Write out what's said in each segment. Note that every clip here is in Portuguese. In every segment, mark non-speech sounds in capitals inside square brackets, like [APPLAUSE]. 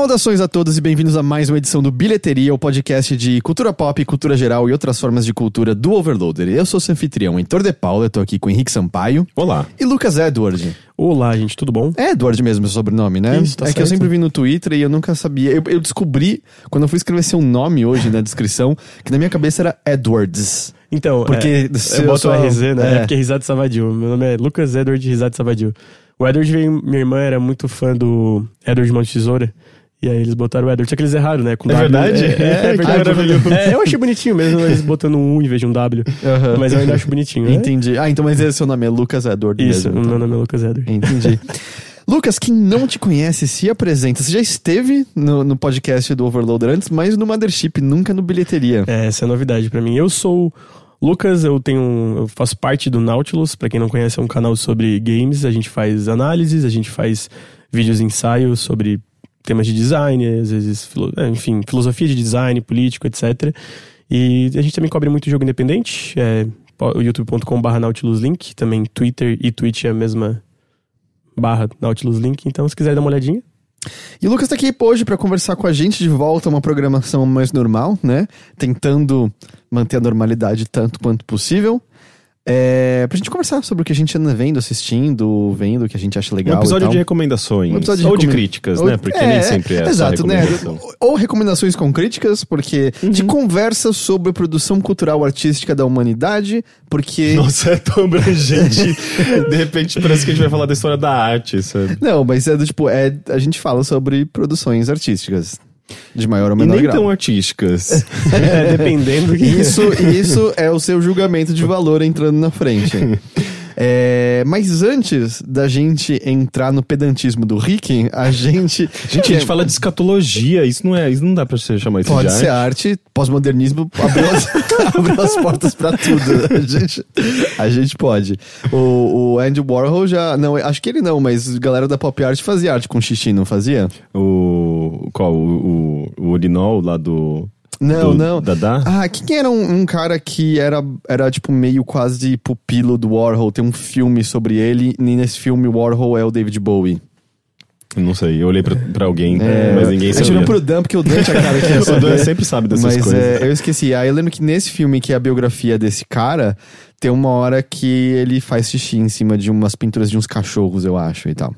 Saudações a todos e bem-vindos a mais uma edição do Bilheteria, o podcast de cultura pop, cultura geral e outras formas de cultura do Overloader. Eu sou seu anfitrião, Heitor de Paula, eu tô aqui com Henrique Sampaio. Olá. E Lucas Edward. Olá, gente, tudo bom? É Edward mesmo seu sobrenome, né? Isso, tá é que eu certo. sempre vi no Twitter e eu nunca sabia. Eu, eu descobri, quando eu fui escrever seu nome hoje na descrição, [LAUGHS] que na minha cabeça era Edwards. Então, Porque é, se eu eu boto só- o RZ, né? é. É. porque é Risado Savadio. Meu nome é Lucas Edward Risado Savadio. O Edward veio... Minha irmã era muito fã do Edward Mão de Tesoura. E aí eles botaram o Edward. Só que eles erraram, né? Com É W. verdade? É, é, É, verdade. maravilhoso. É, eu achei bonitinho mesmo, eles botando um U em vez de um W. Aham. Mas eu ainda acho bonitinho. né? Entendi. Ah, então mas esse seu nome é Lucas Edward Isso, mesmo. o então. meu nome é Lucas Edward. Entendi. [LAUGHS] Lucas, quem não te conhece, se apresenta. Você já esteve no, no podcast do Overloader antes, mas no Mothership, nunca no Bilheteria. É, essa é a novidade pra mim. Eu sou o Lucas, eu tenho eu faço parte do Nautilus, pra quem não conhece, é um canal sobre games, a gente faz análises, a gente faz vídeos ensaios sobre temas de design, às vezes, filo- é, enfim, filosofia de design, político, etc. E a gente também cobre muito jogo independente, é youtube.com.br Nautilus Link, também Twitter e Twitch é a mesma barra Nautilus Link, então se quiser dar uma olhadinha. E o Lucas tá aqui hoje pra conversar com a gente de volta a uma programação mais normal, né? Tentando manter a normalidade tanto quanto possível. É, pra gente conversar sobre o que a gente anda vendo, assistindo, vendo, o que a gente acha Um legal. e episódio de recomendações. Um episódio de Ou de críticas, Ou- né? Porque nem sempre é Exato, né? Ou recomendações com críticas, porque de conversa sobre produção cultural artística da humanidade, porque. [LAUGHS] Nossa, é tão abrangente. de repente parece que a gente vai falar da história da arte, sabe? Não, mas é do tipo, é, a gente fala sobre produções artísticas. De maior ou E menor nem grau. tão artísticas. [LAUGHS] É, dependendo. Isso, isso é o seu julgamento de valor entrando na frente. É, mas antes da gente entrar no pedantismo do Rick, a gente. Gente, a gente fala de escatologia. Isso não é. Isso não dá pra você chamar isso Pode de ser arte. arte, pós-modernismo abriu as, [LAUGHS] abriu as portas pra tudo. A gente, a gente pode. O, o Andy Warhol já. Não, acho que ele não, mas a galera da pop art fazia arte com xixi, não fazia? O. Qual? O, o, o urinol lá do. Não, do não. Dadá? Ah, quem era um, um cara que era, era, tipo, meio quase pupilo do Warhol? Tem um filme sobre ele, e nesse filme o Warhol é o David Bowie. Não sei. Eu olhei pra, pra alguém, É, mas ninguém sabia. olhou pro Dan, porque o Dan tinha cara que ia [LAUGHS] O Dan sempre sabe dessas Mas coisas. é, eu esqueci. Aí eu lembro que nesse filme, que é a biografia desse cara, tem uma hora que ele faz xixi em cima de umas pinturas de uns cachorros, eu acho, e tal.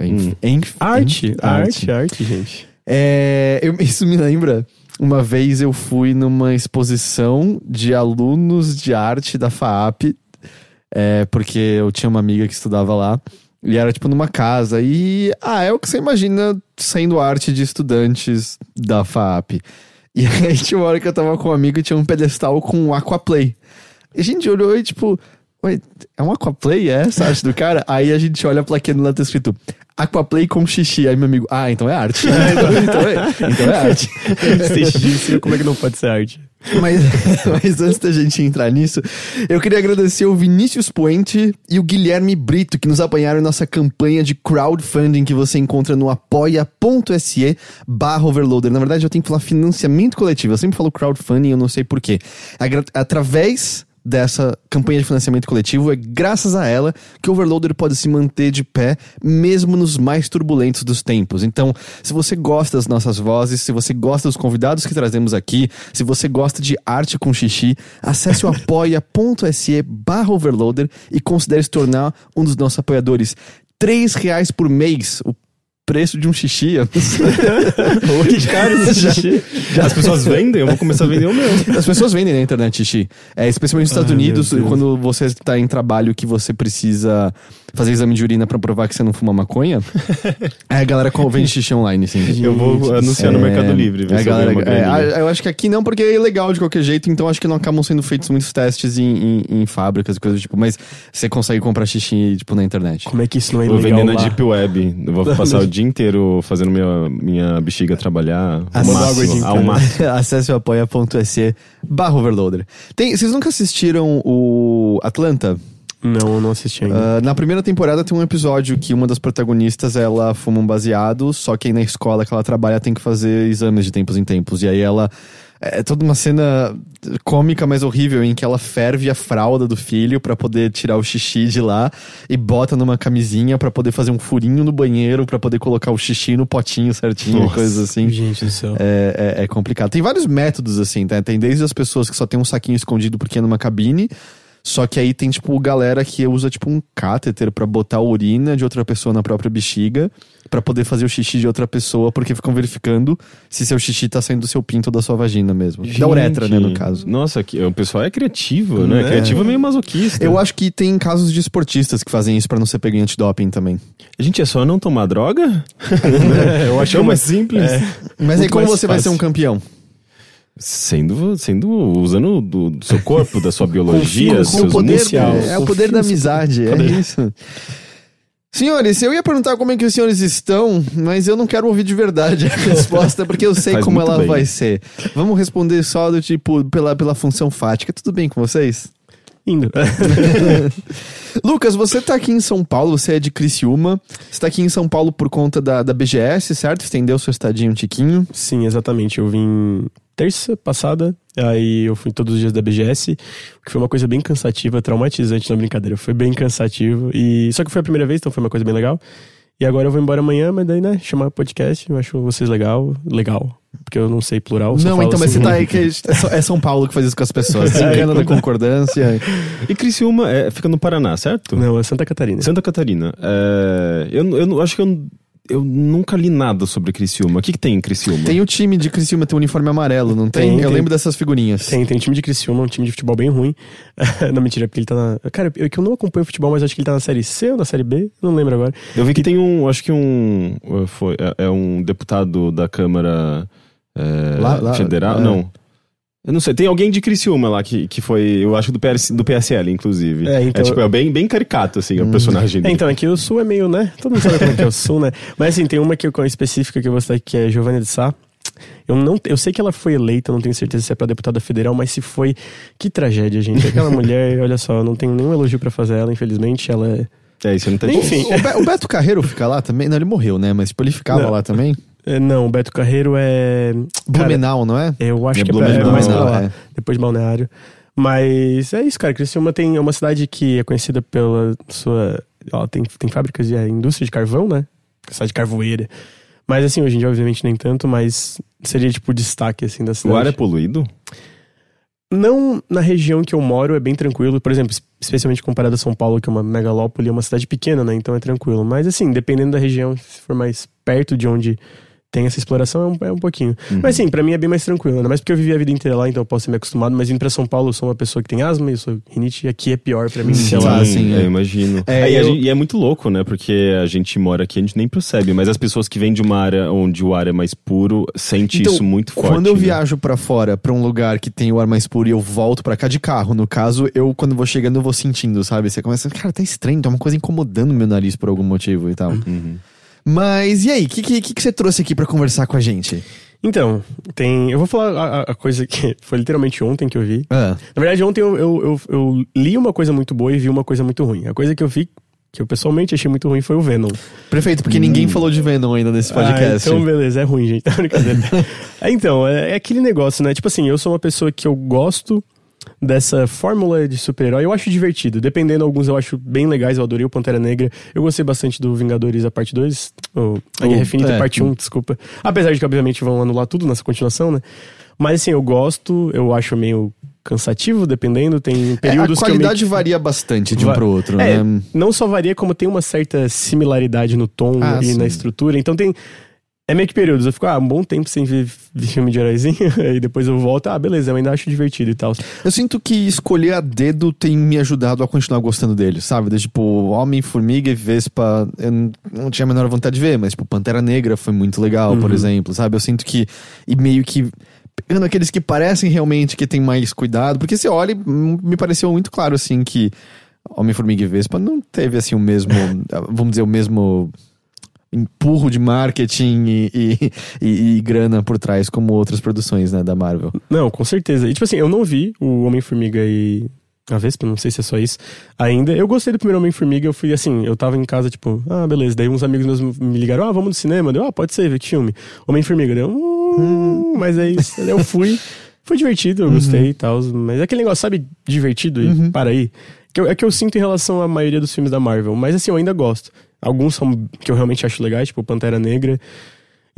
Enf- enf- Arte, enf- arte, arte, gente. É, eu- [LAUGHS] isso me lembra. Uma vez eu fui numa exposição de alunos de arte da FAAP, é, porque eu tinha uma amiga que estudava lá, e era tipo numa casa. E, ah, é o que você imagina sendo arte de estudantes da FAAP. E [LAUGHS] aí tinha uma hora que eu tava com um amigo e tinha um pedestal com um Aquaplay. E a gente olhou e tipo, Ué, é um Aquaplay? É essa a arte do cara? Aí a gente olha a plaquinha lá tá escrito Aquaplay com xixi. Aí meu amigo, ah, então é arte. [LAUGHS] então, então é, então é arte. [LAUGHS] Disse, como é que não pode ser arte? Mas, [LAUGHS] mas antes da gente entrar nisso, eu queria agradecer o Vinícius Puente e o Guilherme Brito, que nos apanharam em nossa campanha de crowdfunding que você encontra no apoia.se barra overloader. Na verdade, eu tenho que falar financiamento coletivo. Eu sempre falo crowdfunding, eu não sei porquê. Através dessa campanha de financiamento coletivo, é graças a ela que o Overloader pode se manter de pé, mesmo nos mais turbulentos dos tempos. Então, se você gosta das nossas vozes, se você gosta dos convidados que trazemos aqui, se você gosta de arte com xixi, acesse o [LAUGHS] apoia.se barra overloader e considere se tornar um dos nossos apoiadores. Três reais por mês, o preço de um xixi. [LAUGHS] Que caro esse Já- xixi. As pessoas vendem, eu vou começar a vender o meu. As pessoas vendem na internet xixi. É, especialmente nos Estados Ai, Unidos, quando você está em trabalho que você precisa fazer exame de urina pra provar que você não fuma maconha, aí [LAUGHS] a galera vende xixi online, sim. Eu vou anunciar no É, Mercado Livre. ver eu galera, é, graninha. a- eu acho que aqui não, porque é ilegal de qualquer jeito, então acho que não acabam sendo feitos muitos testes em, em- em fábricas e coisas do tipo, mas você consegue comprar xixi, tipo, na internet. Como é que isso não é Vou ilegal vender na lá? Deep Web. Eu vou [LAUGHS] passar o dia inteiro fazendo minha, minha bexiga trabalhar Acesse-. Ao máximo. Acesse o apoia.se [LAUGHS] barra overloader. Tem, vocês nunca assistiram o Atlanta? Não, eu não assisti ainda. Ah, na primeira temporada tem um episódio que uma das protagonistas ela fuma um baseado, só que aí na escola que ela trabalha tem que fazer exames de tempos em tempos. E aí ela. É toda uma cena cômica, mas horrível, em que ela ferve a fralda do filho pra poder tirar o xixi de lá e bota numa camisinha pra poder fazer um furinho no banheiro pra poder colocar o xixi no potinho certinho, Nossa. coisas assim. Gente do céu. É, é- é complicado. Tem vários métodos, assim, tá? Tem desde as pessoas que só tem um saquinho escondido porque é numa cabine. Só que aí tem, tipo, galera que usa, tipo, um cáteter pra botar a urina de outra pessoa na própria bexiga pra poder fazer o xixi de outra pessoa, porque ficam verificando se seu xixi tá saindo do seu pinto ou da sua vagina mesmo. da uretra, né, no caso. Nossa, que, o pessoal é criativo, né? É. Criativo é meio masoquista. Eu acho que tem casos de esportistas que fazem isso pra não ser pego em antidoping também. Gente, é só não tomar droga? [LAUGHS] [LAUGHS] eu acho é mais simples. Mas aí como você vai ser fácil. um campeão? Sendo, sendo, usando do, do seu corpo, da sua biologia, com- com Com o seus poder, inicial. é o poder da amizade, é isso. Senhores, eu ia perguntar como é que os senhores estão, mas eu não quero ouvir de verdade a [LAUGHS] resposta, porque eu sei Faz como ela bem. vai ser. Vamos responder só do tipo, pela, pela função fática. Tudo bem com vocês? Indo. [LAUGHS] Lucas, você tá aqui em São Paulo, você é de Criciúma. Você tá aqui em São Paulo por conta da, da BGS, certo? Estendeu sua estadia um tiquinho. Sim, exatamente. Eu vim terça passada, aí eu fui todos os dias da BGS, que foi uma coisa bem cansativa, traumatizante na brincadeira. Foi bem cansativo. E só que foi a primeira vez, então foi uma coisa bem legal. E agora eu vou embora amanhã, mas daí, né, chamar podcast, eu acho vocês legal. Legal. Porque eu não sei plural. só não, então, mas assim. você tá aí que é é São Paulo que faz isso com as pessoas. [LAUGHS] É, Desencana da então tá. concordância. E Criciúma é, fica no Paraná, certo? Não, é Santa Catarina. Santa Catarina. É, eu, eu não- acho que eu, eu nunca li nada sobre Criciúma. O que, que tem em Criciúma? Tem o time de Criciúma, tem um uniforme amarelo, não tem? Tem, eu tem. lembro dessas figurinhas. Tem, tem um time de Criciúma, um time de futebol bem ruim. [LAUGHS] não, mentira, porque ele tá na. Cara, eu que eu não acompanho futebol, mas acho que ele tá na série C ou na série B, não lembro agora. Eu vi que tem um, acho que um, foi, é, é um deputado da Câmara é, Lá- lá, Federal, é. não. Eu não sei, tem alguém de Criciúma lá que, que foi, eu acho do, PS, do PSL, inclusive. É, então- tipo, é bem, bem caricato, assim, o personagem É, dele. então, aqui o Sul é meio, né? Todo mundo sabe como que é o Sul, né? Mas assim, tem uma que eu conheço específica que eu vou citar que é Giovanna de Sá. Eu, não, eu sei que ela foi eleita, não tenho certeza se é pra deputada federal, mas se foi, que tragédia, gente. Aquela mulher, [LAUGHS] olha só, eu não tenho nenhum elogio pra fazer ela, infelizmente, ela é. É, isso não tá Enfim. O, Be- o Beto Carreiro fica lá também? Não, ele morreu, né? Mas tipo, ele ficava Não. lá também. É, Não, o Beto Carreiro é. Cara, Blumenau, não é? eu acho É que é, pra- é Blumenau, mais pra não, lá, é. depois de Balneário. Mas é isso, cara. Criciúma tem, é uma cidade que é conhecida pela sua. Ó, tem, tem fábricas de é, indústria de carvão, né? Cidade carvoeira. Mas assim, hoje em dia, obviamente, nem tanto, mas seria tipo o destaque assim da cidade. O ar é poluído? Não na região que eu moro, é bem tranquilo. Por exemplo, es- especialmente comparado a São Paulo, que é uma megalópole, é uma cidade pequena, né? Então é tranquilo. Mas assim, dependendo da região, se for mais perto de onde tem essa exploração, é um, é um pouquinho. Uhum. Mas sim, pra mim é bem mais tranquilo. Ainda mais porque eu vivi a vida inteira lá, então eu posso ser meio acostumado. Mas indo pra São Paulo, eu sou uma pessoa que tem asma, eu sou rinite, e aqui é pior pra mim. Sei lá. Ah, sim, é. eu imagino. É, É, e, eu- gente- e é muito louco, né? Porque a gente mora aqui, a gente nem percebe, mas as pessoas que vêm de uma área onde o ar é mais puro sentem Então, isso muito forte. Quando eu né? viajo pra fora, pra um lugar que tem o ar mais puro e eu volto pra cá de carro, no caso, eu quando vou chegando eu vou sentindo, sabe? Você começa, cara, tá estranho, tem uma coisa incomodando meu nariz por algum motivo e tal. Uhum. Mas e aí, o que, que, que você trouxe aqui pra conversar com a gente? Então, tem. Eu vou falar a, a- coisa que [LAUGHS] foi literalmente ontem que eu vi. Ah, Na verdade, ontem eu, eu, eu, eu li uma coisa muito boa e vi uma coisa muito ruim. A coisa que eu vi, que eu pessoalmente achei muito ruim, foi o Venom. perfeito, porque ninguém falou de Venom ainda nesse podcast. Ah, então, beleza, é ruim, gente. Tá. [LAUGHS] É, então, é, é aquele negócio, né? Tipo assim, eu sou uma pessoa que eu gosto dessa fórmula de super-herói. Eu acho divertido. Dependendo, alguns eu acho bem legais. Eu adorei o Pantera Negra. Eu gostei bastante do Vingadores, a parte 2. Ou a Guerra Infinita, é. a parte 1, desculpa. Apesar de que, obviamente, vão anular tudo nessa continuação, né? Mas, assim, eu gosto. Eu acho meio cansativo, dependendo. Tem É, períodos a que eu meio qualidade que- varia bastante de um Va- pro outro, é, né? não só varia, como tem uma certa similaridade no tom Ah, e sim. na estrutura. Então tem. É meio que períodos. Eu fico, ah, um bom tempo sem ver, [LAUGHS] filme de heróizinho. [LAUGHS] Aí depois eu volto, ah, beleza, eu ainda acho divertido e tal. Eu sinto que escolher a dedo tem me ajudado a continuar gostando dele, sabe? De, tipo, Homem, Formiga e Vespa, eu não tinha a menor vontade de ver, mas, tipo, Pantera Negra foi muito legal, por Uhum. exemplo, sabe? Eu sinto que. E meio que. Pegando aqueles que parecem realmente que tem mais cuidado, porque você olha, e, me pareceu muito claro, assim, que Homem, Formiga e Vespa não teve, assim, o mesmo. [LAUGHS] vamos dizer, o mesmo. Empurro de marketing e, e, e- e grana por trás, como outras produções, né, da Marvel. Não, com certeza. E tipo assim, eu não vi o Homem-Formiga e. A Vespa, não sei se é só isso. Ainda. Eu gostei do primeiro Homem-Formiga, eu fui assim, eu tava em casa, tipo, ah, beleza. Daí uns amigos meus me ligaram, ah, vamos no cinema. Deu, ah, pode ser, ver que filme. Homem-Formiga, deu, hum, mas é isso. Eu fui. [LAUGHS] Foi divertido, eu gostei e tal. Mas é aquele negócio, sabe, divertido e para aí. Que eu- é que eu sinto em relação à maioria dos filmes da Marvel. Mas assim, eu ainda gosto. Alguns são que eu realmente acho legais, tipo Pantera Negra.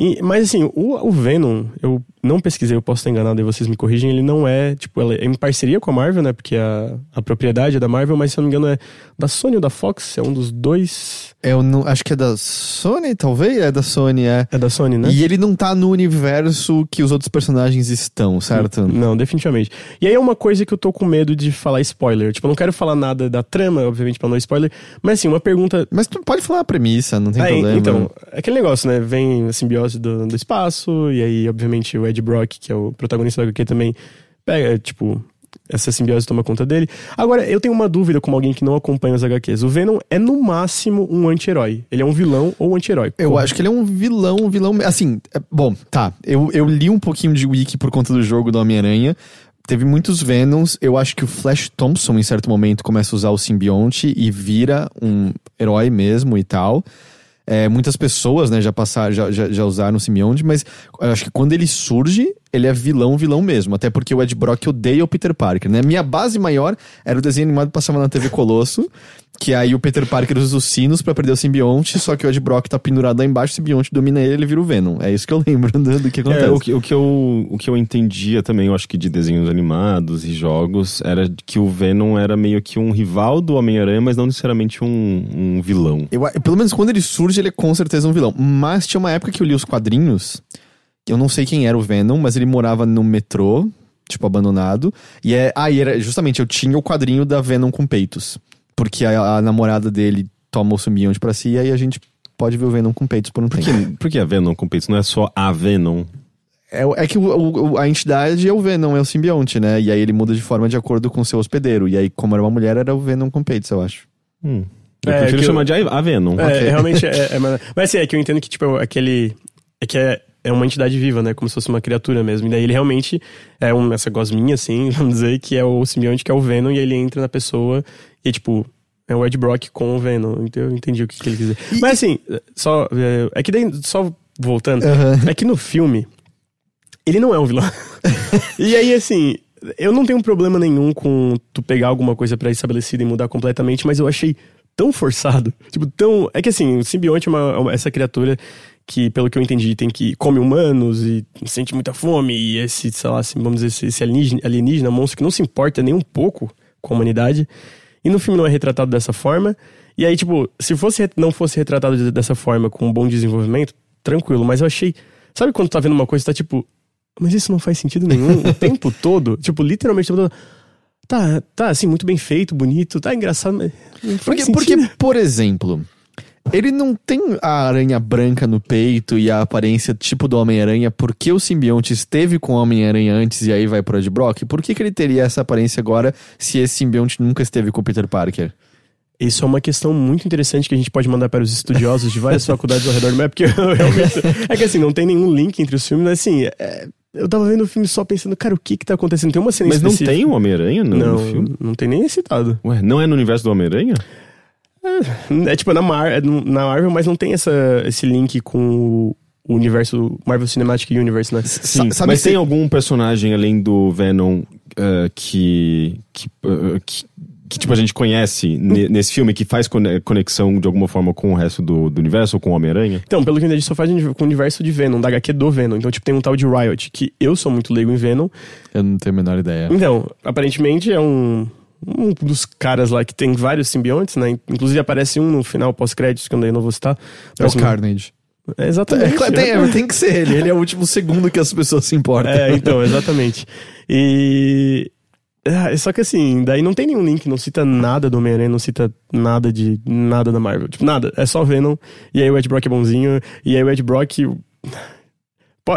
E- mas assim, o, o Venom, eu não pesquisei, eu posso estar enganado e vocês me corrigem, ele não é, tipo, ela é em parceria com a Marvel, né? Porque a, a propriedade é da Marvel, mas se eu não me engano é da Sony ou da Fox, é um dos dois. Eu não, acho que é da Sony, talvez? É da Sony, é. É da Sony, né? E ele não tá no universo que os outros personagens estão, certo? Não, definitivamente. E aí é uma coisa que eu tô com medo de falar spoiler. Tipo, eu não quero falar nada da trama, obviamente, pra não spoiler. Mas assim, uma pergunta. Mas tu pode falar a premissa, não tem Aí, problema. então, é aquele negócio, né? Vem a simbiose do, do espaço, e aí, obviamente, o Ed Brock, que é o protagonista da HQ, também pega, tipo, essa simbiose toma conta dele. Agora, eu tenho uma dúvida como alguém que não acompanha os HQs. O Venom é, no máximo, um anti-herói. Ele é um vilão ou anti-herói. Eu acho que ele é um vilão, um vilão. Assim, é- bom, tá. Eu, eu li um pouquinho de wiki por conta do jogo do Homem-Aranha. Teve muitos Venoms. Eu acho que o Flash Thompson, em certo momento, começa a usar o simbionte e vira um herói mesmo e tal. É, muitas pessoas, né, já passaram, já, já, já usaram o simbionte, mas acho que quando ele surge, ele é vilão, vilão mesmo. Até porque o Ed Brock odeia o Peter Parker, né? Minha base maior era o desenho animado que passava na TV Colosso, que aí o Peter Parker usa os sinos pra perder o simbionte, só que o Ed Brock tá pendurado lá embaixo, o simbionte domina ele, ele vira o Venom. É isso que eu lembro do, do que acontece. É, o que, o, que eu, o que eu entendia também, eu acho que de desenhos animados e jogos, era que o Venom era meio que um rival do Homem-Aranha, mas não necessariamente um, um vilão. Eu, pelo menos quando ele surge, ele é com certeza um vilão. Mas tinha uma época que eu li os quadrinhos, eu não sei quem era o Venom, mas ele morava no metrô, tipo, abandonado. E é. Ah, e era justamente, eu tinha o quadrinho da Venom com peitos. Porque a, a namorada dele toma o simbionte pra si, e aí a gente pode ver o Venom com peitos por um Por tempo. que, por que a Venom com peitos? Não é só a Venom. É, é que o- o- a entidade é o Venom, é o simbionte, né? E aí ele muda de forma de acordo com o seu hospedeiro. E aí, como era uma mulher, era o Venom com peitos, eu acho. Hum. Eu É, prefiro que eu- chamar de a Venom. É, Ok. realmente é, [LAUGHS] é- Mas assim, é que eu entendo que, tipo, aquele. É que é, é uma entidade viva, né? Como se fosse uma criatura mesmo. E daí ele realmente é um, essa gosminha, assim, [LAUGHS] vamos dizer, que é o simbionte, que é o Venom, e ele entra na pessoa e, tipo. É o Ed Brock com o Venom. Então eu entendi o que, que ele quis dizer. Mas assim, só. É, é que daí, só voltando, é que no filme. Ele não é um vilão. [LAUGHS] e aí, assim. Eu não tenho problema nenhum com tu pegar alguma coisa pré-estabelecida e mudar completamente, mas eu achei tão forçado. Tipo, tão. É que assim, o simbionte é uma, uma- essa criatura que, pelo que eu entendi, tem que come humanos e sente muita fome, e esse, sei lá, vamos dizer, esse, alienígena, alienígena, monstro que não se importa nem um pouco com a humanidade. E no filme não é retratado dessa forma. E aí, tipo, se fosse, não fosse retratado de- dessa forma, com um bom desenvolvimento, tranquilo. Mas eu achei. Sabe quando tu tá vendo uma coisa e tá tipo. Mas isso não faz sentido nenhum o tempo [LAUGHS] todo? Tipo, literalmente o tempo todo. Tá, tá, assim, muito bem feito, bonito, tá engraçado, mas. Porque, porque, por exemplo, ele não tem a aranha branca no peito e a aparência tipo do Homem-Aranha porque o simbionte esteve com o Homem-Aranha antes e aí vai pro Ed Brock? Por que, que ele teria essa aparência agora se esse simbionte nunca esteve com o Peter Parker? Isso é uma questão muito interessante que a gente pode mandar para os estudiosos de várias [LAUGHS] faculdades ao redor do mapa, porque eu [LAUGHS] realmente. É que assim, não tem nenhum link entre os filmes, mas assim, é, eu tava vendo o filme só pensando, cara, o que que tá acontecendo? Tem uma cena Mas não específica- tem o Homem-Aranha no, Não, no filme? não tem nem citado. Ué, não é no universo do Homem-Aranha? É tipo na, Mar é na Marvel, mas não tem essa, esse link com o universo Marvel Cinematic Universe, né? Sim, sabe mas se- tem algum personagem além do Venom eh, que, que, eh, que, que, tipo, a gente conhece ne- nesse filme que faz cone- conexão de alguma forma com o resto do, do universo ou com o Homem-Aranha? Então, pelo que eu entendi, só faz com o universo de Venom, da HQ do Venom. Então, tipo, tem um tal de Riot, que eu sou muito leigo em Venom. Eu não tenho a menor ideia. Então, aparentemente é um, um dos caras lá que tem vários simbiontes, né? Inclusive aparece um no final pós-créditos, que eu ainda não vou citar. É o Carnage. É, É, exatamente. claro, tem, é, tem que ser ele. Ele é o último segundo que as pessoas se importam. É, então, exatamente. E. ah, Só que assim, daí não tem nenhum link, não cita nada do Homem-Aranha, não cita nada de nada da Marvel. Tipo, nada. É só Venom, e aí o Ed Brock é bonzinho, e aí o Ed Brock.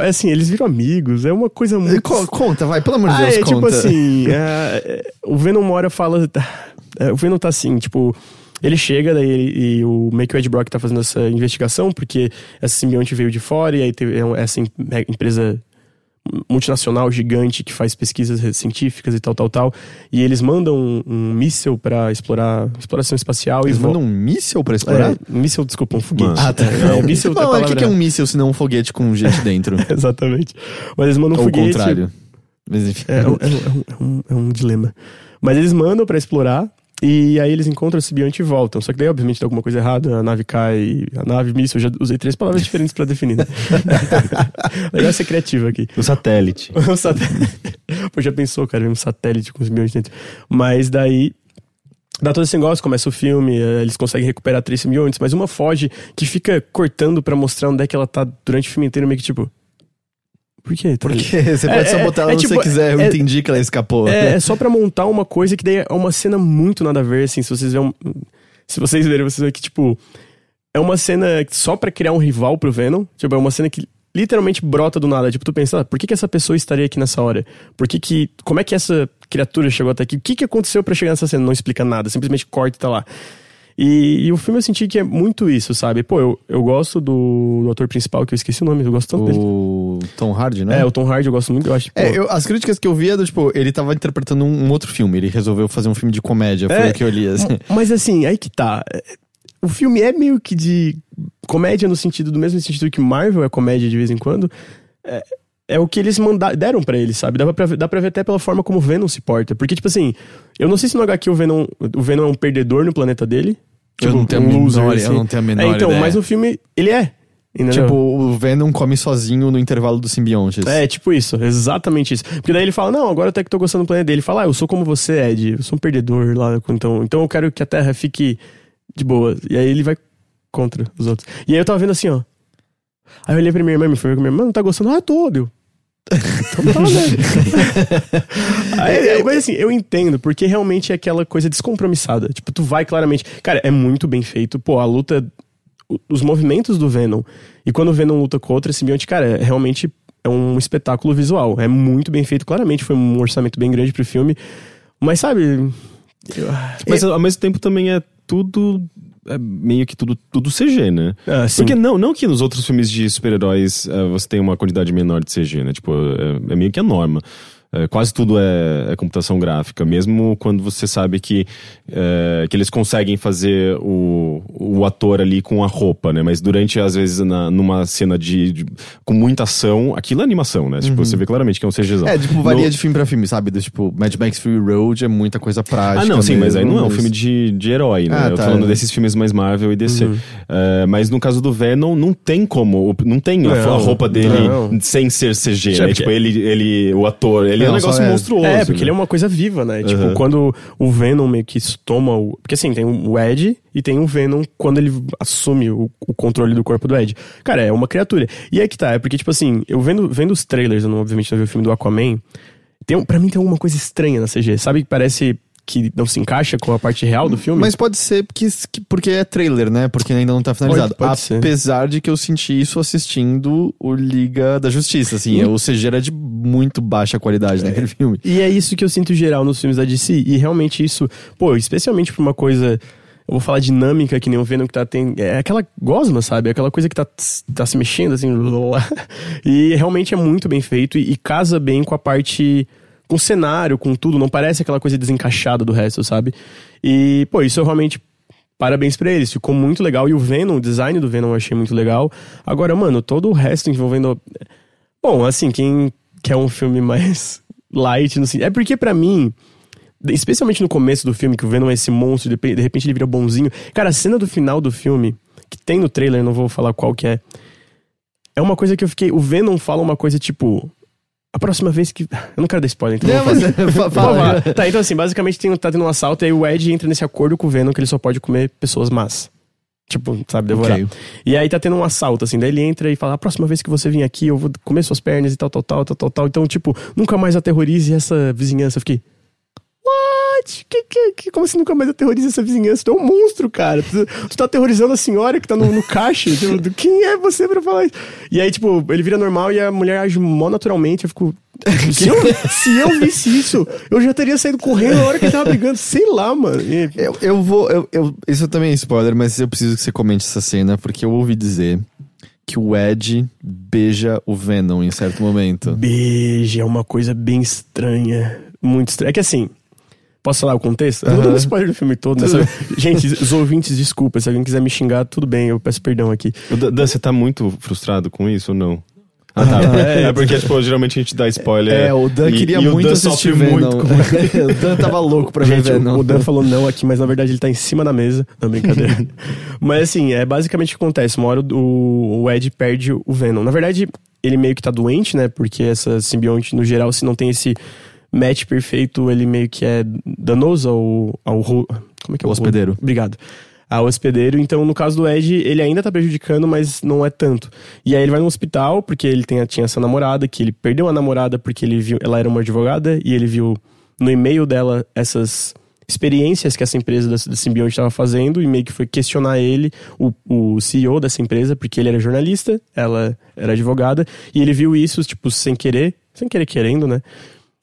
É assim, eles viram amigos, é uma coisa muito. Co- Conta, vai, pelo amor de Ah, Deus, é conta. tipo assim, [LAUGHS] é, é, o Venom uma hora fala. é, o Venom tá assim, tipo. Ele chega, daí ele- e o o Ed Brock tá fazendo essa investigação, porque essa simbionte veio de fora, e aí teve essa em- empresa multinacional gigante que faz pesquisas científicas e tal, tal, tal. E eles mandam um, um míssil pra explorar exploração espacial. Eles e mandam um míssel pra explorar? É, um míssil, desculpa, um foguete. Mano. Ah, tá. [LAUGHS] É, um míssil, Não, o que, é um míssil se não um foguete com gente dentro? [LAUGHS] Exatamente. Mas eles mandam um Ou foguete. contrário. Mas enfim. É, é é um- é um, é um dilema. Mas eles mandam pra explorar. E aí eles encontram o simbionte e voltam. Só que daí, obviamente, dá alguma coisa errada. A nave cai, a nave míssil. Eu já usei três palavras diferentes pra definir, né? [LAUGHS] Legal ser criativo aqui. O satélite. [LAUGHS] Um satélite. Pô, já pensou, cara, um satélite com simbionte dentro. Mas daí. Dá todo esse negócio, começa o filme, eh, eles conseguem recuperar três simbiontes, mas uma foge que fica cortando pra mostrar onde é que ela tá durante o filme inteiro, meio que tipo. Por quê? Tá Porque você pode É, só é, botar ela é onde tipo, você quiser. Eu é- entendi que ela escapou. É, é [LAUGHS] só pra montar uma coisa que daí é uma cena muito nada a ver, assim, se vocês verem. Se vocês verem, vocês verem que, tipo. É uma cena só pra criar um rival pro Venom. Tipo, é uma cena que literalmente brota do nada. Tipo, tu pensa, ah, por que, que essa pessoa estaria aqui nessa hora? Por que que. Como é que essa criatura chegou até aqui? O que, que aconteceu pra chegar nessa cena? Não explica nada, simplesmente corta e tá lá. E, e o filme eu senti que é muito isso, sabe? Pô, eu, eu gosto do, do ator principal, que eu esqueci o nome, eu gosto tanto dele. O Tom Hardy, né? É, o Tom Hardy eu gosto muito, eu acho. Pô, É, eu- as críticas que eu vi é do tipo, ele tava interpretando um, um outro filme, ele resolveu fazer um filme de comédia, foi É, o que eu li, assim. Mas assim, aí que tá. O filme é meio que de comédia no sentido, do mesmo sentido que Marvel é comédia de vez em quando. É, é o que eles mandaram, deram pra ele, sabe? Dá pra, ver- dá pra ver até pela forma como o Venom se porta. Porque, tipo assim, eu não sei se no HQ o Venom, o Venom é um perdedor no planeta dele. Eu Tipo, não tenho a um loser, menor- eu assim. não tenho a menor É, então, ideia. mas no filme ele é. entendeu? Tipo, o Venom come sozinho no intervalo dos simbiontes. É, tipo isso, exatamente isso. Porque daí ele fala, não, agora até que tô gostando do planeta dele. Ele fala, ah, eu sou como você, Ed, eu sou um perdedor lá, então, então eu quero que a Terra fique de boa. E aí ele vai contra os outros. E aí eu tava vendo assim, ó. Aí eu olhei pra minha irmã, me falei com minha irmã, não tá gostando? Ah, tô, deu. [LAUGHS] Então tá, né? [LAUGHS] aí, aí, mas assim, eu entendo, porque realmente é aquela coisa descompromissada. Tipo, tu vai claramente. Cara, é muito bem feito. Pô, a luta. Os movimentos do Venom. E quando o Venom luta com outra simbionte, cara, é realmente é um espetáculo visual. É muito bem feito. Claramente foi um orçamento bem grande pro filme. Mas sabe. Mas ao mesmo tempo também é tudo. É meio que tudo, tudo CG, né? Ah. Porque não, não que nos outros filmes de super-heróis eh, você tenha uma quantidade menor de CG, né? Tipo, é, é meio que a norma. É, quase tudo é, é computação gráfica, mesmo quando você sabe que, é, que eles conseguem fazer o, o ator ali com a roupa, né? Mas durante, às vezes, na, numa cena de, de- com muita ação, aquilo é animação, né? Tipo, você vê claramente que é um CGzão. É, tipo, varia No- de filme pra filme, sabe? Do, tipo, Mad Max Fury Road é muita coisa prática. Ah, não, sim, mas aí não é um mesmo, filme de, de herói, né? Ah, eu tô tá. falando desses filmes mais Marvel e DC. É, mas no caso do Venom, não tem como. Não tem a, Não, a roupa dele não. sem ser CG, né? Tipo, ele, ele, o ator, ele é um negócio é- monstruoso. É, porque né? ele é uma coisa viva, né? Tipo, Uhum. quando o Venom meio que toma o. Porque assim, tem o Ed e tem o Venom quando ele assume o, o controle do corpo do Ed. Cara, é uma criatura. E aí que tá, é porque, tipo assim, eu vendo, vendo os trailers, eu não, obviamente não vi o filme do Aquaman. Tem, pra mim tem alguma coisa estranha na CG. Sabe que parece que não se encaixa com a parte real do filme? Mas pode ser que, que- porque é trailer, né? Porque ainda não tá finalizado. Pode- pode ser. Apesar de que eu senti isso assistindo o Liga da Justiça, assim. Hum. O CG era de muito baixa qualidade naquele filme. E é isso que eu sinto geral nos filmes da DC. E realmente isso, pô, especialmente pra uma coisa. Eu vou falar dinâmica, que nem o Venom que tá tem. É aquela gosma, sabe? Aquela coisa que tá, tá se mexendo, assim. [LAUGHS] E realmente é muito bem feito e, e casa bem com a parte. Com cenário, com tudo. Não parece aquela coisa desencaixada do resto, sabe? E, pô, isso eu realmente. Parabéns pra eles, ficou muito legal. E o Venom, o design do Venom eu achei muito legal. Agora, mano, todo o resto envolvendo. Bom, assim, quem quer um filme [LAUGHS] mais light, no. É porque pra mim. Especialmente no começo do filme, que o Venom é esse monstro, de repente ele vira bonzinho. Cara, a cena do final do filme, que tem no trailer, não vou falar qual que é. É uma coisa que eu fiquei. O Venom fala uma coisa tipo. A próxima vez que. [LAUGHS] Eu não quero dar spoiler, então. Não, mas [LAUGHS] fala. falar. Tá, então assim, basicamente tem, tá tendo um assalto e aí o Ed entra nesse acordo com o Venom que ele só pode comer pessoas más. Tipo, sabe, devorar. Ok. E aí tá tendo um assalto, assim, daí ele entra e fala, a próxima vez que você vir aqui, eu vou comer suas pernas e tal, tal, tal, tal, tal, tal. Então, tipo, nunca mais aterrorize essa vizinhança. Eu fiquei. What? Que, que, que, como assim nunca mais aterrorize essa vizinhança? Tu é um monstro, cara. Tu, tu tá aterrorizando a senhora que tá no, no caixa. [LAUGHS] tipo, quem é você pra falar isso? E aí, tipo, ele vira normal e a mulher age mó naturalmente. Eu fico. [LAUGHS] Se eu, se eu visse isso, eu já teria saído correndo na hora que ele tava brigando. Sei lá, mano. E- Eu, eu vou. Eu, eu- isso também é spoiler, mas eu preciso que você comente essa cena, porque eu ouvi dizer que o Ed beija o Venom em certo momento. Beijo, é uma coisa bem estranha. Muito estranha. É que assim. Posso falar o contexto? Eu não dou spoiler do filme todo, né? sabe? Gente, os ouvintes, desculpa. Se alguém quiser me xingar, tudo bem, eu peço perdão aqui. O Dan, você tá muito frustrado com isso ou não? Ah, tá. [LAUGHS] É, é, porque, tipo, geralmente a gente dá spoiler. É, o Dan e- queria e o muito Dan assistir muito com [LAUGHS] o Dan tava louco pra ver Gente, Venom. o Dan falou não aqui, mas na verdade ele tá em cima da mesa. Não, brincadeira. [LAUGHS] mas assim, é basicamente o que acontece. Uma hora o, o Ed perde o Venom. Na verdade, ele meio que tá doente, né? Porque essa simbionte, no geral, se não tem esse match perfeito, ele meio que é danoso ao. ao como é que é O hospedeiro. Obrigado. Ao hospedeiro. Então, no caso do Ed, ele ainda tá prejudicando, mas não é tanto. E aí ele vai no hospital, porque ele tem, tinha essa namorada, que ele perdeu a namorada porque ele viu. Ela era uma advogada, e ele viu no e-mail dela essas experiências que essa empresa da, da estava fazendo e meio que foi questionar ele, o, o CEO dessa empresa, porque ele era jornalista, ela era advogada, e ele viu isso, tipo, sem querer, sem querer querendo, né?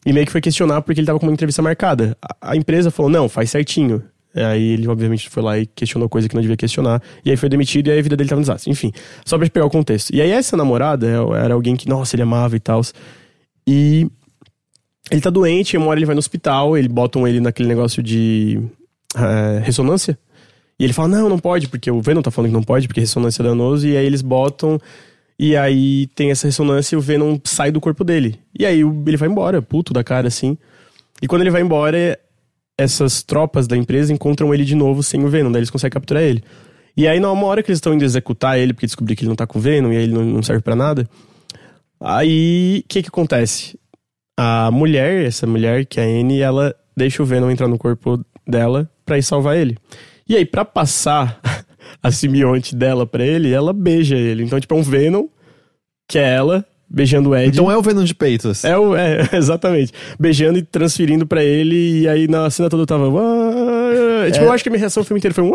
E meio que foi questionar porque ele tava com uma entrevista marcada. A, a empresa falou, não, faz certinho. Aí ele, obviamente, foi lá e questionou coisa que não devia questionar. E aí foi demitido e aí a vida dele tava no desastre. Enfim, só pra pegar o contexto. E aí essa namorada era alguém que, nossa, ele amava e tal. E ele tá doente, uma hora ele vai no hospital, ele botam ele naquele negócio de eh, ressonância. E ele fala, não, não pode, porque o Venom tá falando que não pode, porque ressonância é danoso. E aí eles botam, e aí tem essa ressonância e o Venom sai do corpo dele. E aí ele vai embora, puto da cara, assim. E quando ele vai embora, essas tropas da empresa encontram ele de novo sem o Venom, daí eles conseguem capturar ele. E aí, numa hora que eles estão indo executar ele, porque descobrir que ele não tá com o Venom e aí ele não, serve pra nada, aí o que que acontece? A mulher, essa mulher, que é a Anne, ela deixa o Venom entrar no corpo dela pra ir salvar ele. E aí, pra passar [LAUGHS] a simbionte dela pra ele, ela beija ele. Então, tipo, é um Venom, que é ela, beijando o Ed. Então é o Venom de peitos. É, o- é, [LAUGHS] exatamente. Beijando e transferindo pra ele, e aí na cena toda eu tava. "Uá". Tipo, eu acho que a minha reação o filme inteiro foi um. [LAUGHS]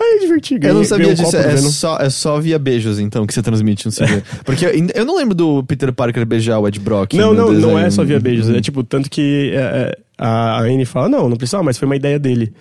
Aí é divertido. Eu não sabia um disso, do é só, é só via beijos, então, que você transmite no cinema. [LAUGHS] Porque eu, eu não lembro do Peter Parker beijar o Ed Brock. Não, não, não é só via beijos. É tipo, tanto que é, é, a Anne fala, não, não precisava, mas foi uma ideia dele.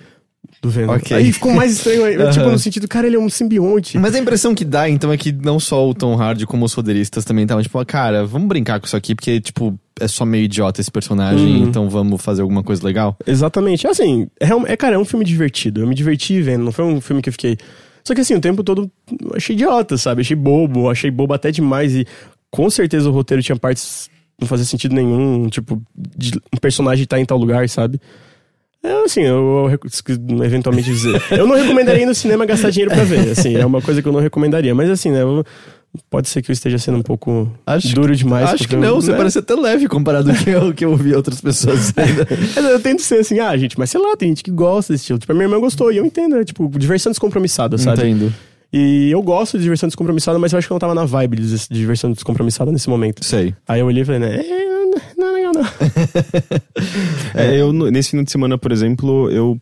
Do Venom. Ok. Aí ficou mais estranho. aí, Tipo, no sentido, cara, ele é um simbionte. Mas a impressão que dá, então, é que não só o Tom Hardy, como os roteiristas também estavam, tipo, ah, cara, vamos brincar com isso aqui, porque, tipo, é só meio idiota esse personagem, Uhum. então vamos fazer alguma coisa legal. Exatamente. Assim, é, é, cara, é um filme divertido. Eu me diverti vendo, não foi um filme que eu fiquei. Só que assim, o tempo todo eu achei idiota, sabe? Achei bobo, achei bobo até demais. E com certeza o roteiro tinha partes não fazia sentido nenhum, tipo, de um personagem tá em tal lugar, sabe? É assim, eu, eu eventualmente dizer. Eu não recomendaria ir no cinema gastar dinheiro pra ver, assim, é uma coisa que eu não recomendaria. Mas assim, né? eu- pode ser que eu esteja sendo um pouco Acho- duro demais. Acho porque que eu- não, você né? parece até leve comparado ao que eu, que eu ouvi outras pessoas. [LAUGHS] Mas Eu tento ser assim, ah, gente, mas sei lá, tem gente que gosta desse estilo. Tipo, a minha irmã gostou e eu entendo, é tipo, diversão descompromissada, sabe? Entendo. E eu gosto de diversão descompromissada, mas eu acho que eu não tava na vibe de diversão descompromissada nesse momento. Sei. Aí eu olhei e falei, né, é, não é legal não. É, eu, nesse fim de semana, por exemplo, eu.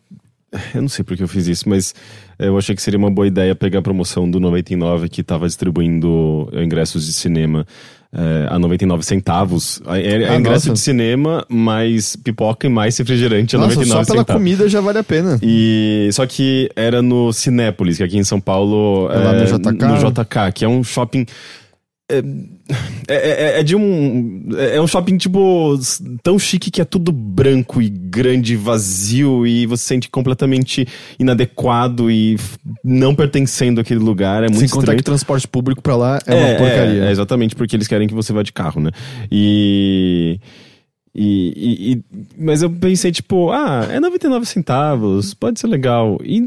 Eu não sei por que eu fiz isso, mas eu achei que seria uma boa ideia pegar a promoção do 99 que tava distribuindo ingressos de cinema é, a 99 centavos. É, é Ah, ingresso nossa. de cinema, mais pipoca e mais refrigerante a Nossa, 99 só pela centavos. comida já vale a pena. E só que era no Cinépolis, que aqui em São Paulo É lá no JK? no JK, que é um shopping é, é, é- é de um é um shopping tipo tão chique que é tudo branco e grande, e vazio e você se sente completamente inadequado e não pertencendo àquele lugar, é muito Sem contar que transporte público pra lá é, uma porcaria. É, exatamente, porque eles querem que você vá de carro, né? E. E, e- e- mas eu pensei, tipo, ah, é 99 centavos, pode ser legal. E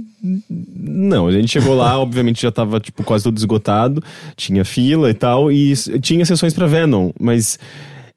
não, a gente chegou lá, [LAUGHS] obviamente já tava, tipo, quase tudo esgotado, tinha fila e tal, e tinha sessões pra Venom, mas.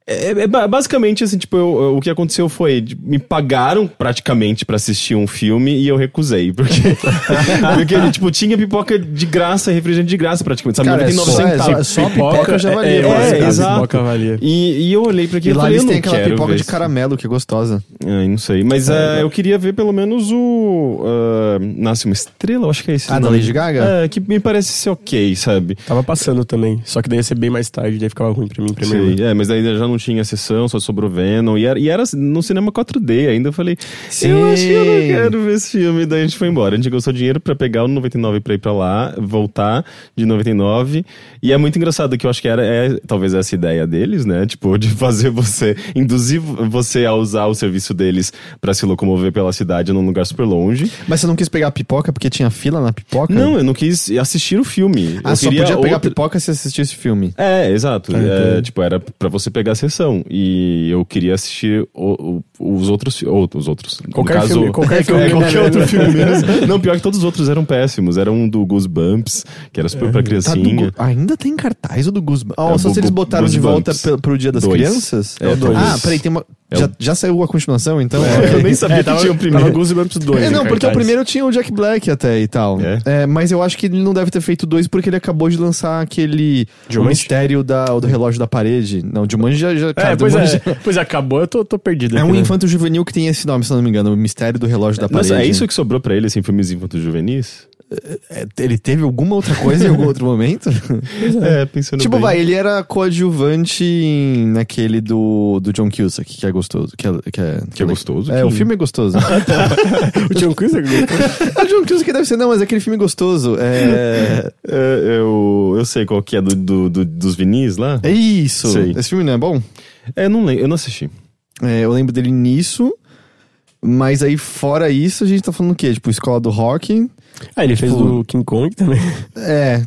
É, é ba- basicamente assim, tipo, eu- eu- o que aconteceu foi, me pagaram praticamente pra assistir um filme e eu recusei, porque, [LAUGHS] porque tipo, tinha pipoca de graça, refrigerante de graça praticamente, sabe? Cara, é 99 só- é centavos. só- pipoca já valia. É, É, é, é, exato. pipoca valia. E, e eu olhei pra E aquilo e lá falei, eles eu têm aquela quero pipoca de caramelo que é gostosa. Ai, não sei. Mas é, eu queria ver pelo menos o. ah, Nasce uma estrela, eu acho que é esse. Ah, da. Lady Gaga? É, que me parece ser ok, sabe? Tava passando também, só que daí ia ser bem mais tarde, daí ficava ruim pra mim, irmã. Sei. É, mas daí já não não tinha sessão, só sobrou Venom. E era, e era no cinema 4D ainda. Eu falei, Sim. eu acho que eu não quero ver esse filme. Daí a gente foi embora. A gente gastou dinheiro pra pegar o 99 pra ir pra lá, voltar de 99. E é muito engraçado que eu acho que era, é, talvez essa ideia deles, né? Tipo, de fazer você, induzir você a usar o serviço deles pra se locomover pela cidade num lugar super longe. Mas você não quis pegar a pipoca porque tinha fila na pipoca? Não, eu não quis assistir o filme. Ah, eu só podia pegar outra- pipoca se assistisse filme. É, exato. Ah, É, tipo, era pra você pegar E eu queria assistir o- o- os outros. outros. No Qualquer caso, filme, qualquer [LAUGHS] é, filme. qualquer outro filme. menos- [LAUGHS] Não, pior que todos os outros eram péssimos. Era um do Goosebumps, que era super pra Tá do criancinha. Ainda tem cartaz o do Goosebumps. Oh, É, só se eles botaram de volta pe- pro Dia das Dois. Crianças? É, dois. Ah, peraí, tem uma. É já, o- já saiu a continuação, então? É, eu nem sabia que tava, tinha o primeiro. Tava Goosebumps 2. É, não, em porque o primeiro tinha o Jack Black até e tal. É? É, mas eu acho que ele não deve ter feito dois porque ele acabou de lançar aquele o Jumanji? mistério da, do relógio da parede. Não, Jumanji já... já cara, É, [LAUGHS] pois Jumanji é, pois acabou, eu tô, tô perdido. É aqui, um né? infanto juvenil que tem esse nome, se não me engano, o mistério do relógio da parede. Nossa, é isso que sobrou pra ele, assim, filmes infantos juvenis? É, Ele teve alguma outra coisa em algum [LAUGHS] outro momento? É, pensando tipo, bem. vai, ele era coadjuvante em- naquele do, do John Cusack, que é gostoso. Que é, que é, Que é gostoso? É, Que- o filme é gostoso. [LAUGHS] [LAUGHS] O John Cusack o John Cusack deve ser, não, mas é aquele filme gostoso. É, É, eu, eu sei qual que é do, do- do- dos vinis lá. é isso. Sei. Esse filme não é bom? É, não lembro, eu não assisti. É, eu lembro dele nisso. Mas aí, fora isso, a gente tá falando o quê? Tipo, Escola do Rock. Ah, ele fez Tipo- do King Kong também. É.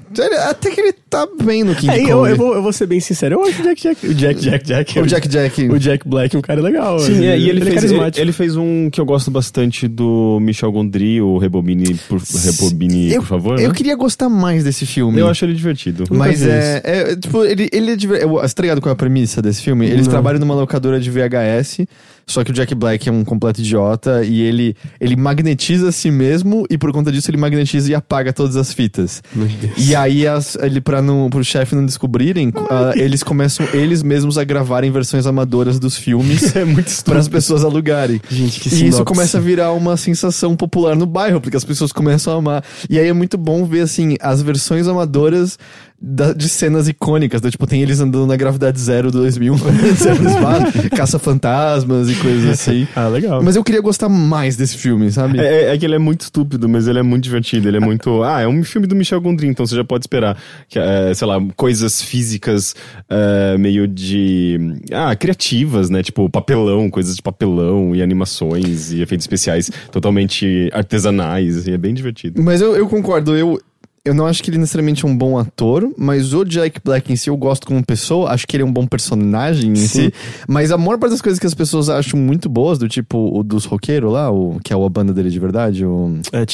Até que ele tá bem no King É, Kong. eu, eu, vou, eu vou ser bem sincero, eu acho o Jack Jack. O Jack Jack Jack. O Jack Jack. O Jack Black é um cara legal. Sim, é, e ele, é fez, ele, carismático. ele fez um que eu gosto bastante do Michel Gondry, o Rebobine, por, Rebobine, eu, por favor. Eu né? queria gostar mais desse filme. Eu acho ele divertido. Mas vi é, é, Tipo, ele, ele é. diver- eu- Você tá ligado qual é a premissa desse filme? Eles Não. trabalham numa locadora de VHS, só que o Jack Black é um completo idiota e ele, ele magnetiza a si mesmo e por conta disso ele magnetiza e apaga todas as fitas. Meu Deus. E aí, as, ele, pra não, pro chefe não descobrirem, ah, eles começam eles mesmos a gravarem versões amadoras dos filmes [LAUGHS] É muito para as pessoas alugarem. Gente, que E isso sinopse. começa a virar uma sensação popular no bairro, porque as pessoas começam a amar. E aí é muito bom ver, assim, as versões amadoras da- de cenas icônicas. Tipo, tem eles andando na gravidade zero do 2000, [LAUGHS] zero do espaço, caça-fantasmas e coisas assim. [LAUGHS] Ah, legal. Mas eu queria gostar mais desse filme, sabe? É, é- é que ele é muito estúpido, mas ele é muito divertido. Ele é muito. [LAUGHS] Ah, é um filme do Michel Gondry, então você já pode esperar, que, é, sei lá, coisas físicas é, meio de. Ah, criativas, né? Tipo papelão, coisas de papelão e animações e efeitos especiais totalmente artesanais. E é bem divertido. Mas eu, eu concordo, eu. Eu não acho que ele necessariamente é um bom ator, mas o Jack Black em si eu gosto como pessoa, acho que ele é um bom personagem em Sim. si. Mas a maior parte das coisas que as pessoas acham muito boas, do tipo o dos roqueiros lá, o, que é a banda dele de verdade, o, É,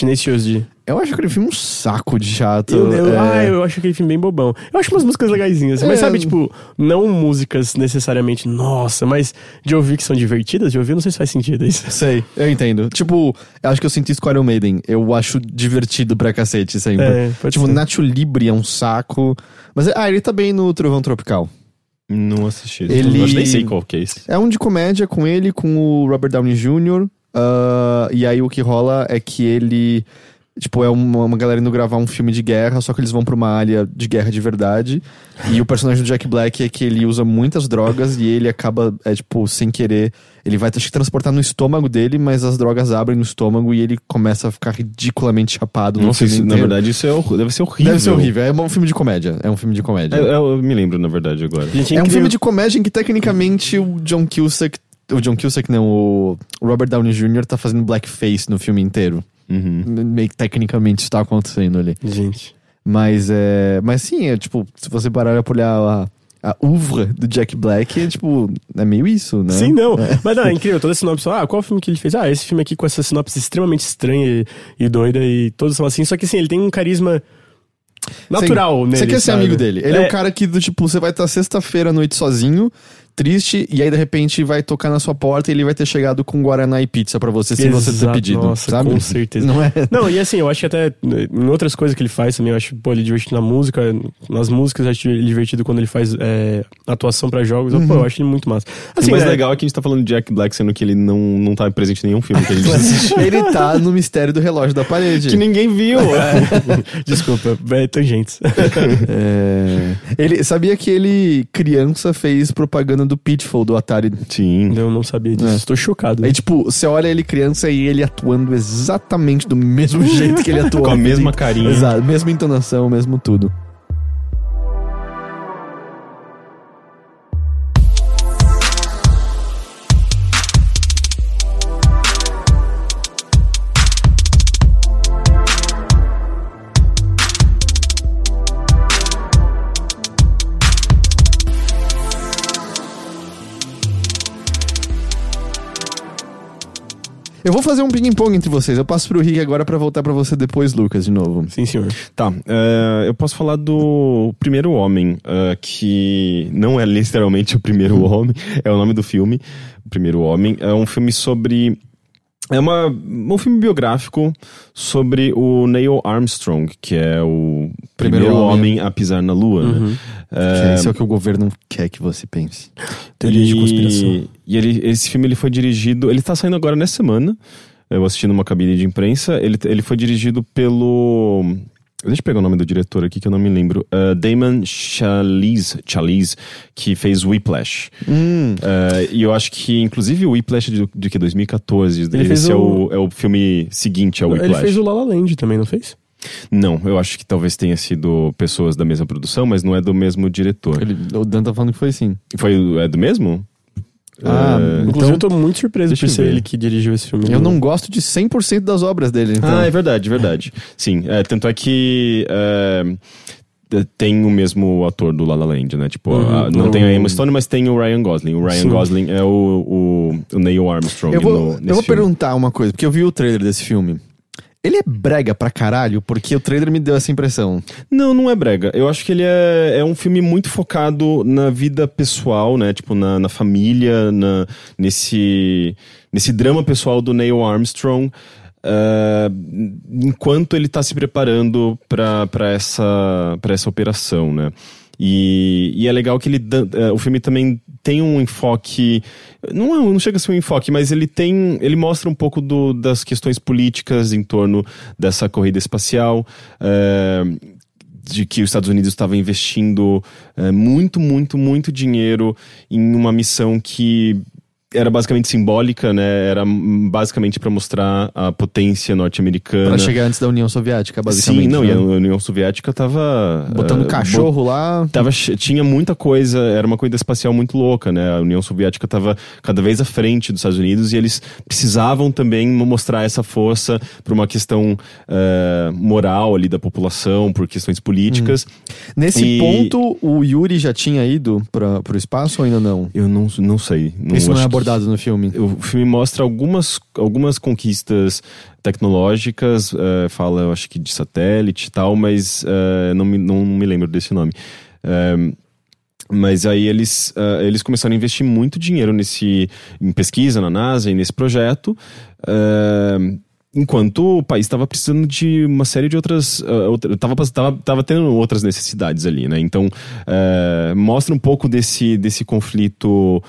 D. eu acho aquele filme um saco de chato. Eu, eu- é. Ah, eu acho aquele filme bem bobão. Eu acho umas músicas legaisinhas. É. Mas sabe, tipo, não músicas necessariamente, nossa, mas de ouvir que são divertidas, de ouvir, não sei se faz sentido isso. Sei, eu entendo. Tipo, eu acho que eu senti isso com Iron Maiden. Eu acho divertido pra cacete sempre. É, tipo, ser. Nacho Libre é um saco. Mas, ah, ele tá bem no Trovão Tropical. Não assisti. Ele- Eu nem sei qual que é esse. É um de comédia com ele, com o Robert Downey Jr. ah, e aí o que rola é que ele. Tipo, é uma, uma galera indo gravar um filme de guerra, só que eles vão pra uma área de guerra de verdade. E o personagem do Jack Black é que ele usa muitas drogas e ele acaba, é tipo, sem querer. Ele vai acho que transportar no estômago dele, mas as drogas abrem no estômago e ele começa a ficar ridiculamente chapado no Nossa, filme isso, na verdade, isso é, deve ser horrível. Deve ser horrível. É um filme de comédia. É um filme de comédia. É, eu me lembro, na verdade, agora. Gente, É um filme de comédia em que tecnicamente o John Cusack. O John Cusack, não, o Robert Downey Jr. tá fazendo blackface no filme inteiro. Uhum. Meio que tecnicamente isso tá acontecendo ali. Gente. Mas é. Mas sim, é tipo, se você parar pra olhar a, a ouvre do Jack Black, é tipo. É meio isso, né? Sim, não. Mas não, é [LAUGHS] incrível. Toda a sinopse. Ah, qual filme que ele fez? Ah, esse filme aqui com essa sinopse extremamente estranha e, e doida e todos são assim. Só que assim, ele tem um carisma natural Sim. nele. Você quer ser sabe? amigo dele. Ele é, É. o cara que, do tipo, você vai estar sexta-feira à noite sozinho, triste, e aí de repente vai tocar na sua porta e ele vai ter chegado com Guaraná e pizza pra você, sem você ter Exato, pedido. Nossa, sabe? com certeza. Não é? Não, e assim, eu acho que até em outras coisas que ele faz também, eu acho, pô, ele é divertido na música, nas músicas eu acho ele divertido quando ele faz é, atuação pra jogos, eu, pô, eu acho ele muito massa. Assim, o mais né, legal é que a gente tá falando de Jack Black, sendo que ele não, não tá presente em nenhum filme que a gente assistiu. [LAUGHS] ele tá no mistério do relógio da parede. que ninguém viu. [LAUGHS] Desculpa, é, tangentes. [LAUGHS] É, Ele sabia que ele, criança, fez propaganda do Pitfall do Atari. Sim. Eu não sabia disso. É. Estou chocado. Aí, tipo, você olha ele criança e ele atuando exatamente do mesmo [LAUGHS] jeito que ele [LAUGHS] atuou. Com a mesma carinha. Exato, mesma entonação, mesmo tudo. Eu vou fazer um ping-pong entre vocês. Eu passo pro Rick agora pra voltar pra você depois, Lucas, de novo. Sim, senhor. Tá, é, eu posso falar do Primeiro Homem, é, que não é literalmente o Primeiro Homem, [LAUGHS] é o nome do filme, O Primeiro Homem. É um filme sobre. É uma, um filme biográfico sobre o Neil Armstrong, que é o primeiro, Primeiro homem. homem. a pisar na Lua. né? Que Esse é o que o governo quer que você pense. Teoria de conspiração. E ele, esse filme ele foi dirigido. Ele tá saindo agora nessa semana. Eu assisti numa cabine de imprensa. Ele, ele foi dirigido pelo. Deixa eu pegar o nome do diretor aqui que eu não me lembro. Uh, Damon Chalice, Chalice, que fez Whiplash. Hum, Uh, e eu acho que, inclusive, o Whiplash é de, de que? 2014. Ele Esse é, o- é o filme seguinte ao Ele Whiplash. fez o La La Land também, não fez? Não, eu acho que talvez tenha sido pessoas da mesma produção, mas não é do mesmo diretor. ele, o Dan tá falando que foi sim. Foi, é do mesmo? Ah, Uh, Inclusive, Então- eu tô muito surpreso por ser ver. ele que dirigiu esse filme. Eu não gosto de 100% das obras dele, então. Ah, é verdade, verdade. Sim, é, tanto é que é, tem o mesmo ator do La La Land, né? Tipo, Uhum. a- não tem a Emma Stone, mas tem o Ryan Gosling. O Ryan Sim. Gosling é o, o, o Neil Armstrong eu vou, no, eu vou filme. perguntar uma coisa, porque eu vi o trailer desse filme. Ele é brega pra caralho, porque o trailer me deu essa impressão. Não, não é brega. Eu acho que ele é, é um filme muito focado na vida pessoal, né? Tipo, na, na família, na, nesse, nesse drama pessoal do Neil Armstrong. ah, enquanto ele tá se preparando para essa, pra essa operação, né? E, e é legal que ele eh, o filme também tem um enfoque não, é- não chega a ser um enfoque mas ele tem ele mostra um pouco do- das questões políticas em torno dessa corrida espacial eh, de que os Estados Unidos estavam investindo eh, muito muito muito dinheiro em uma missão que era basicamente simbólica, né? Era hum, basicamente para mostrar a potência norte-americana. Pra chegar antes da União Soviética, basicamente. Sim, não, né? e a União Soviética tava. Botando eh, cachorro lá. Tava, tinha muita coisa, era uma corrida espacial muito louca, né? A União Soviética estava cada vez à frente dos Estados Unidos e eles precisavam também mo- mostrar essa força por uma questão eh, moral ali da população, por questões políticas. Nesse E- ponto, o Yuri já tinha ido pra, pro espaço ou ainda não? Eu não, não sei. Isso não é abordado no filme. O filme mostra algumas, algumas conquistas tecnológicas, eh, fala, eu acho que de satélite e tal, mas eh, não, me, não me lembro desse nome. Eh, mas aí eles, eh, eles começaram a investir muito dinheiro nesse, em pesquisa na NASA e nesse projeto. eh, Enquanto o país estava precisando de uma série de outras. outra, tava, tava, tendo outras necessidades ali, né? Então, mostra um pouco desse, desse conflito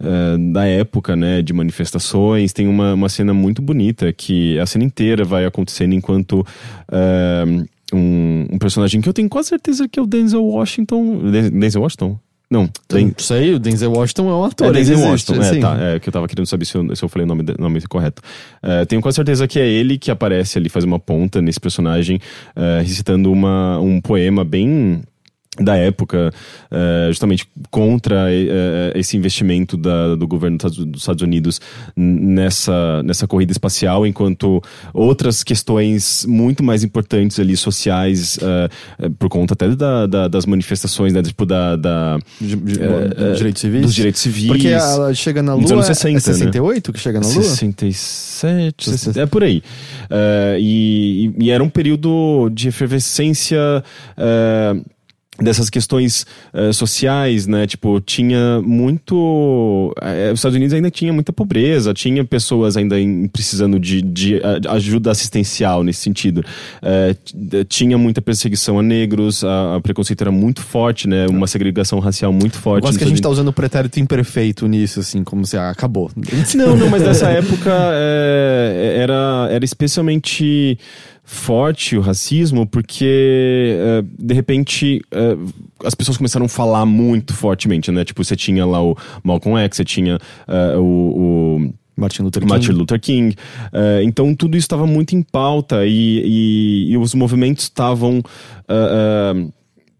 eh, da época, né? De manifestações. Tem uma, uma cena muito bonita que a cena inteira vai acontecendo enquanto. eh, um, um personagem que eu tenho quase certeza que é o Denzel Washington. Den- Denzel Washington? Não, Não sei, o Denzel Washington é um ator. é Denzel Washington, existe, é, sim. tá. É que eu tava querendo saber se eu, se eu falei o nome, nome correto. É, tenho quase certeza que é ele que aparece ali, faz uma ponta nesse personagem, é, recitando uma, um poema bem da época, é, justamente contra é, esse investimento da- do governo dos Estados- dos Estados Unidos nessa, nessa corrida espacial, enquanto outras questões muito mais importantes ali, sociais, por conta até da- da- das manifestações, né, tipo da- da direitos civis? dos direitos civis. Porque ela chega na Nos Lua. anos 60, é 68 que chega na Lua? 67, 60, é por aí. E, e era um período de efervescência. Dessas questões eh, sociais, né? Tipo, tinha muito. eh, os Estados Unidos ainda tinha muita pobreza, tinha pessoas ainda em- precisando de, de a- ajuda assistencial nesse sentido. Eh, t- tinha muita perseguição a negros, a, a preconceito era muito forte, né? Uma segregação racial muito Eu forte. gosto nos que a gente Estados tá usando o pretérito imperfeito nisso, assim, como se ah, acabou. não, não, mas nessa época é, era, era especialmente forte o racismo porque, uh, de repente, uh, as pessoas começaram a falar muito fortemente, né? Tipo, você tinha lá o Malcolm X, você tinha uh, o, o Martin Luther King. Martin Luther King. Uh, então tudo isso estava muito em pauta e, e, e os movimentos estavam uh, uh,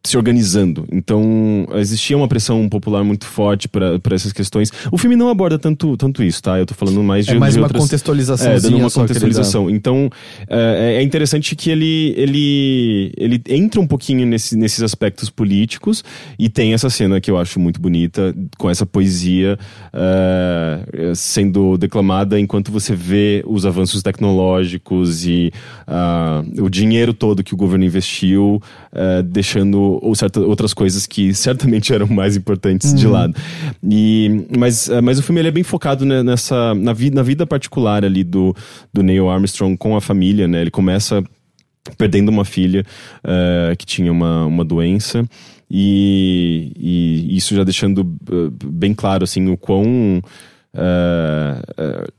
se organizando. Então, existia uma pressão popular muito forte para essas questões. O filme não aborda tanto, tanto isso, tá? Eu tô falando mais de, é mais de uma outras... contextualização. É, dando uma contextualização. Então, é, é interessante que ele, ele, ele entra um pouquinho nesse, nesses aspectos políticos e tem essa cena que eu acho muito bonita, com essa poesia uh, sendo declamada enquanto você vê os avanços tecnológicos e uh, o dinheiro todo que o governo investiu, uh, deixando ou certas outras coisas que [LAUGHS] certamente eram mais importantes uhum. de lado. E, mas, eh, mas o filme ele é bem focado nessa na, vi, na vida particular ali do, do Neil Armstrong com a família, né? Ele começa perdendo uma filha uh, que tinha uma, uma doença e, e isso já deixando uh, bem claro assim o quão uh,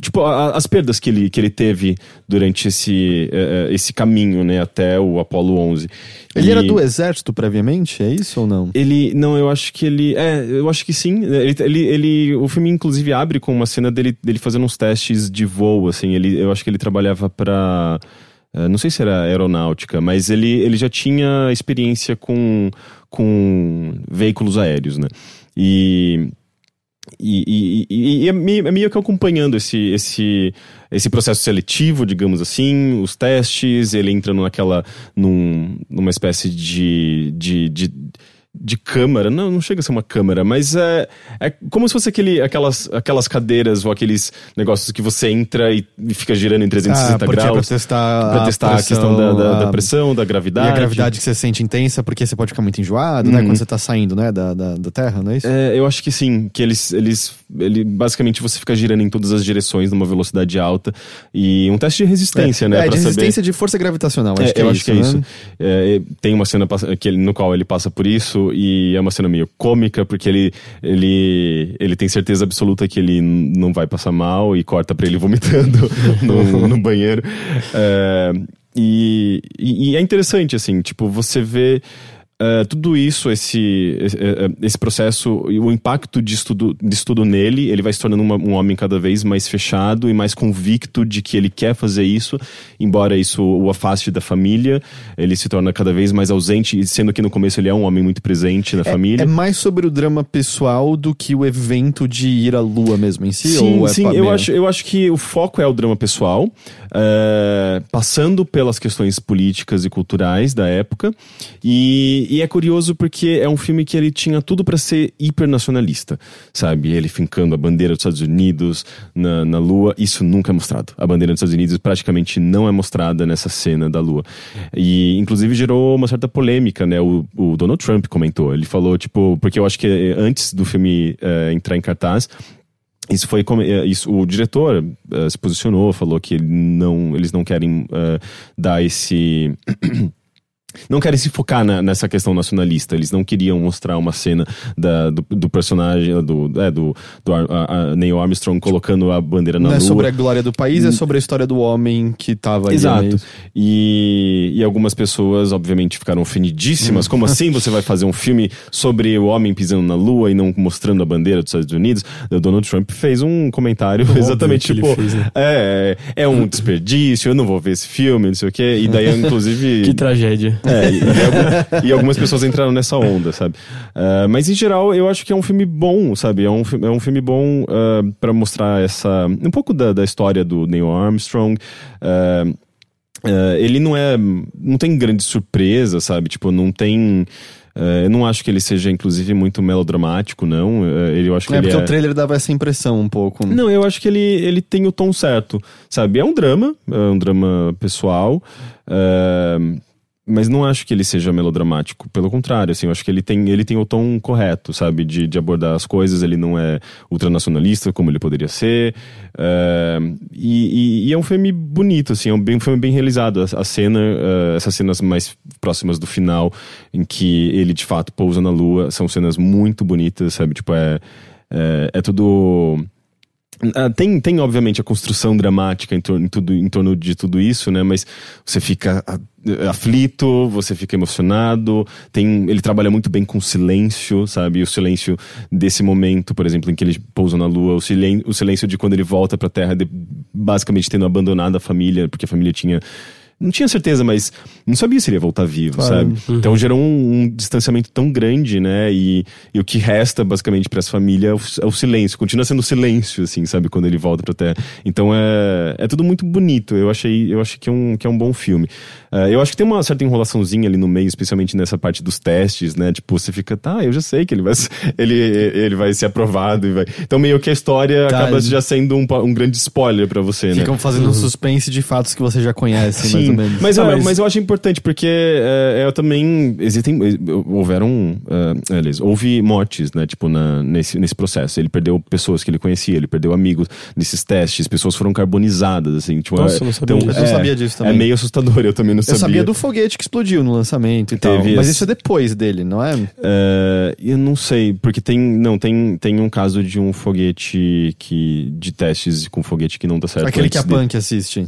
tipo, as perdas que ele, que ele teve durante esse, uh, esse caminho, né, até o Apollo 11. Ele e... era do exército previamente, é isso ou não? Ele, não, eu acho que ele, é, eu acho que sim. Ele, ele, ele, o filme inclusive abre com uma cena dele, dele fazendo uns testes de voo, assim, ele, eu acho que ele trabalhava para uh, não sei se era aeronáutica, mas ele, ele já tinha experiência com, com veículos aéreos, né? E e, e, e, é, meio, é meio que acompanhando esse, esse, esse processo seletivo, digamos assim, os testes, ele entra naquela, num, numa espécie de, de, de de câmara, não, não chega a ser uma câmara, mas é, é como se fosse aquele, aquelas, aquelas cadeiras ou aqueles negócios que você entra e, fica girando em 360 ah, graus. Pra testar, pra testar a, pressão, a questão da, da, da, pressão, da gravidade. E a gravidade que você sente intensa, porque você pode ficar muito enjoado, né? Uhum. Quando você tá saindo, né? Da, da, da Terra, não é isso? É, eu acho que sim, que eles, eles ele, basicamente você fica girando em todas as direções numa velocidade alta e um teste de resistência, é, né? É, de resistência de força gravitacional, acho é, que é eu isso, acho que é né? isso. É, tem uma cena que ele, no qual ele passa por isso e é uma cena meio cômica, porque ele, ele, ele tem certeza absoluta que ele não vai passar mal e corta pra ele vomitando [LAUGHS] no, no banheiro. É, e, e, é interessante, assim, tipo, você vê Uh, tudo isso, esse, esse processo e o impacto de estudo, de estudo nele, ele vai se tornando uma, um homem cada vez mais fechado e mais convicto de que ele quer fazer isso, embora isso o afaste da família, ele se torna cada vez mais ausente, sendo que no começo ele é um homem muito presente na é, família. É mais sobre o drama pessoal do que o evento de ir à lua mesmo em si? Sim, ou é sim, eu acho, eu acho que o foco é o drama pessoal, uh, passando pelas questões políticas e culturais da época, e e, é curioso porque é um filme que ele tinha tudo para ser hipernacionalista, sabe? Ele fincando a bandeira dos Estados Unidos na, na Lua, isso nunca é mostrado. A bandeira dos Estados Unidos praticamente não é mostrada nessa cena da Lua. E, inclusive, gerou uma certa polêmica, né? O, o Donald Trump comentou. Ele falou, tipo, porque eu acho que antes do filme é, entrar em cartaz, isso foi eh, isso, o diretor uh, se posicionou, falou que ele não, eles não querem uh, dar esse não querem se focar na, nessa questão nacionalista. Eles não queriam mostrar uma cena da, do, do, personagem, do, é, do, do a, a Neil Armstrong colocando a bandeira na não lua. Não é sobre a glória do país, é sobre a história do homem que estava ali. Exato. E, e algumas pessoas, obviamente, ficaram ofendidíssimas. Hum. Como assim você vai fazer um filme sobre o homem pisando na lua e não mostrando a bandeira dos Estados Unidos? O Donald Trump fez um comentário Óbvio exatamente tipo: fez, né? é, é um desperdício, eu não vou ver esse filme, não sei o quê. E daí, [LAUGHS] inclusive. que tragédia. É, e, e, algumas pessoas entraram nessa onda, sabe? Uh, mas em geral, eu acho que é um filme bom, sabe? É um, é um filme bom uh, ah, para mostrar essa. um pouco da, da história do Neil Armstrong. Uh, ele não é. não tem grande surpresa, sabe? Tipo, não tem. Uh, eu não acho que ele seja, inclusive, muito melodramático, não. Uh, ele, eu acho que é, porque é... o trailer dava essa impressão um pouco. Não, eu acho que ele, ele tem o tom certo, sabe? É um drama, é um drama pessoal. Uh, mas não acho que ele seja melodramático. Pelo contrário, assim, eu acho que ele tem, ele tem o tom correto, sabe? De, de abordar as coisas. Ele não é ultranacionalista, como ele poderia ser. Uh, e, e, e, é um filme bonito, assim, é um, bem, um filme bem realizado. A, a cena, uh, essas cenas mais próximas do final, em que ele de fato pousa na lua, são cenas muito bonitas, sabe? Tipo, é, é, é tudo Ah, tem, tem, obviamente, a construção dramática em torno, em, tudo, em torno de tudo isso, né? Mas você fica aflito, você fica emocionado. Tem, ele trabalha muito bem com silêncio, sabe? O silêncio desse momento, por exemplo, em que ele pousa na lua, o silêncio, o silêncio de quando ele volta pra Terra, de, basicamente tendo abandonado a família, porque a família tinha não tinha certeza, mas não sabia se ele ia voltar vivo, claro. sabe? Uhum. Então gerou um, um, distanciamento tão grande, né? E, e o que resta, basicamente, para essa família é o, é o, silêncio. Continua sendo silêncio, assim, sabe? Quando ele volta pra Terra. Então é, é tudo muito bonito. Eu achei, eu achei que, é um, que é um bom filme. Uh, eu acho que tem uma certa enrolaçãozinha ali no meio, especialmente nessa parte dos testes, né? Tipo, você fica, tá, eu já sei que ele vai, [LAUGHS] ele, ele vai ser aprovado. E vai... Então meio que a história tá, acaba já sendo um, um grande spoiler para você, Ficam né? Ficam fazendo um suspense de fatos que você já conhece, [LAUGHS] Sim, mais ou menos. Mas, ah, eu, mas... mas eu acho importante porque uh, eu também. Existem. Houveram. Uh, aliás, houve mortes, né? Tipo, na, nesse, nesse processo. Ele perdeu pessoas que ele conhecia, ele perdeu amigos nesses testes, pessoas foram carbonizadas, assim. Tipo, Nossa, eu não sabia, então, disso. É, eu sabia disso também. É meio assustador, eu também não sabia. Eu sabia do foguete que explodiu no lançamento e Teve tal. Mas isso é depois dele, não é? Uh, eu não sei, porque tem. Não, tem, tem um caso de um foguete que. de testes com foguete que não dá certo. Aquele que a Punk assiste.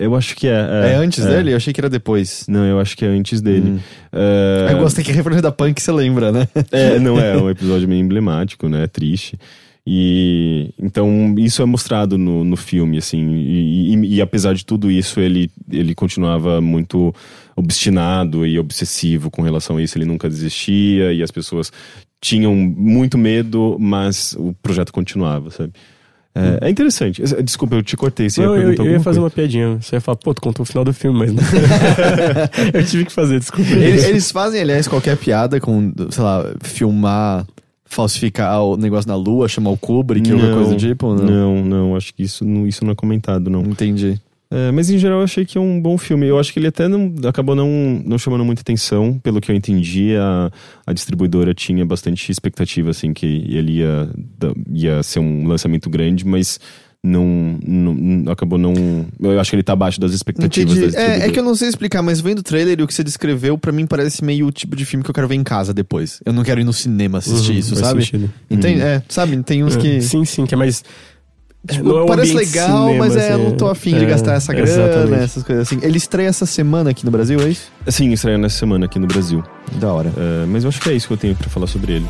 Eu acho que é. É, é antes é. dele? Eu achei que era depois. Não, eu acho que é antes dele. Hum. Uh... Eu gostei que a referência da Punk você lembra, né? É, não é, é um episódio meio emblemático, né? Triste. E então isso é mostrado no, no filme, assim. E, e, e, apesar de tudo isso, ele, ele continuava muito obstinado e obsessivo com relação a isso. Ele nunca desistia e as pessoas tinham muito medo, mas o projeto continuava, sabe? É, é, interessante. Desculpa, eu te cortei. Você não, ia eu, eu ia fazer uma piadinha. Você ia falar, pô, tu contou o final do filme, mas não. [LAUGHS] eu tive que fazer, desculpa. Eles, eles, fazem, aliás, qualquer piada com, sei lá, filmar, falsificar o negócio na lua, chamar o Kubrick, alguma coisa do tipo? Não? não, não, acho que isso não, isso não é comentado, não. Entendi. É, mas em geral eu achei que é um bom filme. Eu acho que ele até não, acabou não, não chamando muita atenção. Pelo que eu entendi, a, a distribuidora tinha bastante expectativa, assim, que ele ia, ia ser um lançamento grande, mas não, não, acabou não. Eu acho que ele tá abaixo das expectativas Entendi. É, é, que eu não sei explicar, mas vendo o trailer e o que você descreveu, para mim parece meio o tipo de filme que eu quero ver em casa depois. Eu não quero ir no cinema assistir uhum, isso, sabe? Entende? Uhum. É, sabe? Tem uns é, que. Sim, sim, que é mais Tipo, é parece legal, cinema, mas é, assim, não tô afim é, de gastar essa grana, exatamente. essas coisas assim. Ele estreia essa semana aqui no Brasil, é isso? Sim, estreia nessa semana aqui no Brasil. Da hora. Uh, mas eu acho que é isso que eu tenho para falar sobre ele.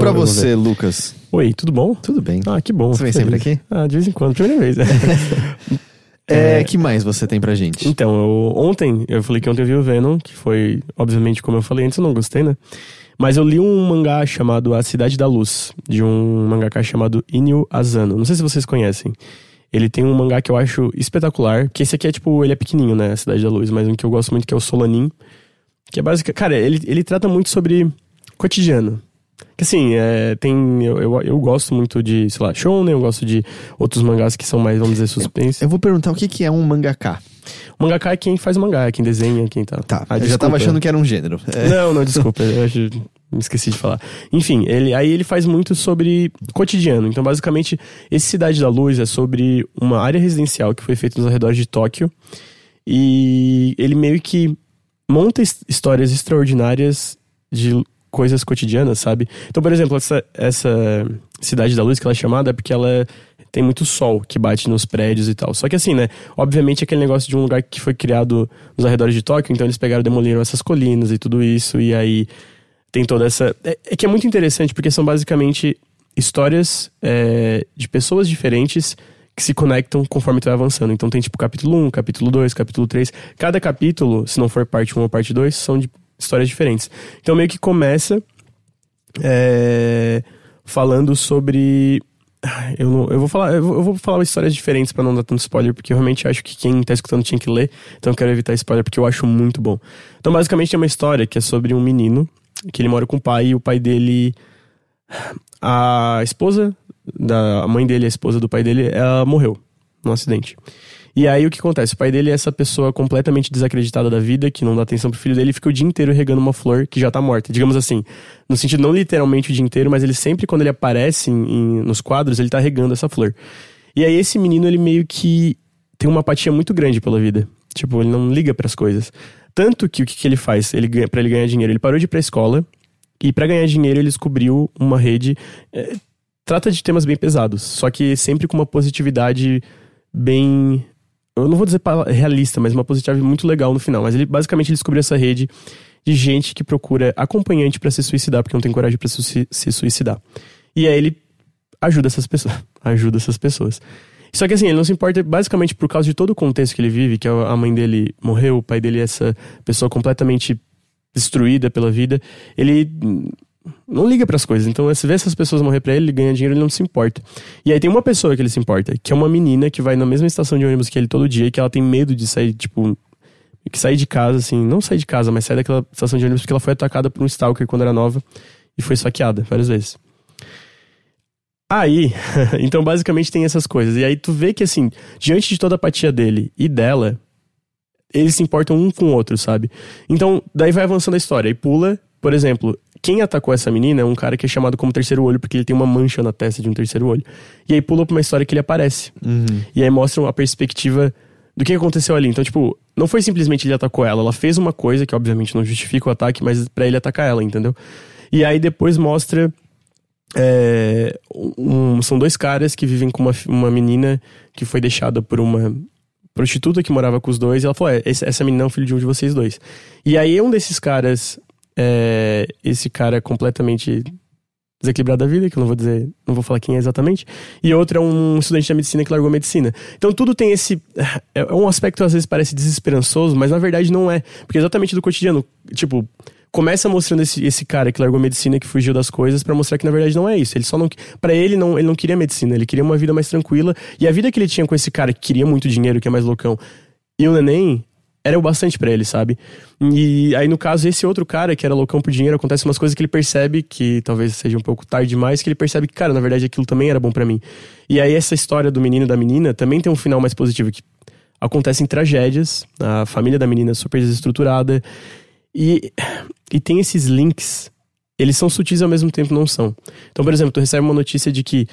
Volto pra você, Lucas. Oi, tudo bom? Tudo bem. Ah, que bom. Você vem sempre aqui? [LAUGHS] Ah, de vez em quando, primeira vez. [LAUGHS] é, é, que mais você tem pra gente? Então, eu, ontem, eu falei que ontem eu vi o Venom, que foi, obviamente, como eu falei antes, eu não gostei, né? Mas eu li um mangá chamado A Cidade da Luz, de um mangaka chamado Inyo Asano. Não sei se vocês conhecem. Ele tem um mangá que eu acho espetacular, que esse aqui é tipo, ele é pequenininho, né? A Cidade da Luz, mas um que eu gosto muito que é o Solanin. Que é basicamente. Cara, ele, ele trata muito sobre cotidiano. Assim, é, tem. Eu, eu, eu, gosto muito de, sei lá, shonen, eu gosto de outros mangás que são mais, vamos dizer, suspense. Eu, eu vou perguntar o que, que é um mangaka. O mangaka é quem faz mangá, é quem desenha, quem tá. Tá, ah, eu já tava achando que era um gênero. É. Não, não, [LAUGHS] desculpa, eu acho, me esqueci de falar. Enfim, ele, aí ele faz muito sobre cotidiano. Então, basicamente, esse Cidade da Luz é sobre uma área residencial que foi feita nos arredores de Tóquio. E ele meio que monta histórias extraordinárias de coisas cotidianas, sabe? Então, por exemplo, essa, essa Cidade da Luz que ela é chamada é porque ela tem muito sol que bate nos prédios e tal. Só que assim, né? Obviamente aquele negócio de um lugar que foi criado nos arredores de Tóquio, então eles pegaram, demoliram essas colinas e tudo isso, e aí tem toda essa. É, é que é muito interessante porque são basicamente histórias é, de pessoas diferentes que se conectam conforme tu vai avançando. Então tem tipo capítulo 1, capítulo 2, capítulo 3. Cada capítulo, se não for parte 1 ou parte 2, são de histórias diferentes. Então meio que começa é, falando sobre eu, não, eu vou falar eu vou, falar histórias diferentes para não dar tanto spoiler porque eu realmente acho que quem tá escutando tinha que ler então eu quero evitar spoiler porque eu acho muito bom então basicamente é uma história que é sobre um menino que ele mora com o pai e o pai dele a esposa da a mãe dele a esposa do pai dele ela morreu num acidente E aí o que acontece? O pai dele é essa pessoa completamente desacreditada da vida, que não dá atenção pro filho dele, e fica o dia inteiro regando uma flor que já tá morta. Digamos assim, no sentido não literalmente o dia inteiro, mas ele sempre, quando ele aparece em, em, nos quadros, ele tá regando essa flor. E aí esse menino, ele meio que tem uma apatia muito grande pela vida. Tipo, ele não liga para as coisas. Tanto que o que, que ele faz? Ele para ele ganhar dinheiro, ele parou de ir pra escola e para ganhar dinheiro ele descobriu uma rede é, trata de temas bem pesados, só que sempre com uma positividade bem eu não vou dizer realista, mas uma positividade muito legal no final. Mas ele basicamente descobriu essa rede de gente que procura acompanhante para se suicidar, porque não tem coragem para se suicidar. E aí ele ajuda essas pessoas. [LAUGHS] ajuda essas pessoas. Só que assim, ele não se importa basicamente por causa de todo o contexto que ele vive, que a mãe dele morreu, o pai dele é essa pessoa completamente destruída pela vida. Ele não liga para as coisas. Então, se vê essas pessoas morrer para ele, ele ganha dinheiro, ele não se importa. E aí tem uma pessoa que ele se importa, que é uma menina que vai na mesma estação de ônibus que ele todo dia, que ela tem medo de sair, tipo, que sair de casa, assim, não sair de casa, mas sair daquela estação de ônibus porque ela foi atacada por um stalker quando era nova e foi saqueada várias vezes. Aí, [LAUGHS] então basicamente tem essas coisas. E aí tu vê que, assim, diante de toda a apatia dele e dela, eles se importam um com o outro, sabe? Então, daí vai avançando a história e pula, por exemplo, quem atacou essa menina é um cara que é chamado como terceiro olho porque ele tem uma mancha na testa de um terceiro olho. E aí pula pra uma história que ele aparece. Uhum. E aí mostra a perspectiva do que aconteceu ali. Então, tipo, não foi simplesmente ele atacou ela, ela fez uma coisa que obviamente não justifica o ataque, mas para ele atacar ela, entendeu? E aí depois mostra é, um, são dois caras que vivem com uma, uma menina que foi deixada por uma prostituta que morava com os dois. E ela falou: é, essa menina é um filho de um de vocês dois. E aí um desses caras, é, esse cara completamente desequilibrado da vida, que eu não vou dizer, não vou falar quem é exatamente, e outro é um estudante de medicina que largou medicina. Então tudo tem esse. É um aspecto às vezes parece desesperançoso, mas na verdade não é. Porque é exatamente do cotidiano. Tipo, começa mostrando esse, esse cara que largou medicina, que fugiu das coisas, para mostrar que na verdade não é isso. Ele só não. para ele, não, ele não queria medicina, ele queria uma vida mais tranquila. E a vida que ele tinha com esse cara que queria muito dinheiro, que é mais loucão, e o neném, era o bastante para ele, sabe? E aí, no caso, esse outro cara que era loucão por dinheiro, acontece umas coisas que ele percebe, que talvez seja um pouco tarde demais, que ele percebe que, cara, na verdade aquilo também era bom para mim. E aí, essa história do menino e da menina também tem um final mais positivo, que acontecem tragédias, a família da menina é super desestruturada, e, e tem esses links, eles são sutis ao mesmo tempo não são. Então, por exemplo, tu recebe uma notícia de que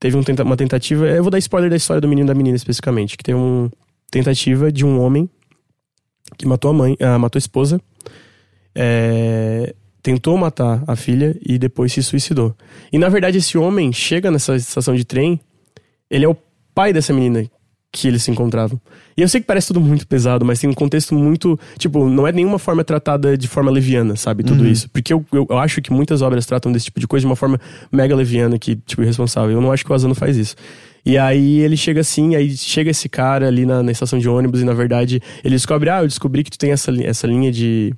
teve um tenta uma tentativa. Eu vou dar spoiler da história do menino e da menina especificamente. Que teve uma tentativa de um homem que matou a mãe, ah, matou a esposa, é, tentou matar a filha e depois se suicidou. E na verdade, esse homem chega nessa estação de trem, ele é o pai dessa menina que eles se encontravam. E eu sei que parece tudo muito pesado, mas tem um contexto muito. Tipo, não é nenhuma forma tratada de forma leviana, sabe? Tudo uhum. isso. Porque eu, eu, eu, acho que muitas obras tratam desse tipo de coisa de uma forma mega leviana, que, tipo, irresponsável. Eu não acho que o Asano faz isso. E aí ele chega assim, aí chega esse cara ali na, na estação de ônibus e na verdade ele descobre: ah, eu descobri que tu tem essa, essa linha de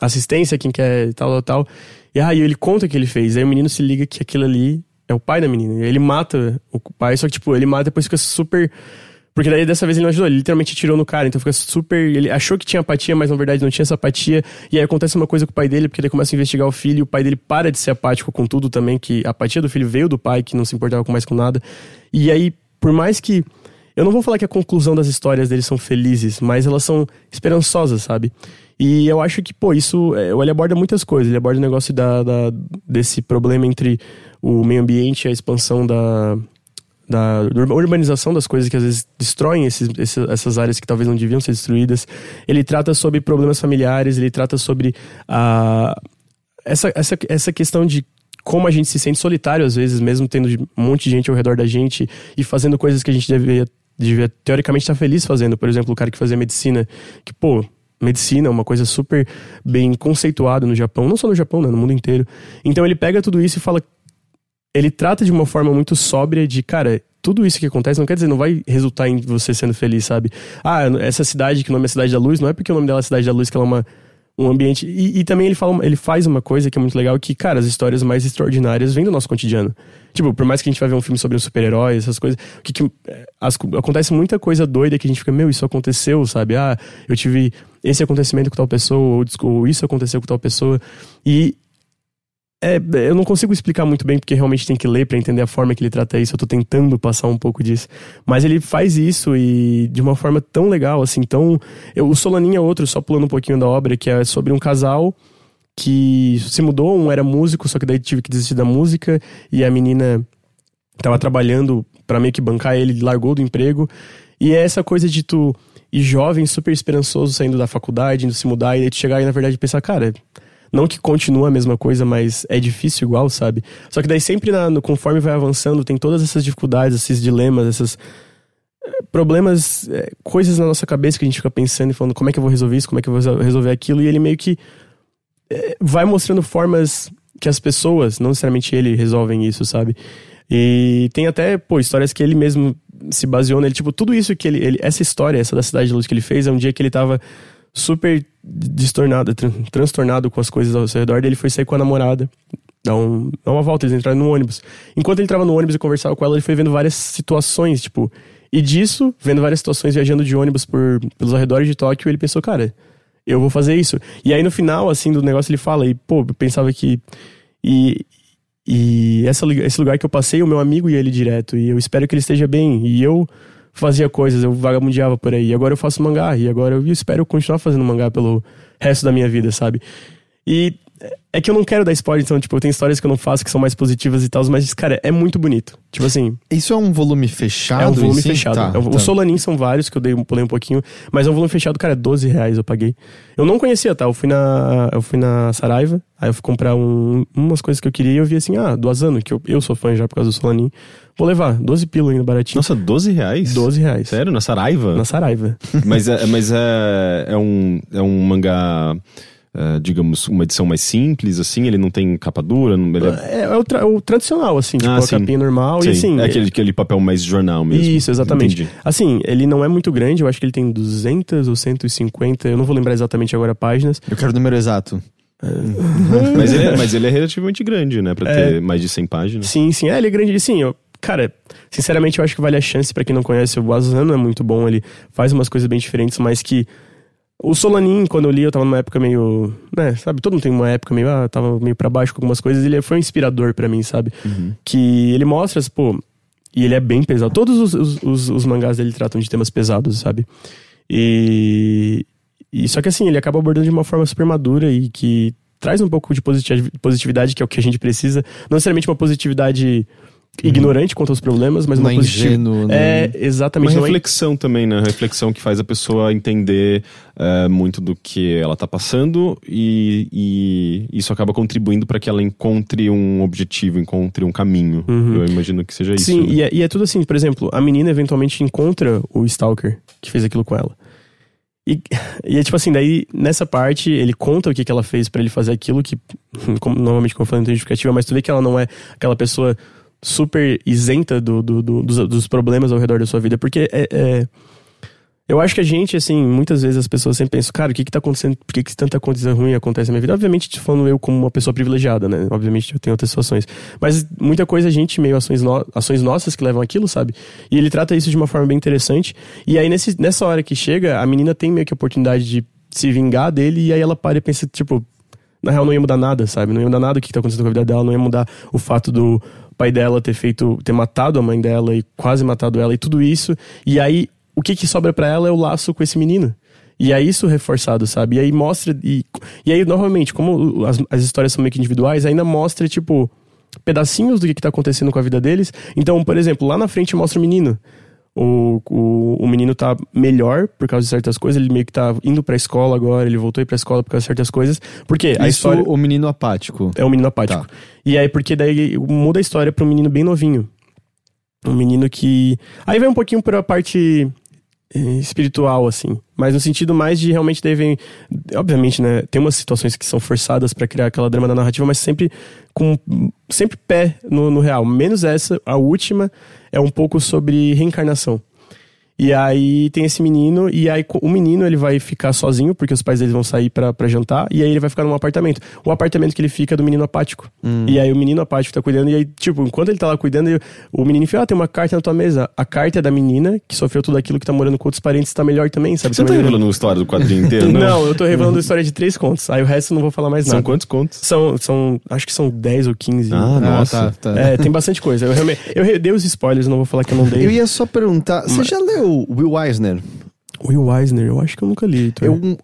assistência, quem quer tal, tal, tal. E aí ele conta o que ele fez. Aí o menino se liga que aquilo ali é o pai da menina. E ele mata o pai, só que, tipo, ele mata e depois fica super porque daí dessa vez ele não ajudou, ele literalmente tirou no cara, então fica super. Ele achou que tinha apatia, mas na verdade não tinha essa apatia. E aí acontece uma coisa com o pai dele, porque ele começa a investigar o filho, e o pai dele para de ser apático com tudo também, que a apatia do filho veio do pai, que não se importava com mais com nada. E aí, por mais que. Eu não vou falar que a conclusão das histórias deles são felizes, mas elas são esperançosas, sabe? E eu acho que, pô, isso. É, ele aborda muitas coisas. Ele aborda o negócio da, da, desse problema entre o meio ambiente e a expansão da, da urbanização das coisas que às vezes destroem esses, esses, essas áreas que talvez não deviam ser destruídas. Ele trata sobre problemas familiares, ele trata sobre a, essa, essa, essa questão de como a gente se sente solitário às vezes, mesmo tendo um monte de gente ao redor da gente e fazendo coisas que a gente deveria, devia teoricamente estar feliz fazendo. Por exemplo, o cara que fazia medicina, que, pô, medicina é uma coisa super bem conceituada no Japão, não só no Japão, né, no mundo inteiro. Então ele pega tudo isso e fala, ele trata de uma forma muito sóbria de, cara, tudo isso que acontece não quer dizer, não vai resultar em você sendo feliz, sabe? Ah, essa cidade que o nome é Cidade da Luz, não é porque o nome dela é Cidade da Luz que ela é uma, um ambiente. E, e, também ele, fala, ele faz uma coisa que é muito legal, que, cara, as histórias mais extraordinárias vêm do nosso cotidiano. Tipo, por mais que a gente vai ver um filme sobre um super-herói, essas coisas, que, que as, acontece muita coisa doida que a gente fica, meu, isso aconteceu, sabe? Ah, eu tive esse acontecimento com tal pessoa, ou, ou isso aconteceu com tal pessoa. E É, eu não consigo explicar muito bem, porque realmente tem que ler para entender a forma que ele trata isso. Eu tô tentando passar um pouco disso. Mas ele faz isso e de uma forma tão legal, assim. Tão... Eu, o Solaninha é outro, só pulando um pouquinho da obra, que é sobre um casal que se mudou, um era músico, só que daí tive que desistir da música, e a menina tava trabalhando para meio que bancar ele, largou do emprego. E é essa coisa de tu ir jovem, super esperançoso, saindo da faculdade, indo se mudar, e daí tu chegar e na verdade pensar, cara não que continua a mesma coisa, mas é difícil igual, sabe? Só que daí sempre, na, no, conforme vai avançando, tem todas essas dificuldades, esses dilemas, esses eh, problemas, é, coisas na nossa cabeça que a gente fica pensando e falando como é que eu vou resolver isso, como é que eu vou resolver aquilo, e ele meio que é, vai mostrando formas que as pessoas, não necessariamente ele, resolvem isso, sabe? E tem até, pô, histórias que ele mesmo se baseou nele. Tipo, tudo isso que ele, ele. Essa história, essa da Cidade de Luz que ele fez, é um dia que ele tava super distornado, tran transtornado com as coisas ao seu redor. Ele foi sair com a namorada, dar, um, uma volta, eles entraram no ônibus. Enquanto ele entrava no ônibus e conversava com ela, ele foi vendo várias situações, tipo. E disso, vendo várias situações viajando de ônibus por, pelos arredores de Tóquio, ele pensou, cara, eu vou fazer isso. E aí no final, assim, do negócio ele fala, e pô, eu pensava que. E, e essa, esse lugar que eu passei, o meu amigo ia ele direto. E eu espero que ele esteja bem. E eu fazia coisas, eu vagabundeava por aí. Agora eu faço mangá, e agora eu espero continuar fazendo mangá pelo resto da minha vida, sabe? E é que eu não quero dar spoiler, então, tipo, tem histórias que eu não faço que são mais positivas e tal, mas, cara, é muito bonito. Tipo assim. Isso é um volume fechado? É um volume fechado. Tá, é, tá. Os Solanin são vários, que eu dei, pulei um pouquinho, mas é um volume fechado, cara, 12 reais eu paguei. Eu não conhecia, tá? Eu fui na, eu fui na Saraiva, aí eu fui comprar um, umas coisas que eu queria e eu vi assim, ah, do Asano, que eu, eu sou fã já por causa do Solanin. Vou levar, 12 pila ainda baratinho. Nossa, 12 reais? 12 reais. Sério? Na Saraiva? Na Saraiva. [LAUGHS] mas é, mas é, é, um, é um mangá uh, digamos, uma edição mais simples, assim? Ele não tem capa dura? Ele é... É, é o, tra o, tradicional, assim, tipo, ah, a capinha normal. Sim. E, assim, é aquele, aquele papel mais jornal mesmo. Isso, exatamente. Entendi. Assim, ele não é muito grande, eu acho que ele tem 200 ou 150, eu não vou lembrar exatamente agora páginas. Eu quero o número exato. [LAUGHS] mas, ele é, mas ele é relativamente grande, né? Pra ter mais de 100 páginas. Sim, sim. É, ele é grande. Sim, eu, cara, sinceramente eu acho que vale a chance para quem não conhece. O Asano é muito bom, ele faz umas coisas bem diferentes, mas que o Solanin, quando eu li, eu tava numa época meio. Né, sabe? Todo mundo tem uma época meio. Ah, tava meio pra baixo com algumas coisas. Ele foi um inspirador para mim, sabe? Uhum. Que ele mostra, pô. E ele é bem pesado. Todos os, os, os, os, mangás dele tratam de temas pesados, sabe? E, e. Só que assim, ele acaba abordando de uma forma super madura e que traz um pouco de positividade, que é o que a gente precisa. Não necessariamente uma positividade ignorante quanto aos problemas, mas não uma é ingênuo, né? É, exatamente. Uma é reflexão é... também, né? Reflexão que faz a pessoa entender é, muito do que ela está passando e, e, isso acaba contribuindo para que ela encontre um objetivo, encontre um caminho. Uhum. Eu imagino que seja isso. Sim, né? e, é, e é tudo assim, por exemplo, a menina eventualmente encontra o Stalker que fez aquilo com ela. E, [LAUGHS] e é tipo assim, daí nessa parte ele conta o que, que ela fez para ele fazer aquilo, que [LAUGHS] como, normalmente como não tem justificativa, mas tu vê que ela não é aquela pessoa super isenta do, do, do, dos, dos, problemas ao redor da sua vida, porque é, é, eu acho que a gente, assim, muitas vezes as pessoas sempre pensam, cara, o que que tá acontecendo, por que que tanta coisa ruim acontece na minha vida? Obviamente, te falando eu como uma pessoa privilegiada, né? Obviamente eu tenho outras situações. Mas muita coisa a gente, meio ações, no, ações nossas que levam aquilo, sabe? E ele trata isso de uma forma bem interessante. E aí, nesse, nessa hora que chega, a menina tem meio que a oportunidade de se vingar dele, e aí ela para e pensa, tipo, na real não ia mudar nada, sabe? Não ia mudar nada o que tá acontecendo com a vida dela, não ia mudar o fato do pai dela ter feito, ter matado a mãe dela e quase matado ela e tudo isso. E aí, o que que sobra para ela é o laço com esse menino. E é isso reforçado, sabe? E aí mostra. E, e aí, novamente, como as, as histórias são meio que individuais, ainda mostra, tipo, pedacinhos do que, que tá acontecendo com a vida deles. Então, por exemplo, lá na frente mostra o menino o, o, o menino tá melhor por causa de certas coisas, ele meio que tá indo pra escola agora, ele voltou a ir pra escola por causa de certas coisas. Porque a Isso, história. O menino apático. É o menino apático. Tá. E aí, porque daí muda a história pra um menino bem novinho. Um menino que. Aí vai um pouquinho pra parte espiritual, assim. Mas no sentido mais de realmente devem. Obviamente, né? Tem umas situações que são forçadas para criar aquela drama da narrativa, mas sempre com. Sempre pé no, no real. Menos essa, a última é um pouco sobre reencarnação. E aí tem esse menino, e aí o menino ele vai ficar sozinho, porque os pais dele vão sair pra, pra jantar, e aí ele vai ficar num apartamento. O apartamento que ele fica é do menino apático. E aí o menino apático tá cuidando, e aí, tipo, enquanto ele tá lá cuidando, ele- o menino fala, ah, tem uma carta na tua mesa. A carta é da menina, que sofreu tudo aquilo que tá morando com outros parentes, tá melhor também, sabe? Você não tá melhorando. revelando a história do quadrinho inteiro, [LAUGHS] não? Não, eu tô revelando a história de três contos. Aí o resto eu não vou falar mais São nada. quantos contos? São, são, acho que são 10 ou 15. Ah, nossa. tá, tá. É, tem bastante coisa. Eu, realmente, eu dei os spoilers, não vou falar que eu não dei. Eu ia só perguntar, você já leu Will Eisner? Will Eisner, eu acho que eu nunca li. Heitor. Eu,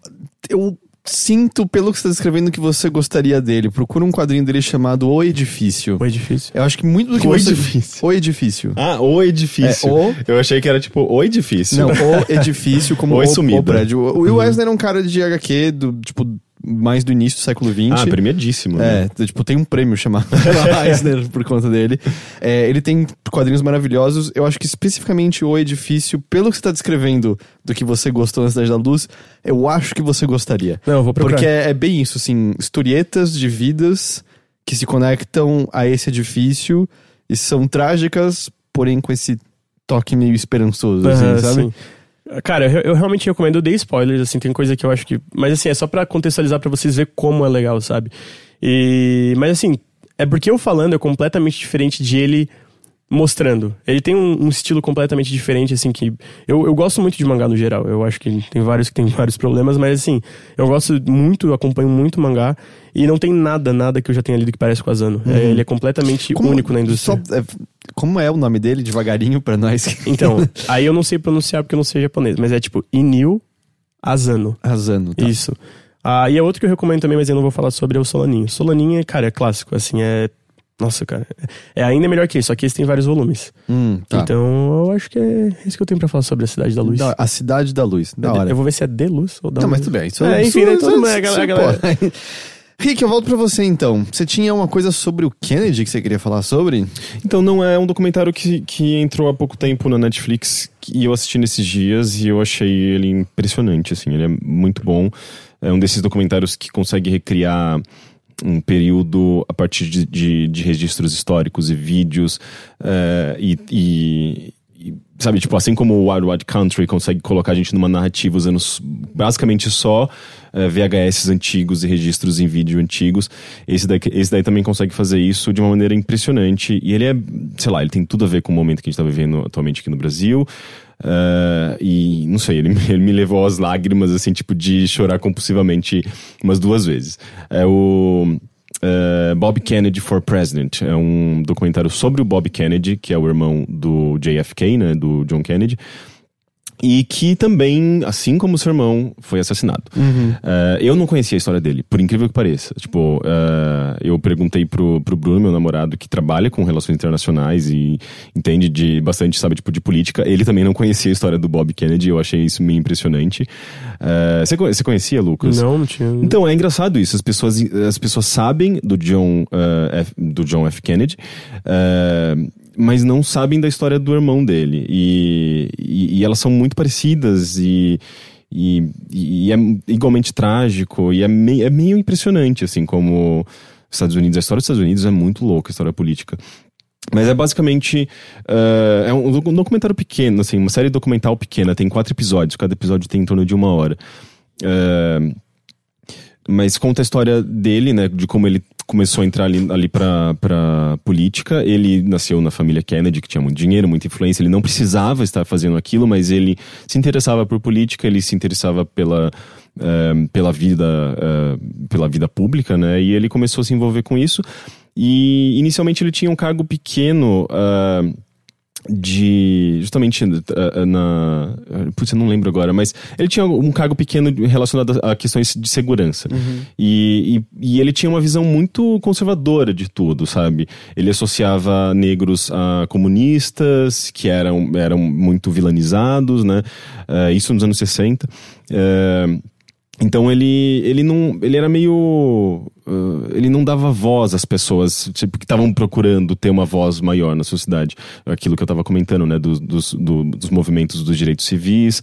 eu sinto, pelo que você está descrevendo, que você gostaria dele. Procura um quadrinho dele chamado O Edifício. Foi difícil. Eu acho que muito do que O você... Edifício. O Edifício. Ah, o edifício. É, o- Eu achei que era tipo o edifício. Não, o [LAUGHS] edifício como Oi, o, o prédio. O Will Eisner é um cara de HQ do, tipo, mais do início do século XX. Ah, premiadíssimo. né? É, tipo, tem um prêmio chamado [LAUGHS] Eisner por conta dele. É, ele tem quadrinhos maravilhosos. Eu acho que especificamente o edifício, pelo que você tá descrevendo do que você gostou na Cidade da Luz, eu acho que você gostaria. Não, eu vou procurar. Porque é, é bem isso, assim, historietas de vidas que se conectam a esse edifício e são trágicas, porém com esse toque meio esperançoso, assim, Ah, sabe? sim. Cara, eu, eu realmente recomendo, eu dei spoilers, assim, tem coisa que eu acho que. Mas assim, é só pra contextualizar pra vocês ver como é legal, sabe? E. Mas assim, é porque eu falando é completamente diferente de ele mostrando. Ele tem um, um estilo completamente diferente, assim, que. Eu, eu gosto muito de mangá no geral. Eu acho que tem vários que tem [LAUGHS] vários problemas, mas assim, eu gosto muito, eu acompanho muito mangá. E não tem nada, nada que eu já tenha lido que parece com a Zano. É, ele é completamente único na indústria. só- é, como é o nome dele, devagarinho, pra nós? Então, [LAUGHS] aí eu não sei pronunciar porque eu não sei japonês, mas é tipo Inil Asano. Arrasando, tá? Isso. Ah, e é outro que eu recomendo também, mas eu não vou falar sobre é o Solaninho. Solaninho, cara, é clássico, assim, é. Nossa, cara. É ainda melhor que esse, só que esse tem vários volumes. Hum, tá. Então, eu acho que é isso que eu tenho pra falar sobre a Cidade da Luz. Da- a Cidade da Luz, da É hora. Eu vou ver se é de luz ou da Não, luz. mas tudo bem. Isso, É, enfim, isso- né, todo isso- mundo- a isso- galera- pô. Rick, eu volto pra você então. Você tinha uma coisa sobre o Kennedy que você queria falar sobre? Então, não é um documentário que, que entrou há pouco tempo na Netflix e eu assisti nesses dias e eu achei ele impressionante, assim, ele é muito bom. É um desses documentários que consegue recriar um período a partir de, de, de registros históricos e vídeos é, e, e- e, sabe, tipo, assim como o Wild Wild Country consegue colocar a gente numa narrativa usando basicamente só é, VHS antigos e registros em vídeo antigos, esse daí, esse daí também consegue fazer isso de uma maneira impressionante e ele é, sei lá, ele tem tudo a ver com o momento que a gente tá vivendo atualmente aqui no Brasil é, e não sei, ele, [LAUGHS] ele me levou às lágrimas, assim, tipo, de chorar compulsivamente umas duas vezes. É o é, Bob Kennedy for President. É um documentário sobre o Bob Kennedy, que é o irmão do JFK, né, do John Kennedy. E que também, assim como o seu irmão, foi assassinado. É, eu não conhecia a história dele, por incrível que pareça. Tipo, é, eu perguntei pro, pro Bruno, meu namorado, que trabalha com relações internacionais e entende de bastante, sabe, tipo, de política. Ele também não conhecia a história do Bob Kennedy, eu achei isso meio impressionante. É, você, você conhecia, Lucas? Não, não tinha. Então, é engraçado isso. As pessoas, as pessoas sabem do John, eh, F, do John F. Kennedy, eh, mas não sabem da história do irmão dele. E, e, e elas são muito parecidas e, e, e é igualmente trágico. E é, mei, é meio impressionante, assim, como os Estados Unidos. A história dos Estados Unidos é muito louca, a história política. Mas é basicamente. eh, é um, um documentário pequeno, assim, uma série documental pequena, tem quatro episódios, cada episódio tem em torno de uma hora. Eh, mas conta a história dele, né, de como ele começou a entrar ali, ali pra, pra política. Ele nasceu na família Kennedy, que tinha muito dinheiro, muita influência. Ele não precisava estar fazendo aquilo, mas ele se interessava por política, ele se interessava pela, eh, pela vida eh, pela vida pública, né, e ele começou a se envolver com isso. E inicialmente ele tinha um cargo pequeno. ah, de justamente uh, na putz, eu não lembro agora, mas ele tinha um cargo pequeno relacionado a questões de segurança e, e, e ele tinha uma visão muito conservadora de tudo, sabe? Ele associava negros a comunistas que eram, eram muito vilanizados, né? Uh, isso nos anos 60. Uh, então ele, ele não. Ele era meio. uh, ele não dava voz às pessoas tipo, que estavam procurando ter uma voz maior na sociedade. Aquilo que eu estava comentando, né? Dos, dos, do- dos movimentos dos direitos civis.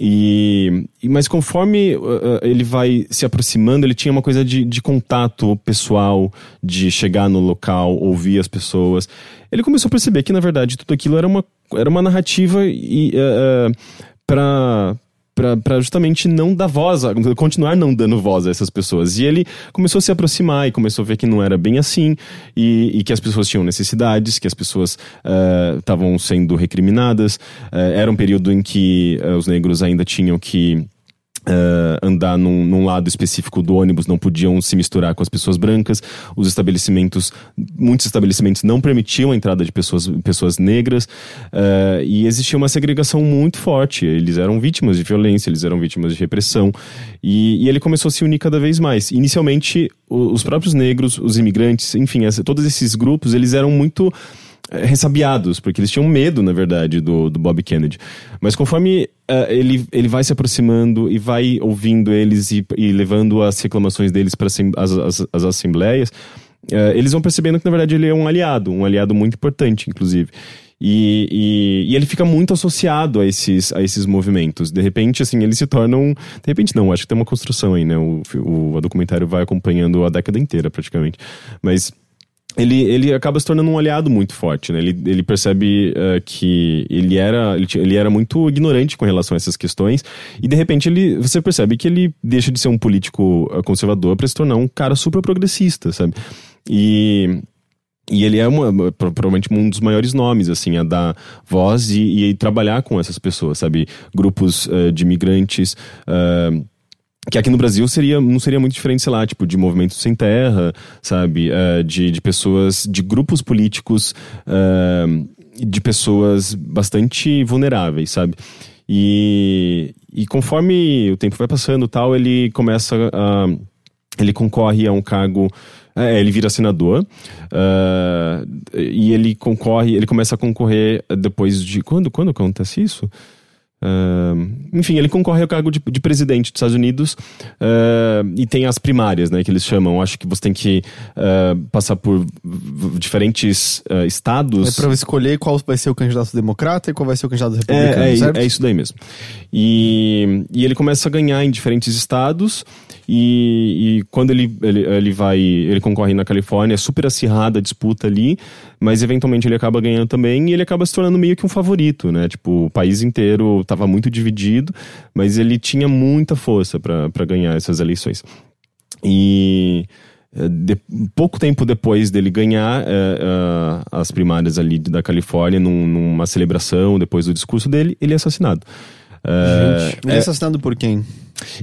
E, mas conforme uh, ele vai se aproximando, ele tinha uma coisa de, de contato pessoal, de chegar no local, ouvir as pessoas. Ele começou a perceber que, na verdade, tudo aquilo era uma, era uma narrativa e, uh, para para justamente não dar voz, continuar não dando voz a essas pessoas. E ele começou a se aproximar e começou a ver que não era bem assim e, e que as pessoas tinham necessidades, que as pessoas estavam uh, sendo recriminadas. Uh, era um período em que uh, os negros ainda tinham que Uh, andar num, num, lado específico do ônibus, não podiam se misturar com as pessoas brancas. Os estabelecimentos, muitos estabelecimentos não permitiam a entrada de pessoas, pessoas negras uh, e existia uma segregação muito forte. Eles eram vítimas de violência, eles eram vítimas de repressão e, e ele começou a se unir cada vez mais. Inicialmente, o, os próprios negros, os imigrantes, enfim, essa, todos esses grupos, eles eram muito eh, ressabiados, porque eles tinham medo, na verdade, do, do Bob Kennedy. Mas conforme uh, ele, ele vai se aproximando e vai ouvindo eles e, e levando as reclamações deles para as, as, as, assembleias, uh, eles vão percebendo que, na verdade, ele é um aliado, um aliado muito importante, inclusive. E, e, e, ele fica muito associado a esses, a esses movimentos. De repente, assim, eles se tornam. De repente, não, acho que tem uma construção aí, né? O, o, o documentário vai acompanhando a década inteira, praticamente. Mas ele, ele acaba se tornando um aliado muito forte, né? Ele, ele percebe uh, que ele era, ele, ele, era muito ignorante com relação a essas questões e de repente ele, você percebe que ele deixa de ser um político eh, conservador para se tornar um cara super progressista, sabe? E e ele é uma, provavelmente um dos maiores nomes, assim, a dar voz e, e trabalhar com essas pessoas, sabe? Grupos uh, de imigrantes, uh, que aqui no Brasil seria, não seria muito diferente, sei lá, tipo, de movimentos sem terra, sabe? Uh, de, de pessoas, de grupos políticos, uh, de pessoas bastante vulneráveis, sabe? E, e conforme o tempo vai passando tal, ele começa a. Ele concorre a um cargo. É, ele vira senador uh, e ele concorre, ele começa a concorrer depois de. Quando, quando acontece isso? Uh, enfim, ele concorre ao cargo de, de presidente dos Estados Unidos uh, e tem as primárias, né, que eles chamam. Acho que você tem que uh, passar por diferentes estados. É para escolher qual vai ser o candidato democrata e qual vai ser o candidato republicano, é, é? É isso daí mesmo. E, e ele começa a ganhar em diferentes estados e, e quando ele, ele, ele vai, ele concorre na Califórnia, é super acirrada a disputa ali, mas eventualmente ele acaba ganhando também e ele acaba se tornando meio que um favorito, né? Tipo, o país inteiro estava muito dividido, mas ele tinha muita força para ganhar essas eleições. E eh, de, pouco tempo depois dele ganhar é, é, as primárias ali da Califórnia, num, numa celebração, depois do discurso dele, ele é assassinado. Gente, ele é assassinado por quem?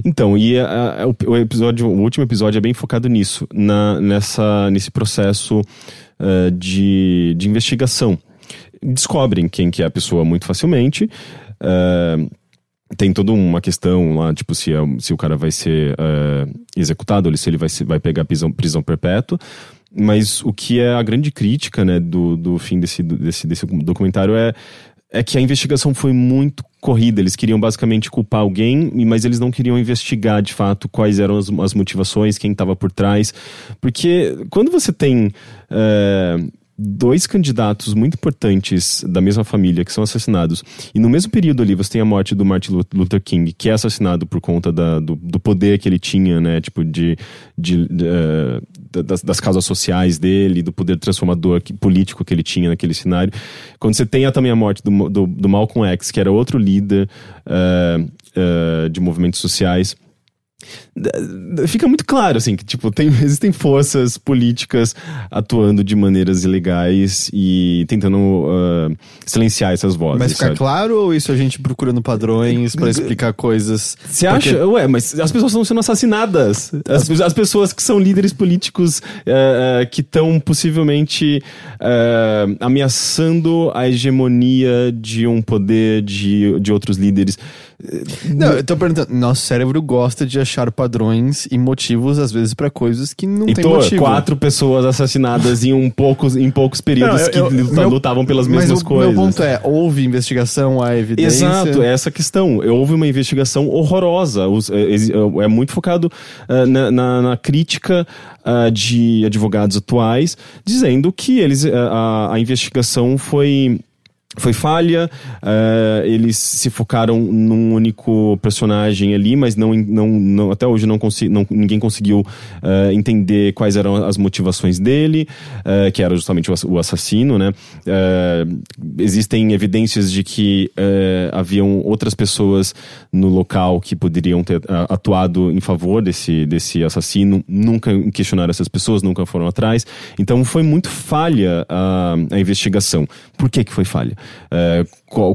Então, e a, a, o, episódio, o último episódio é bem focado nisso, na, nessa, nesse processo uh, de, de investigação. Descobrem quem que é a pessoa muito facilmente. Uh, tem toda uma questão lá, tipo, se, é, se o cara vai ser uh, executado, ou se ele vai, vai pegar prisão, prisão perpétua. Mas o que é a grande crítica, né, do, do fim desse, desse, desse documentário é é que a investigação foi muito corrida. Eles queriam basicamente culpar alguém, mas eles não queriam investigar de fato quais eram as, as motivações, quem estava por trás. Porque quando você tem. É, dois candidatos muito importantes da mesma família que são assassinados. E no mesmo período ali você tem a morte do Martin Luther King, que é assassinado por conta da, do, do, poder que ele tinha, né? Tipo, de, de, de uh, das, das, causas sociais dele, do poder transformador que, político que ele tinha naquele cenário. Quando você tem também a morte do, do, do Malcolm X, que era outro líder uh, uh, de movimentos sociais fica muito claro, assim, que, tipo, tem, [LAUGHS] existem forças políticas atuando de maneiras ilegais e tentando uh, silenciar essas vozes. Mas fica sabe? claro ou isso a gente procurando padrões para explicar coisas? Você acha? Porque... Ué, mas as pessoas estão sendo assassinadas. As, as pessoas que são líderes políticos uh, uh, que estão possivelmente ameaçando a hegemonia de um poder de, de outros líderes. Não, eu tô perguntando. Nosso cérebro gosta de achar padrões e motivos, às vezes, para coisas que não tem motivo. quatro pessoas assassinadas em, um poucos, em poucos períodos não, eu, que eu, lutavam pelas mesmas o, coisas. Meu ponto é: houve investigação, há evidência. Exato, é essa questão. Houve uma investigação horrorosa. É, é, é muito focado uh, na, na, na, crítica de advogados atuais, dizendo que eles, a, a investigação foi foi falha, uh, eles se focaram num único personagem ali, mas não, não, não até hoje não, consegui, ninguém conseguiu uh, entender quais eram as motivações dele, uh, que era justamente o, assassino, né? existem evidências de que haviam outras pessoas no local que poderiam ter atuado em favor desse, desse assassino, nunca questionaram essas pessoas, nunca foram atrás, então foi muito falha a, a investigação. Por que que foi falha?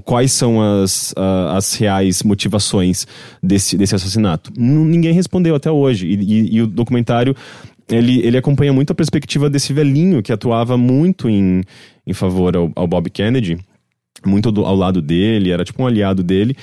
Quais são as, as reais motivações desse, desse assassinato? Ninguém respondeu até hoje. E, e, e o documentário ele, ele acompanha muito a perspectiva desse velhinho que atuava muito em, em favor ao, ao Bob Kennedy, muito do, ao lado dele, era tipo um aliado dele.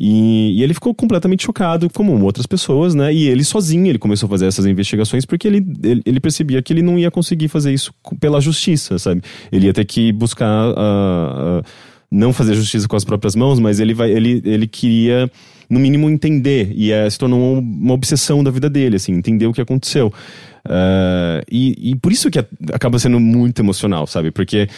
E, e, ele ficou completamente chocado, como outras pessoas, né? E ele sozinho, ele começou a fazer essas investigações porque ele, ele, ele percebia que ele não ia conseguir fazer isso pela justiça, sabe? Ele ia ter que buscar uh, uh, não fazer justiça com as próprias mãos, mas ele, vai, ele, ele queria, no mínimo, entender. E é, se tornou uma obsessão da vida dele, assim, entender o que aconteceu. Uh, e, e, por isso que acaba sendo muito emocional, sabe? Porque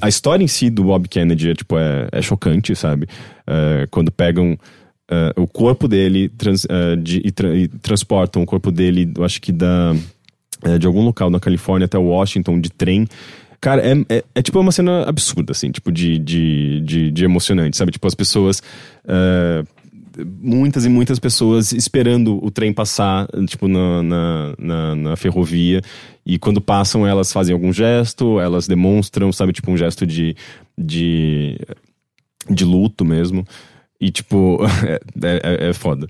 a história em si do Bob Kennedy é, tipo, é, é chocante, sabe? Uh, quando pegam uh, o corpo dele trans, de, e, tra e, transportam o corpo dele, eu acho que da, de algum local na Califórnia até Washington de trem. Cara, é, é, é, tipo uma cena absurda, assim, tipo, de, de, de, de emocionante, sabe? Tipo, as pessoas muitas e muitas pessoas esperando o trem passar, tipo, na, na, na, na, ferrovia. E quando passam, elas fazem algum gesto, elas demonstram, sabe, tipo, um gesto de, de, de luto mesmo. E, tipo, [LAUGHS] é, é, é foda.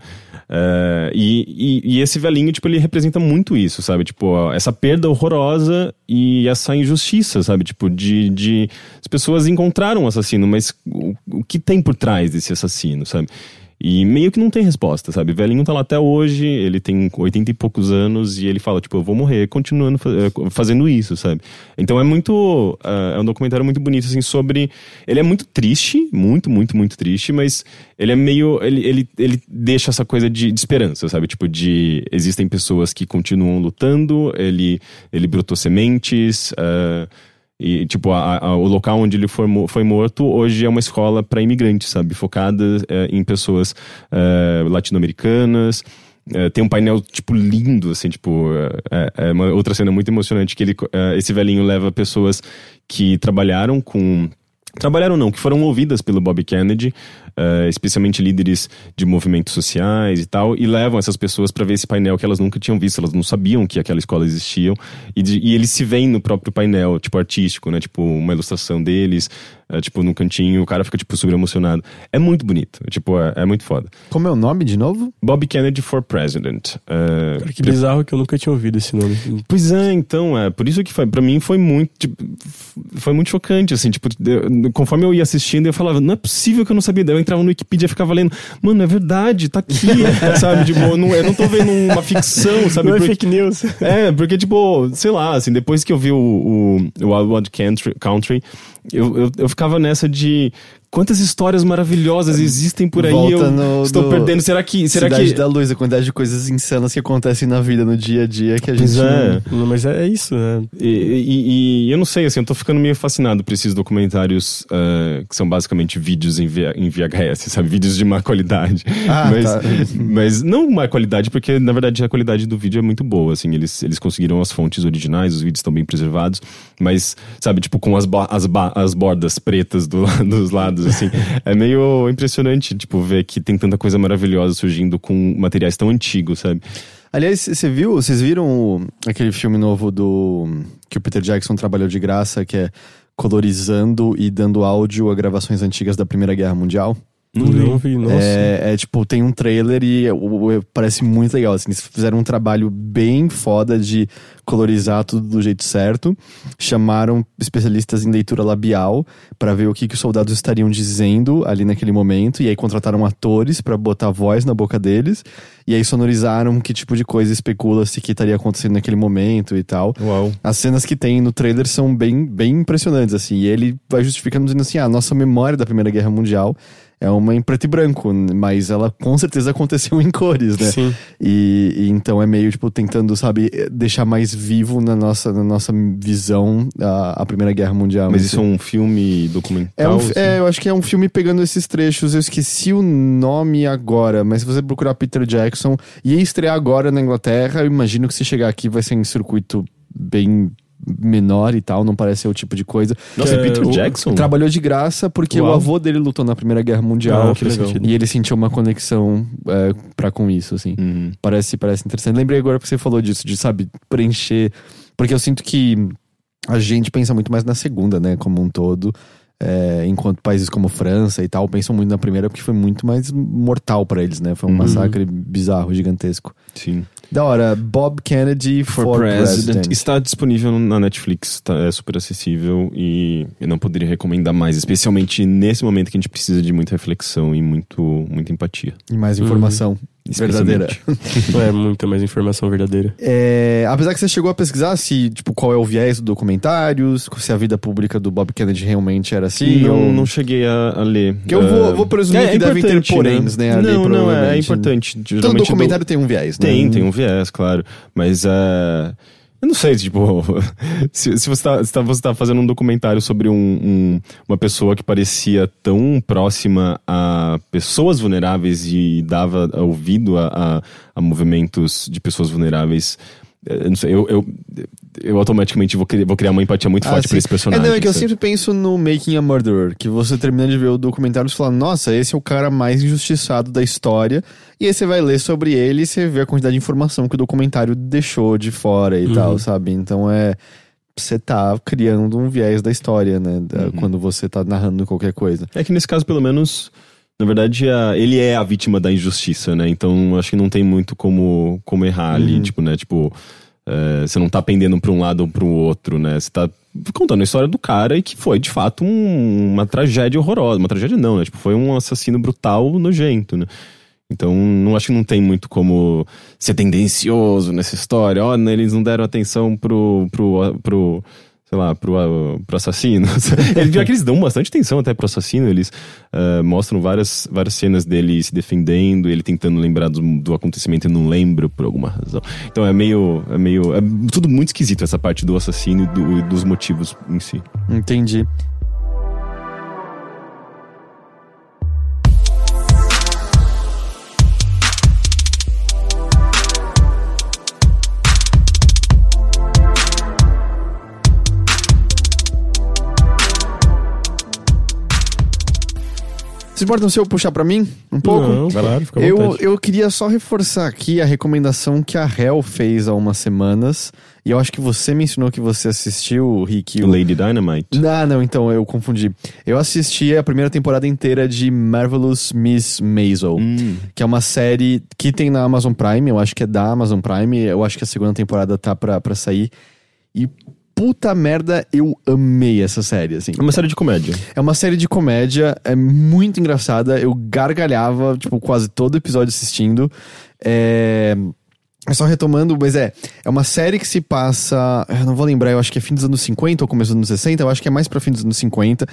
É, e, e, e, esse velhinho, tipo, ele representa muito isso, sabe? Tipo, essa perda horrorosa e essa injustiça, sabe? Tipo, de, de as pessoas encontraram o assassino, mas o, o que tem por trás desse assassino, sabe? E meio que não tem resposta, sabe? O velhinho tá lá até hoje, ele tem 80 e poucos anos e ele fala, tipo, eu vou morrer continuando eh, fazendo isso, sabe? Então é muito. Uh, é um documentário muito bonito, assim, sobre. Ele é muito triste, muito, muito, muito triste, mas ele é meio. Ele, ele, ele deixa essa coisa de, de esperança, sabe? Tipo, de. Existem pessoas que continuam lutando, ele, ele brotou sementes. Uh, e, tipo, a, a, o local onde ele foi, foi morto hoje é uma escola para imigrantes, sabe? Focada é, em pessoas é, latino-americanas. É, tem um painel, tipo, lindo, assim, tipo... É, é, é uma outra cena muito emocionante que ele, é, esse velhinho leva pessoas que trabalharam com trabalharam não, que foram ouvidas pelo Bob Kennedy, uh, especialmente líderes de movimentos sociais e tal, e levam essas pessoas para ver esse painel que elas nunca tinham visto, elas não sabiam que aquela escola existia, e, de, e eles se veem no próprio painel, tipo artístico, né, tipo uma ilustração deles, uh, tipo no cantinho, o cara fica tipo super emocionado. É muito bonito, tipo, é, é muito foda. Como é o nome de novo? Bob Kennedy for President. Uh, cara, que bizarro que eu nunca tinha ouvido esse nome. Pois é, então, é, por isso que foi, pra mim foi muito, tipo, foi muito chocante, assim, tipo, conforme eu ia assistindo, eu falava, não é possível que eu não sabia. Daí eu entrava no Wikipedia e ficava lendo, mano, é verdade, tá aqui, [LAUGHS] sabe? Tipo, eu não, eu não tô vendo uma ficção, sabe? Não é porque, é fake news. É, porque, tipo, sei lá, assim, depois que eu vi o, o, o Wild Wild Country, Country eu, eu, eu ficava nessa de quantas histórias maravilhosas existem por aí. Volta eu estou do... perdendo. Será que. Será Cidade que... da Luz, a quantidade de coisas insanas que acontecem na vida, no dia a dia, que a gente. É. Não, mas é isso, né? E, e, e, eu não sei, assim, eu tô ficando meio fascinado por esses documentários uh, que são basicamente vídeos em, v, em VHS, sabe? Vídeos de má qualidade. Ah, [LAUGHS] mas, tá. mas não má qualidade, porque na verdade a qualidade do vídeo é muito boa, assim. Eles, eles conseguiram as fontes originais, os vídeos estão bem preservados, mas, sabe, tipo, com as, as, as bordas pretas do, [LAUGHS] dos lados, assim. [LAUGHS] é meio impressionante, tipo, ver que tem tanta coisa maravilhosa surgindo com materiais tão antigos, sabe? Aliás, você viu, vocês viram o, aquele filme novo do que o Peter Jackson trabalhou de graça, que é colorizando e dando áudio a gravações antigas da Primeira Guerra Mundial? Não, não vi, nossa. É, é, tipo, tem um trailer e parece muito legal. Assim, eles fizeram um trabalho bem foda de colorizar tudo do jeito certo. Chamaram especialistas em leitura labial para ver o que, que os soldados estariam dizendo ali naquele momento. E aí contrataram atores para botar voz na boca deles. E aí sonorizaram que tipo de coisa especula-se que estaria acontecendo naquele momento e tal. Uau. As cenas que tem no trailer são bem, bem impressionantes, assim. E ele vai justificando dizendo assim: ah, a nossa memória da Primeira Guerra Mundial é uma em preto e branco, mas ela com certeza aconteceu em cores, né? Sim. E, e então é meio, tipo, tentando, sabe, deixar mais vivo na nossa, na nossa visão a, a Primeira Guerra Mundial. Mas isso é um filme documental? É, um, assim? é, eu acho que é um filme pegando esses trechos. Eu esqueci o nome agora, mas se você procurar Peter Jackson, ia estrear agora na Inglaterra. Eu imagino que se chegar aqui vai ser em circuito bem menor e tal, não parece ser o tipo de coisa. Nossa, é É, Peter o- Jackson? Trabalhou de graça porque Uau. o avô dele lutou na Primeira Guerra Mundial Ah, que e ele sentiu uma conexão é, para com isso, assim. Uhum. Parece, parece interessante. Lembrei agora porque você falou disso, de, sabe, preencher. Porque eu sinto que a gente pensa muito mais na segunda, né, como um todo. é, enquanto países como França e tal pensam muito na primeira porque foi muito mais mortal pra eles, né? Foi um Uhum. massacre bizarro, gigantesco. Sim. Da hora, Bob Kennedy for, For, President. President. Está disponível na Netflix, tá, é super acessível e eu não poderia recomendar mais, especialmente nesse momento que a gente precisa de muita reflexão e muito, muita empatia. E mais informação verdadeira. É muita mais informação verdadeira. É, apesar que você chegou a pesquisar se, tipo, qual é o viés do documentário, se a vida pública do Bob Kennedy realmente era assim. não, ou... não cheguei a, a ler. Que eu vou- É, vou presumir que devem ter importante, poréns, né, ali, não, não, é, é provavelmente. importante. Todo Geralmente documentário tem um viés, né? Tem, tem um viés, claro. Mas é. Eu não sei, tipo, [LAUGHS] se, se você, tá, se tá- você tá fazendo um documentário sobre um, um- uma pessoa que parecia tão próxima a pessoas vulneráveis e dava ouvido a, a, a movimentos de pessoas vulneráveis, eu não sei, eu, eu, eu automaticamente vou, criar- vou criar uma empatia muito Ah, forte sim. pra esse personagem. É, não, é que eu sempre penso no Making a Murderer, que você termina de ver o documentário e fala, nossa, esse é o cara mais injustiçado da história. E aí você vai ler sobre ele e você vê a quantidade de informação que o documentário deixou de fora e Uhum. tal, sabe? Então é. Você tá criando um viés da história, né? Da- Uhum. Quando você tá narrando qualquer coisa. É que nesse caso, pelo menos, na verdade, a- ele é a vítima da injustiça, né? Então acho que não tem muito como, como errar ali, Uhum. tipo, né? Tipo, é, você não tá pendendo pra um lado ou pro outro, né? Você tá contando a história do cara e que foi, de fato, um- uma tragédia horrorosa. Uma tragédia não, né? Tipo, foi um assassino brutal, nojento, né? Então, não acho que não tem muito como ser tendencioso nessa história. Ó, né, eles não deram atenção pro, pro, pro sei lá, pro, pro assassino. [LAUGHS] eles, pior que eles dão bastante atenção até pro assassino, eles uh, mostram várias, várias cenas dele se defendendo, ele tentando lembrar do, do acontecimento e não lembra por alguma razão. Então é meio, é meio, é tudo muito esquisito essa parte do assassino e, do- e dos motivos em si. Entendi. Vocês importam se eu puxar pra mim um pouco? Não, claro, fica à Eu, eu queria só reforçar aqui a recomendação que a Hell fez há umas semanas. E eu acho que você mencionou que você assistiu, Rick. o- Lady Dynamite. Ah, não, então eu confundi. Eu assisti a primeira temporada inteira de Marvelous Miss Maisel, Hum. que é uma série que tem na Amazon Prime, eu acho que é da Amazon Prime, eu acho que a segunda temporada tá pra, pra sair. E puta merda, eu amei essa série, assim. É uma série de comédia. É uma série de comédia, é muito engraçada. Eu gargalhava, tipo, quase todo episódio assistindo. É. é Só retomando, mas é. É uma série que se passa. Eu não vou lembrar, eu acho que é fim dos anos 50 ou começo dos anos 60. Eu acho que é mais pra fim dos anos 50.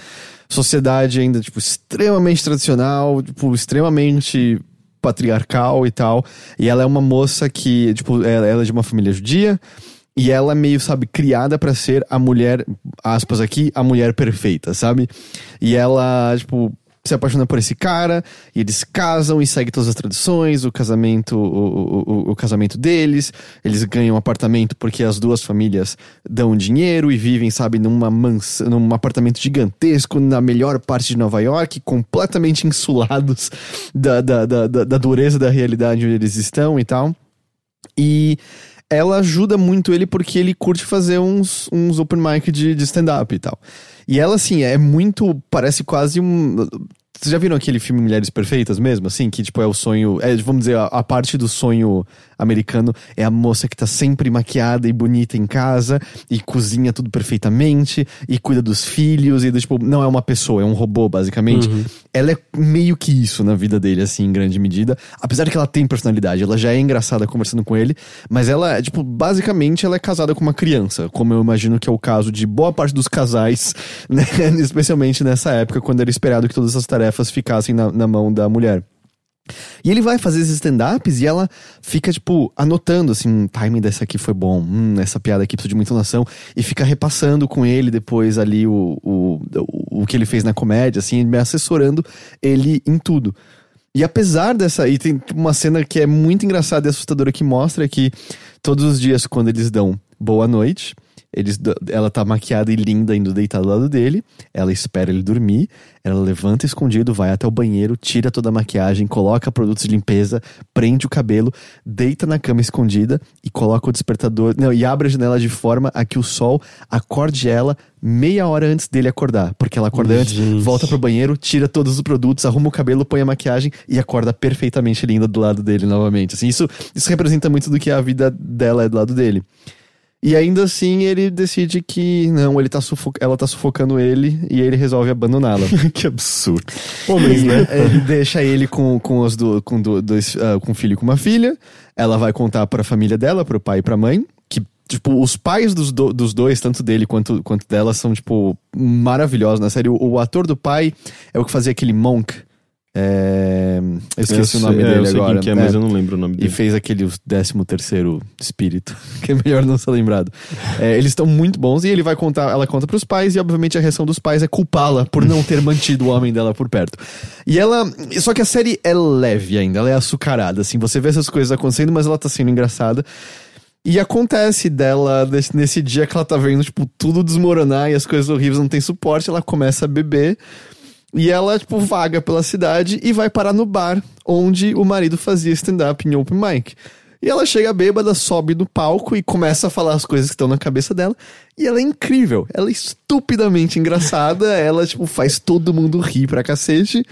Sociedade ainda, tipo, extremamente tradicional, tipo, extremamente patriarcal e tal. E ela é uma moça que, tipo, ela ela é de uma família judia. E ela é meio, sabe, criada pra ser a mulher, aspas aqui, a mulher perfeita, sabe? E ela, tipo, se apaixona por esse cara, e eles casam e segue todas as tradições, o casamento, o, o, o- casamento deles, eles ganham um apartamento porque as duas famílias dão dinheiro e vivem, sabe, numa mansão, num apartamento gigantesco na melhor parte de Nova York, completamente insulados da, da, da, da, da dureza da realidade onde eles estão e tal. E ela ajuda muito ele porque ele curte fazer uns, uns open mic de, de stand-up e tal. E ela, assim, é muito. Parece quase um. Vocês já viram aquele filme Mulheres Perfeitas mesmo? Assim, que tipo é o sonho. É, vamos dizer, a, a parte do sonho americano é a moça que tá sempre maquiada e bonita em casa e cozinha tudo perfeitamente e cuida dos filhos e tipo, não é uma pessoa, é um robô basicamente. Uhum. Ela é meio que isso na vida dele assim, em grande medida, apesar de que ela tem personalidade, ela já é engraçada conversando com ele, mas ela, tipo, basicamente ela é casada com uma criança, como eu imagino que é o caso de boa parte dos casais, [LAUGHS] né? especialmente nessa época quando era esperado que todas essas tarefas ficassem na, na mão da mulher. E ele vai fazer esses stand-ups e ela fica, tipo, anotando, assim, o timing dessa aqui foi bom, hum, essa piada aqui precisa de muita entonação, e fica repassando com ele depois ali o, o, o, o que ele fez na comédia, assim, me assessorando ele em tudo. E apesar dessa. E tem uma cena que é muito engraçada e assustadora que mostra que todos os dias, quando eles dão boa noite, eles, ela tá maquiada e linda indo deitada do lado dele. Ela espera ele dormir. Ela levanta escondido, vai até o banheiro, tira toda a maquiagem, coloca produtos de limpeza, prende o cabelo, deita na cama escondida e coloca o despertador. Não, e abre a janela de forma a que o sol acorde ela meia hora antes dele acordar. Porque ela acorda antes, Gente. volta pro banheiro, tira todos os produtos, arruma o cabelo, põe a maquiagem e acorda perfeitamente linda do lado dele novamente. Assim, isso, isso representa muito do que a vida dela é do lado dele. E ainda assim ele decide que não, ele tá ela tá sufocando ele e ele resolve abandoná-la. [LAUGHS] que absurdo. Homens, né? [LAUGHS] ele deixa ele com, com do, com do- dois, ah, com um filho e com uma filha. Ela vai contar pra família dela, pro pai e pra mãe, que tipo os pais dos, do- dos dois, tanto dele quanto, quanto dela, são tipo maravilhosos na série. O, o ator do pai é o que fazia aquele Monk. É, eu esqueci Eu o nome é, dele eu sei agora. Quem que é, É. mas eu não lembro o nome E dele. fez aquele 13 terceiro espírito, [LAUGHS] que é melhor não ser lembrado. É, eles estão muito bons e ele vai contar, ela conta pros pais e obviamente a reação dos pais é culpá-la por não ter mantido o homem dela por perto. E ela, só que a série é leve ainda, ela é açucarada, assim, você vê essas coisas acontecendo, mas ela tá sendo engraçada. E acontece dela, nesse, nesse dia que ela tá vendo, tipo, tudo desmoronar e as coisas horríveis não tem suporte, ela começa a beber. E ela, tipo, vaga pela cidade e vai parar no bar onde o marido fazia stand-up em open mic. E ela chega bêbada, sobe no palco e começa a falar as coisas que estão na cabeça dela. E ela é incrível. Ela é estupidamente engraçada. [LAUGHS] Ela, tipo, faz todo mundo rir pra cacete.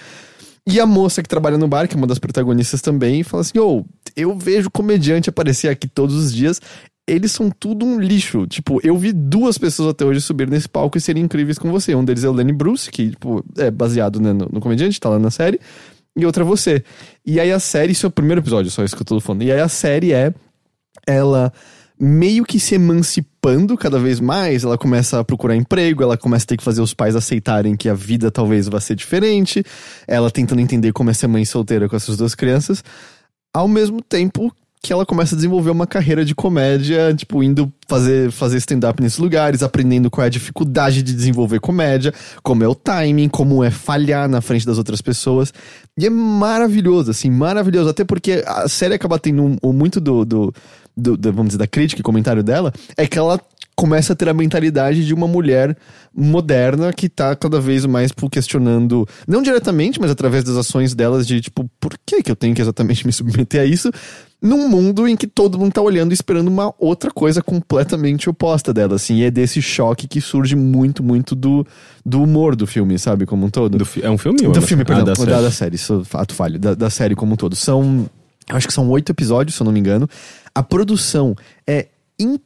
E a moça que trabalha no bar, que é uma das protagonistas também, fala assim: Ô, eu vejo comediante aparecer aqui todos os dias. Eles são tudo um lixo. Tipo, eu vi duas pessoas até hoje subir nesse palco e serem incríveis com você. Um deles é o Lenny Bruce, que, tipo, é baseado né, no, no comediante, tá lá na série. E outra é você. E aí a série, isso é o primeiro episódio, só isso que eu tô falando. E aí a série é ela meio que se emancipando cada vez mais, ela começa a procurar emprego, ela começa a ter que fazer os pais aceitarem que a vida talvez vá ser diferente, ela tentando entender como é ser mãe solteira com essas duas crianças, ao mesmo tempo que ela começa a desenvolver uma carreira de comédia, tipo, indo fazer, fazer stand-up nesses lugares, aprendendo qual é a dificuldade de desenvolver comédia, como é o timing, como é falhar na frente das outras pessoas. E é maravilhoso, assim, maravilhoso. Até porque a série acaba tendo um- um muito do, do, do- do- vamos dizer, da crítica e comentário dela, é que ela começa a ter a mentalidade de uma mulher moderna que tá cada vez mais tipo, questionando, não diretamente, mas através das ações delas de tipo, por que que eu tenho que exatamente [LAUGHS] me submeter a isso? Num mundo em que todo mundo tá olhando e esperando uma outra coisa completamente oposta dela, assim, e é desse choque que surge muito, muito do, do humor do filme, sabe, como um todo. Do fi- é um filme? Do uma- filme, Ah, perdão. da da, série. da, série, isso é fato falho. Da, da série como um todo. São. Acho que são oito episódios, se eu não me engano. A produção é incrível,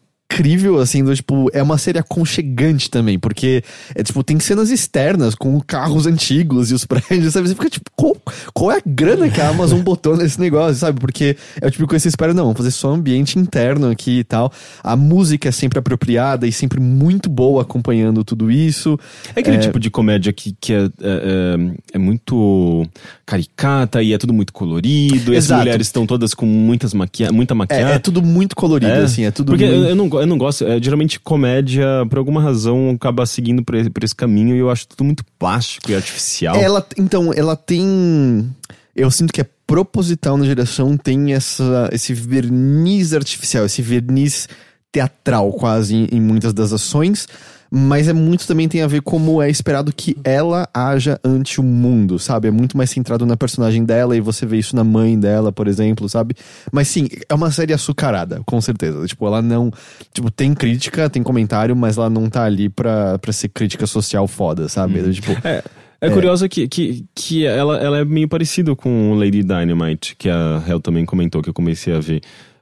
assim, do, tipo, é uma série aconchegante também, porque é tipo, tem cenas externas com carros antigos e os [LAUGHS] prédios, sabe? Você fica tipo, qual, qual é a grana que a Amazon botou nesse negócio, sabe? Porque é o tipo que você espera, não, vamos fazer só ambiente interno aqui e tal. A música é sempre apropriada e sempre muito boa acompanhando tudo isso. É aquele tipo de comédia que, que é, é, é- é muito caricata e é tudo muito colorido. E as Exato. mulheres estão todas com muitas maquia muita É, maquiagem. é tudo muito colorido, assim, é tudo Porque muito... eu, eu não, go- eu não gosto. é, geralmente comédia, por alguma razão, acaba seguindo por esse, por esse caminho e eu acho tudo muito plástico e artificial. Ela, então, ela tem. Eu sinto que é proposital na direção, tem essa, esse verniz artificial, esse verniz teatral quase em, em muitas das ações. Mas é muito também tem a ver como é esperado que ela haja ante o mundo, sabe? É muito mais centrado na personagem dela e você vê isso na mãe dela, por exemplo, sabe? Mas sim, é uma série açucarada, com certeza. Tipo, ela não. Tipo, tem crítica, tem comentário, mas ela não tá ali pra, pra ser crítica social foda, sabe? Tipo, É, é, curioso que, que, que ela, ela é meio parecida com Lady Dynamite, que a Hel também comentou, que eu comecei a ver.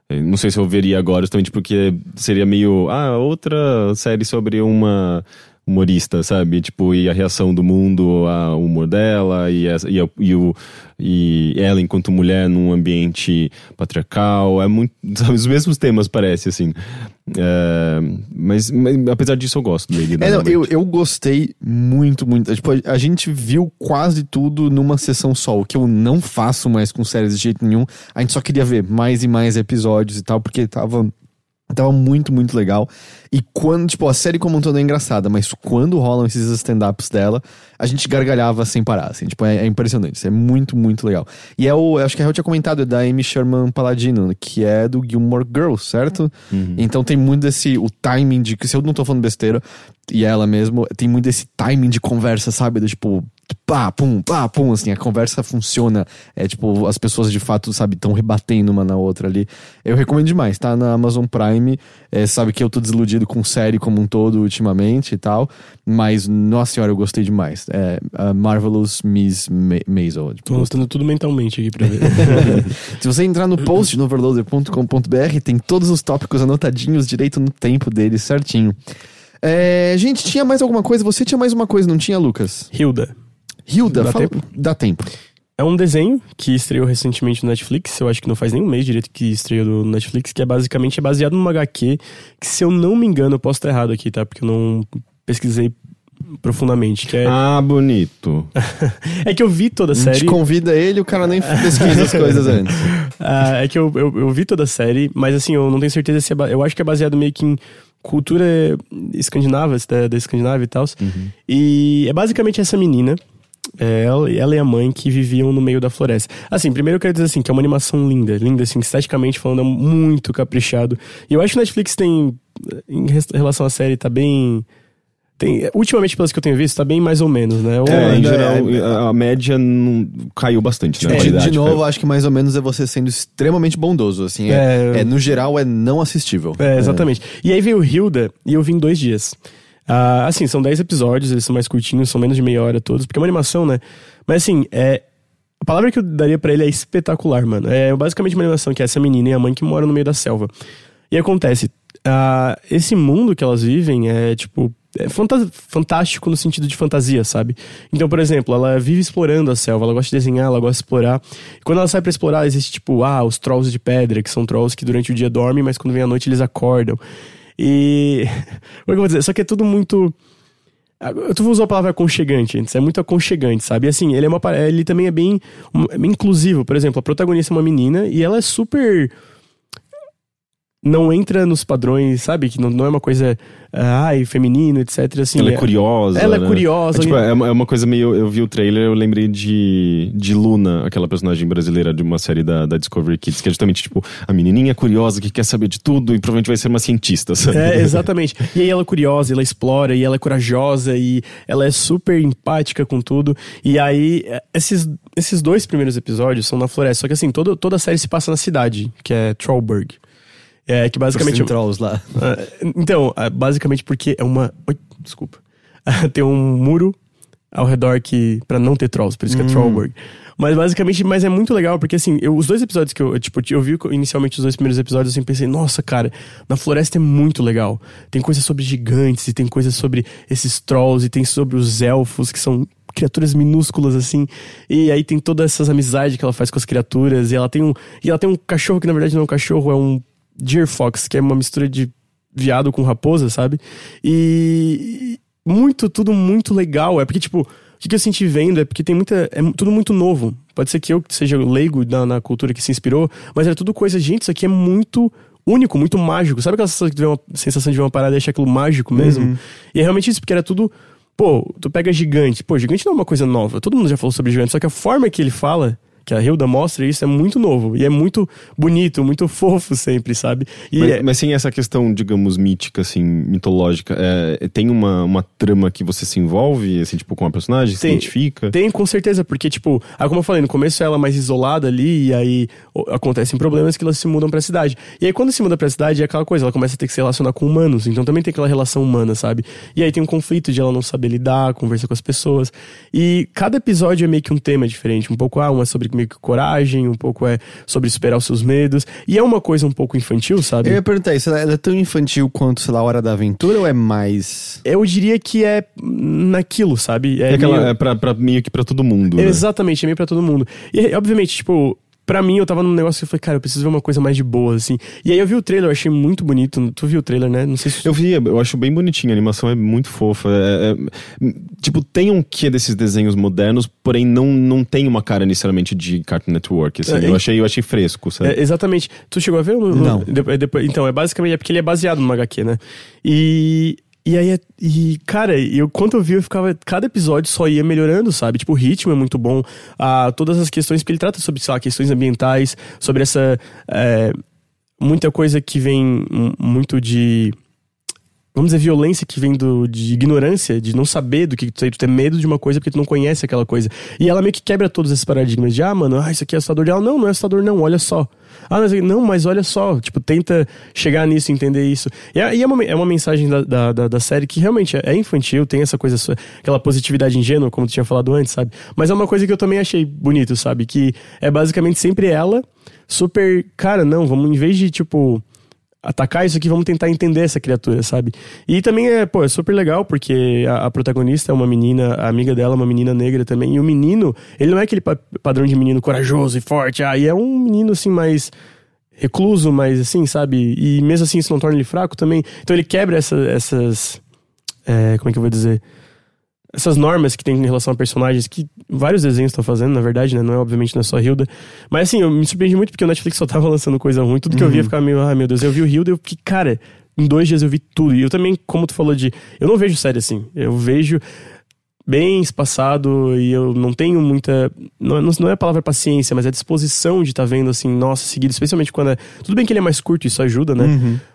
Não sei se eu veria agora, justamente porque seria meio. Ah, outra série sobre uma humorista, sabe? Tipo, e a reação do mundo ao humor dela, e, essa- e, a- e o, e ela enquanto mulher num ambiente patriarcal. É muito. Sabe, os mesmos temas, parece, assim. É, mas, mas apesar disso, eu gosto dele. É, não, eu, eu gostei muito, muito. Tipo, a- a gente viu quase tudo numa sessão só, o que eu não faço mais com séries de jeito nenhum. A gente só queria ver mais e mais episódios e tal, porque tava. Tava muito, muito legal. E quando, tipo, a série como um todo é engraçada, mas quando rolam esses stand-ups dela, a gente gargalhava sem parar, assim. Tipo, é, é impressionante. É muito, muito legal. E é o, eu acho que a Raul tinha comentado, é da Amy Sherman Paladino, que é do Gilmore Girls, certo? Então tem muito desse, o timing de, se eu não tô falando besteira, e ela mesmo, tem muito desse timing de conversa, sabe? Do tipo, pá, pum, pá, pum, assim, a conversa funciona. É tipo, as pessoas de fato, sabe, estão rebatendo uma na outra ali. Eu recomendo demais, tá na Amazon Prime. É, sabe que eu tô desiludido com série como um todo ultimamente e tal. Mas, nossa senhora, eu gostei demais. É Marvelous Miss Ma Maisel. Tipo, Tô anotando tudo mentalmente aqui pra ver. [LAUGHS] se você entrar no post no overloader.com.br, tem todos os tópicos anotadinhos direito no tempo deles, certinho. É, gente, tinha mais alguma coisa? Você tinha mais uma coisa, não tinha, Lucas? Hilda. Hilda, Dá fala- tempo? Dá tempo. É um desenho que estreou recentemente no Netflix. Eu acho que não faz nem um mês direito que estreou no Netflix, que é basicamente baseado numa HQ, que se eu não me engano, eu posso estar errado aqui, tá? Porque eu não pesquisei profundamente. Que é, Ah, bonito. [LAUGHS] é que eu vi toda a A gente série. convida ele, o cara nem pesquisa as coisas [LAUGHS] antes. Ah, é que eu, eu, eu vi toda a série, mas assim, eu não tenho certeza se é. ba- Eu acho que é baseado meio que em cultura escandinava, da, da Escandinávia e tal. E é basicamente essa menina. É, ela, ela e a mãe que viviam no meio da floresta. Assim, primeiro eu quero dizer assim, que é uma animação linda, linda, assim, esteticamente falando, é muito caprichado. E eu acho que o Netflix tem, em relação à série, tá bem. Tem, ultimamente, pelas que eu tenho visto, tá bem mais ou menos, né? Ou- É, em geral, é- a- média não, caiu bastante, né? É, de, qualidade, de novo, acho que mais ou menos é você sendo extremamente bondoso, assim. É, É. é, no geral, é não assistível. É, exatamente. E aí veio o Hilda e eu vi em dois dias. Ah, assim, são 10 episódios, eles são mais curtinhos, são menos de meia hora todos, porque é uma animação, né? Mas assim, é. A palavra que eu daria pra ele é espetacular, mano. É basicamente uma animação que é essa menina e a mãe que moram no meio da selva. E acontece, ah, esse mundo que elas vivem é tipo. É fantástico no sentido de fantasia, sabe? Então, por exemplo, ela vive explorando a selva, ela gosta de desenhar, ela gosta de explorar. E quando ela sai pra explorar, existe tipo, ah, os trolls de pedra, que são trolls que durante o dia dormem, mas quando vem a noite eles acordam. E. [LAUGHS] Como é que eu vou dizer? Só que é tudo muito. Eu tu usou a palavra aconchegante é muito aconchegante, sabe? E assim, ele é uma ele também é bem, é bem inclusivo. Por exemplo, a protagonista é uma menina e ela é super não entra nos padrões, sabe? Que não, não é uma coisa ah, ai, feminina, etc. Assim, Ela é curiosa. Ela é né? curiosa. É, tipo, é uma é uma coisa meio. Eu vi o trailer, eu lembrei de, de Luna, aquela personagem brasileira de uma série da, da Discovery Kids, que é justamente, tipo, a menininha curiosa que quer saber de tudo e provavelmente vai ser uma cientista, sabe? É, [LAUGHS] exatamente. E aí ela é curiosa, ela explora, e ela é corajosa, e ela é super empática com tudo. E aí, é, esses, esses dois primeiros episódios são na floresta. Só que assim, todo, toda a série se passa na cidade, que é Trollberg. É, que basicamente... Tem trolls lá. Ah, então, ah, basicamente porque é uma. Oi, desculpa. [LAUGHS] Tem um muro ao redor que. pra não ter trolls, por isso que é Trollberg. Mas basicamente, mas é muito legal, porque assim, eu- os dois episódios que eu, eu, tipo, eu vi inicialmente os dois primeiros episódios, assim, pensei, nossa, cara, na floresta é muito legal. Tem coisa sobre gigantes, e tem coisa sobre esses trolls, e tem sobre os elfos, que são criaturas minúsculas assim. E aí tem todas essas amizades que ela faz com as criaturas, e ela tem um, e ela tem um cachorro que na verdade não é um cachorro, é um Deer Fox, que é uma mistura de viado com raposa, sabe? E muito, tudo muito legal. É porque, tipo, o que eu senti vendo é porque tem muita. É tudo muito novo. Pode ser que eu seja leigo na, na cultura que se inspirou, mas era tudo coisa, gente, isso aqui é muito único, muito mágico. Sabe aquela sensação de ver uma, sensação de ver uma parada e achar aquilo mágico mesmo? E é realmente isso, porque era tudo. Pô, tu pega gigante. Pô, gigante não é uma coisa nova. Todo mundo já falou sobre gigante, só que a forma que ele fala. Que a Hilda mostra isso é muito novo. E é muito bonito, muito [LAUGHS] fofo sempre, sabe? E Mas, é- mas sem essa questão, digamos, mítica, assim, mitológica, é, tem uma, uma trama que você se envolve, assim, tipo, com a personagem, se Tem- identifica? Tem, com certeza, porque, tipo, ah, como eu falei, no começo ela é mais isolada ali, e aí acontecem problemas que elas se mudam pra cidade. E aí, quando se muda pra cidade, é aquela coisa, ela começa a ter que se relacionar com humanos, então também tem aquela relação humana, sabe? E aí tem um conflito de ela não saber lidar, conversar com as pessoas. E cada episódio é meio que um tema diferente, um pouco, ah, um é sobre meio que coragem, um pouco é sobre superar os seus medos. E é uma coisa um pouco infantil, sabe? Eu ia perguntar isso, ela é tão infantil quanto, sei lá, Hora da Aventura ou é mais. Eu diria que é naquilo, sabe? É, aquela, meio- é pra, pra meio que pra todo mundo. né? Exatamente, é meio pra todo mundo. E, obviamente, tipo, pra mim, eu tava num negócio que eu falei, cara, eu preciso ver uma coisa mais de boa, assim. E aí eu vi o trailer, eu achei muito bonito. Tu viu o trailer, né? Não sei se. Eu vi, eu acho bem bonitinho, a animação é muito fofa. é- é- tipo, tem um quê desses desenhos modernos, porém não, não tem uma cara necessariamente de Cartoon Network. Assim. É, eu, e- achei, eu achei fresco, sabe? É, exatamente. Tu chegou a ver? No, no- Não. depois- então, é basicamente é porque ele é baseado numa HQ, né? E. E aí, e, cara, eu, quando eu vi, eu ficava. Cada episódio só ia melhorando, sabe? Tipo, o ritmo é muito bom. Ah, todas as questões, porque ele trata sobre, sei lá, questões ambientais, sobre essa. é, muita coisa que vem muito de. Vamos dizer, violência que vem do, de ignorância, de não saber do que tu tem, tu ter medo de uma coisa porque tu não conhece aquela coisa. E ela meio que quebra todos esses paradigmas de, ah, mano, ah, isso aqui é assustador. E ela, não, não é assustador, não, olha só. Ah, mas, não, mas olha só, tipo, tenta chegar nisso, entender isso. E é, e é uma, é uma mensagem da, da, da- da série que realmente é infantil, tem essa coisa, aquela positividade ingênua, como tu tinha falado antes, sabe? Mas é uma coisa que eu também achei bonito, sabe? Que é basicamente sempre ela, super, cara, não, vamos, em vez de, tipo, atacar isso aqui, vamos tentar entender essa criatura, sabe? E também é, pô, é super legal, porque a, a protagonista é uma menina, a amiga dela é uma menina negra também, e o menino, ele não é aquele pa- padrão de menino corajoso e forte, ah, e é um menino, assim, mais recluso, mais assim, sabe? E mesmo assim isso não torna ele fraco também. Então ele quebra essa- essas... é, como é que eu vou dizer? Essas normas que tem em relação a personagens que vários desenhos estão fazendo, na verdade, né? Não é, obviamente, não é só Hilda. Mas assim, eu me surpreendi muito porque o Netflix só tava lançando coisa ruim. Tudo que eu via ficava meio, ah, meu Deus, eu vi o Hilda e eu fiquei, cara, em dois dias eu vi tudo. E eu também, como tu falou de. Eu não vejo série assim. Eu vejo bem espaçado e eu não tenho muita. Não, não não é a palavra paciência, mas é a disposição de estar vendo assim, nossa, seguido, especialmente quando é. Tudo bem que ele é mais curto, isso ajuda, né?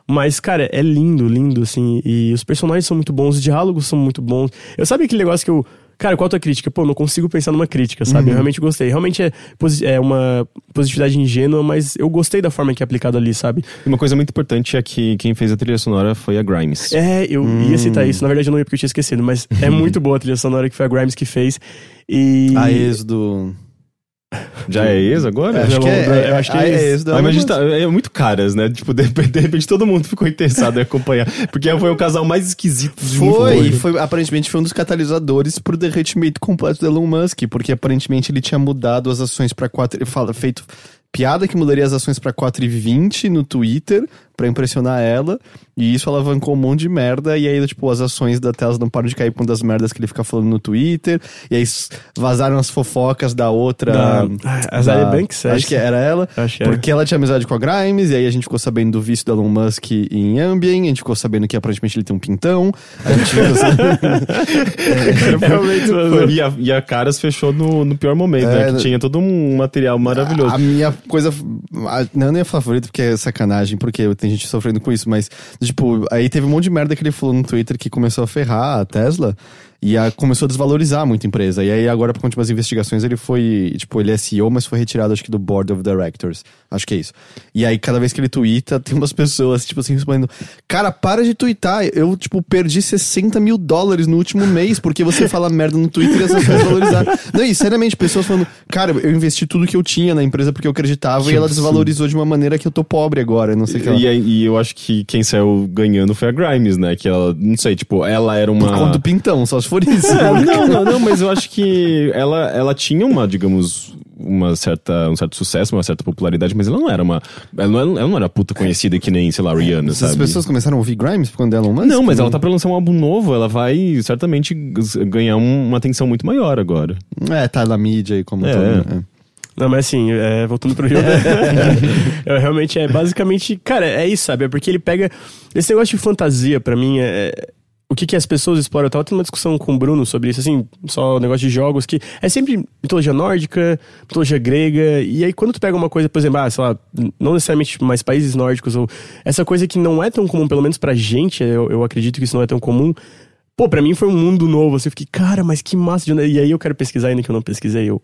Mas, cara, é lindo, lindo, assim. E os personagens são muito bons, os diálogos são muito bons. Eu sabe aquele negócio que eu. Cara, qual a tua crítica? Pô, não consigo pensar numa crítica, sabe? Eu realmente gostei. Realmente é, posi- é uma positividade ingênua, mas eu gostei da forma que é aplicado ali, sabe? Uma coisa muito importante é que quem fez a trilha sonora foi a Grimes. É, eu ia citar isso. Na verdade, eu não ia porque eu tinha esquecido, mas é [LAUGHS] muito boa a trilha sonora que foi a Grimes que fez. E. A êxodo. Já é ex agora? Acho que é, eu acho que é. Ah, mas a gente tá- é muito caras, né? Tipo, de, de repente todo mundo ficou interessado em acompanhar. Porque foi o casal mais esquisito de Foi, e foi, aparentemente foi um dos catalisadores pro derretimento completo do Elon Musk, porque aparentemente ele tinha mudado as ações pra 4, ele fala, feito piada que mudaria as ações pra 4,20 no Twitter pra impressionar ela, e isso alavancou um monte de merda, e aí, tipo, as ações da Tesla não param de cair por uma das merdas que ele fica falando no Twitter, e aí vazaram as fofocas da outra... Da- Ah, a Azaria Banks, é Acho que era ela, Acho que era. porque ela tinha amizade com a Grimes, e aí a gente ficou sabendo do vício do Elon Musk em Ambien, a gente ficou sabendo que aparentemente ele tem um pintão, a gente ficou [LAUGHS] sabendo... Foi- E a, e a Caras fechou no, no pior momento, É, né? Que né? tinha todo um material maravilhoso. A minha coisa. a- não, nem a favorita, porque é sacanagem, porque tem gente sofrendo com isso, mas, tipo, aí teve um monte de merda que ele falou no Twitter que começou a ferrar a Tesla e a- começou a desvalorizar muito a empresa. E aí, agora, por conta de umas investigações, ele foi. Tipo, ele é CEO, mas foi retirado, acho que, do Board of Directors. Acho que é isso. E aí, cada vez que ele twitta, tem umas pessoas, tipo assim, respondendo: Cara, para de twittar. Eu, tipo, perdi 60 mil dólares no último mês porque você fala merda no Twitter e as ações desvalorizaram. Não, e seriamente, pessoas falando: Cara, eu investi tudo que eu tinha na empresa porque eu acreditava Que e ela absurdo. desvalorizou de uma maneira que eu tô pobre agora. Não sei o que lá. E, e eu acho que quem saiu ganhando foi a Grimes, né? Que ela, não sei, tipo, ela era uma. Por conta do pintão, só se for isso. [LAUGHS] É, não, não, não, mas eu acho que ela, ela tinha uma, digamos, uma certa, um certo sucesso, uma certa popularidade, mas ela não era uma. Ela não era, ela não era puta conhecida que nem, sei lá, Rihanna, Essas sabe? pessoas começaram a ouvir Grimes quando Elon Musk? Não, mas ela tá pra lançar um álbum novo, ela vai certamente ganhar um- uma atenção muito maior agora. É, tá na mídia aí como É. todo. é. Não, mas assim, é, voltando pro Rio, é, [LAUGHS] realmente é basicamente, cara, é isso, sabe? É porque ele pega esse negócio de fantasia pra mim é o que, que as pessoas exploram. Eu tava tendo uma discussão com o Bruno sobre isso, assim, só negócio de jogos que é sempre mitologia nórdica, mitologia grega, e aí quando tu pega uma coisa, por exemplo, ah, sei lá, não necessariamente mais países nórdicos, ou essa coisa que não é tão comum, pelo menos pra gente, eu, eu acredito que isso não é tão comum. Pô, pra mim foi um mundo novo, assim, eu fiquei, cara, mas que massa de onde... E aí eu quero pesquisar ainda que eu não pesquisei, eu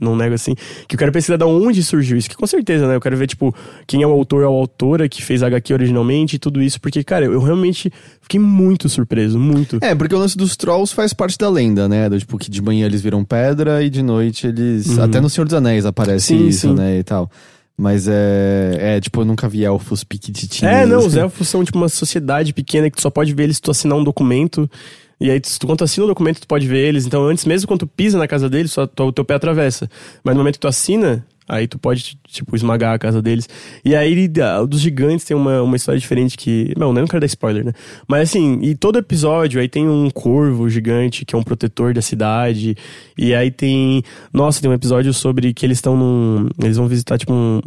não nego assim, que eu quero pesquisar de onde surgiu isso, que com certeza, né? Eu quero ver, tipo, quem é o autor ou a autora que fez a HQ originalmente e tudo isso, porque, cara, eu realmente fiquei muito surpreso, muito. É, porque o lance dos trolls faz parte da lenda, né? Do, tipo, que de manhã eles viram pedra e de noite eles. Até no Senhor dos Anéis aparece Uhum. Sim, isso, sim. né? E tal. Mas é. É, tipo, eu nunca vi elfos piquititinhos. É, não, os assim. elfos são tipo uma sociedade pequena que tu só pode ver eles se tu assinar um documento. E aí, tu, quando tu assina o documento, tu pode ver eles. Então, antes mesmo, quando tu pisa na casa deles, só tu- o teu pé atravessa. Mas no momento que tu assina, aí tu pode, tipo, esmagar a casa deles. E aí, dos gigantes tem uma, uma história diferente que. Não, não quero dar spoiler, né? Mas assim, e todo episódio aí tem um corvo gigante que é um protetor da cidade. E aí tem. Nossa, tem um episódio sobre que eles estão num. Eles vão visitar, tipo, um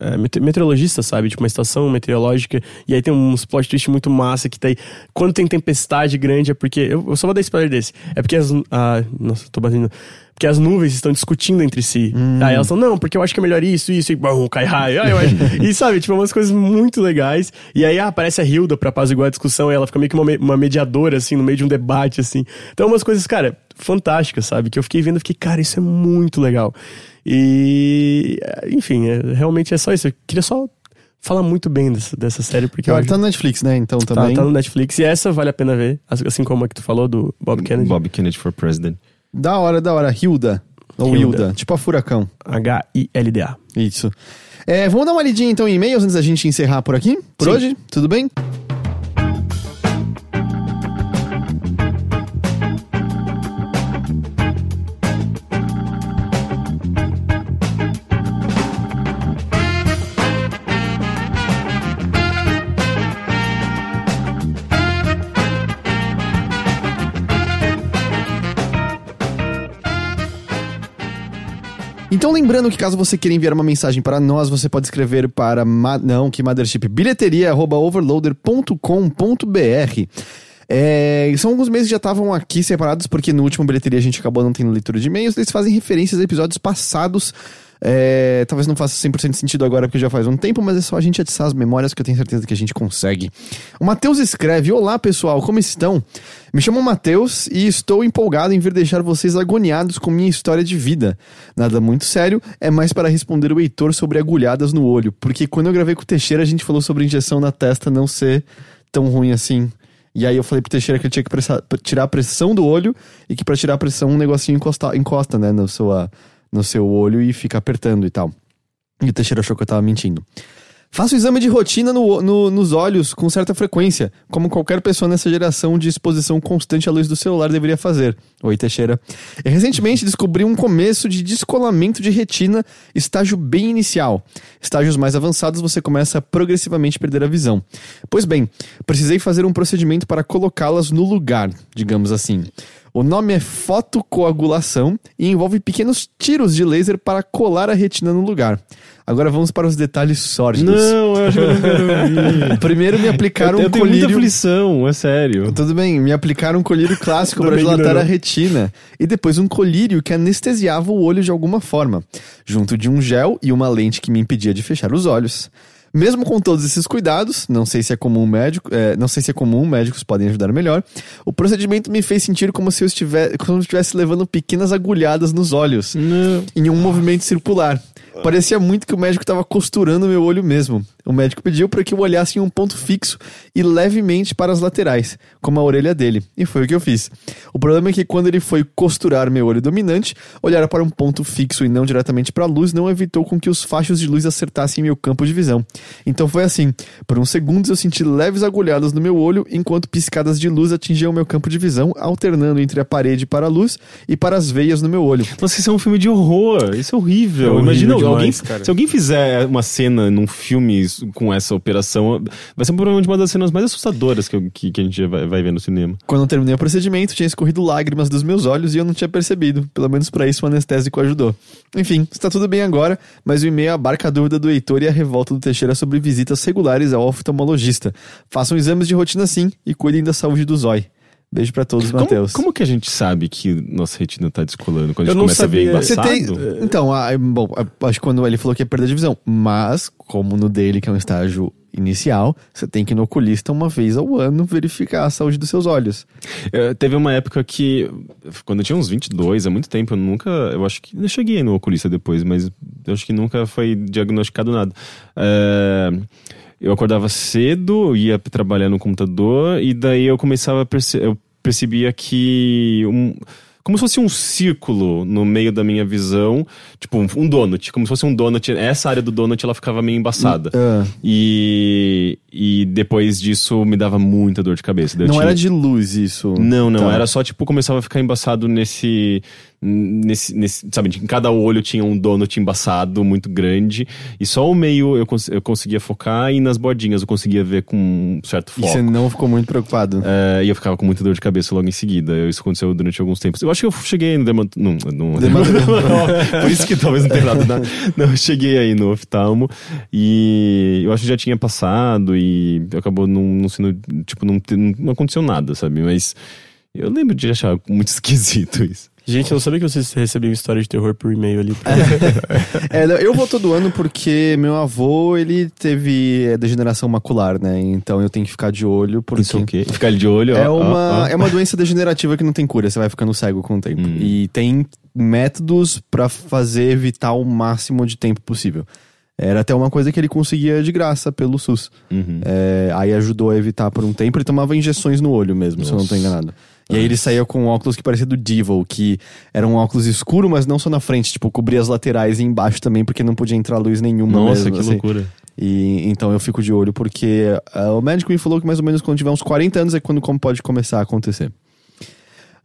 é, mete- meteorologista, sabe? Tipo, uma estação meteorológica. E aí tem uns plot twist muito massa que tá aí. Quando tem tempestade grande é porque. Eu, eu só vou dar spoiler desse. É porque as. Ah, nossa, tô batendo. Porque as nuvens estão discutindo entre si. Aí elas falam, não, porque eu acho que é melhor isso, isso, e bom, cai raio. Ah, eu acho. [LAUGHS] e sabe, tipo, umas coisas muito legais. E aí ah, aparece a Hilda pra apaziguar a discussão e ela fica meio que uma, uma mediadora, assim, no meio de um debate, assim. Então, umas coisas, cara, fantásticas, sabe? Que eu fiquei vendo e fiquei, cara, isso é muito legal. E, enfim, é- realmente é só isso. Eu queria só falar muito bem dessa, dessa série, porque Tá, acho tá no Netflix, né? Então tá, também. tá no Netflix. E essa vale a pena ver, assim como a que tu falou do Bob Kennedy. Bob Kennedy for President. Da hora, da hora. Hilda. Ou Hilda. Hilda. Tipo a Furacão. H-I-L-D-A. Isso. É, vamos dar uma lidinha então em e-mails antes da gente encerrar por aqui? Por Sim. hoje? Tudo bem? Então, lembrando que caso você queira enviar uma mensagem para nós, você pode escrever para. Ma não, que Mothership. bilheteria.overloader.com.br. É, são alguns meses que já estavam aqui separados, porque no último bilheteria a gente acabou não tendo leitura de e-mails. Eles fazem referências a episódios passados. É, talvez não faça 100% sentido agora, porque já faz um tempo, mas é só a gente atiçar as memórias que eu tenho certeza que a gente consegue. O Matheus escreve: Olá pessoal, como estão? Me chamo Matheus e estou empolgado em vir deixar vocês agoniados com minha história de vida. Nada muito sério, é mais para responder o Heitor sobre agulhadas no olho, porque quando eu gravei com o Teixeira a gente falou sobre injeção na testa não ser tão ruim assim. E aí eu falei pro Teixeira que ele tinha que tirar a pressão do olho e que pra tirar a pressão um negocinho encosta, encosta né, no seu, ah, no seu olho e fica apertando e tal. E o Teixeira achou que eu tava mentindo. Faço exame de rotina no- no- nos olhos com certa frequência, como qualquer pessoa nessa geração de exposição constante à luz do celular deveria fazer. Oi, Teixeira. Recentemente descobri um começo de descolamento de retina, estágio bem inicial. Estágios mais avançados você começa a progressivamente perder a visão. Pois bem, precisei fazer um procedimento para colocá-las no lugar, digamos assim. O nome é fotocoagulação e envolve pequenos tiros de laser para colar a retina no lugar. Agora vamos para os detalhes sórdidos. Não, eu acho que eu não quero. [LAUGHS] Primeiro me aplicaram eu, eu um tenho muita colírio. aflição, é sério. Tudo bem, me aplicaram um colírio clássico [LAUGHS] para dilatar a retina e depois um colírio que anestesiava o olho de alguma forma, junto de um gel e uma lente que me impedia de fechar os olhos. Mesmo com todos esses cuidados, não sei se é comum médico, é, não sei se é comum, médicos podem ajudar melhor. O procedimento me fez sentir como se eu estivesse, como se eu estivesse levando pequenas agulhadas nos olhos Não. em um movimento circular. Parecia muito que o médico estava costurando meu olho mesmo. O médico pediu para que eu olhasse em um ponto fixo e levemente para as laterais, como a orelha dele, e foi o que eu fiz. O problema é que quando ele foi costurar meu olho dominante, olhar para um ponto fixo e não diretamente para a luz não evitou com que os fachos de luz acertassem meu campo de visão. Então foi assim: por uns segundos eu senti leves agulhadas no meu olho, enquanto piscadas de luz atingiam meu campo de visão, alternando entre a parede para a luz e para as veias no meu olho. Nossa, isso é um filme de horror. Isso é horrível. É horrível Imagina demais, alguém. cara. Se alguém fizer uma cena num filme com essa operação, vai ser provavelmente uma das cenas mais assustadoras que, que, que a gente vai, vai ver no cinema. Quando eu terminei o procedimento, tinha escorrido lágrimas dos meus olhos e eu não tinha percebido. Pelo menos pra isso o anestésico ajudou. Enfim, está tudo bem agora, mas o e-mail abarca a dúvida do Heitor e a revolta do Teixeira sobre visitas regulares ao oftalmologista. Façam exames de rotina sim e cuidem da saúde do zóio. Beijo pra todos, Como, Matheus. como que a gente sabe que nossa retina tá descolando? Quando a Eu gente não começa a ver sabia. Você embaçado? tem. Então, ah, bom, ah, acho que quando ele falou que é perda de visão. Mas, como no dele, que é um estágio inicial, você tem que ir no oculista uma vez ao ano verificar a saúde dos seus olhos. É, teve uma época que, quando eu tinha uns 22, há muito tempo, eu nunca. Eu acho que. Eu cheguei no oculista depois, mas eu acho que nunca foi diagnosticado nada. É, eu acordava cedo, ia trabalhar no computador, e daí eu começava a perceber. Eu percebia que. Um, como se fosse um círculo no meio da minha visão, tipo um, um donut, como se fosse um donut. Essa área do donut ela ficava meio embaçada. Ah. E, e depois disso me dava muita dor de cabeça. Daí não tinha- era de luz isso. Não, não, Tá. era só tipo começava a ficar embaçado nesse nesse, nesse sabe, em cada olho tinha um donut embaçado muito grande e só o meio eu, cons eu conseguia focar e nas bordinhas eu conseguia ver com um certo E foco. você não ficou muito preocupado. É, e eu ficava com muita dor de cabeça logo em seguida. Isso aconteceu durante alguns tempos. Eu acho que eu cheguei no dermat... Não, no... [LAUGHS] Por isso que talvez não tenha nada. na- [LAUGHS] Não, eu cheguei aí no oftalmo e eu acho que já tinha passado e acabou não, não sendo. Tipo, não, não aconteceu nada, sabe? Mas eu lembro de achar muito [LAUGHS] esquisito isso. Gente, eu não sabia que vocês recebiam história de terror por e-mail ali. [LAUGHS] [LAUGHS] É, eu vou todo ano porque meu avô, ele teve é, degeneração macular, né? Então eu tenho que ficar de olho porque... Isso é o quê? Ficar de olho, É ó, uma, ó. é uma doença degenerativa que não tem cura, você vai ficando cego com o tempo. Hum. E tem métodos pra fazer evitar o máximo de tempo possível. Era até uma coisa que ele conseguia de graça pelo SUS. Uhum. É, aí ajudou a evitar por um tempo. Ele tomava injeções no olho mesmo, se eu não tô Nossa. enganado. E aí ele saía com um óculos que parecia do Devil, que era um óculos escuro, mas não só na frente, tipo, cobria as laterais e embaixo também, porque não podia entrar luz nenhuma Nossa, mesmo, que assim. loucura. E então eu fico de olho porque ah, o médico me falou que mais ou menos quando tiver uns 40 anos é quando como pode começar a acontecer.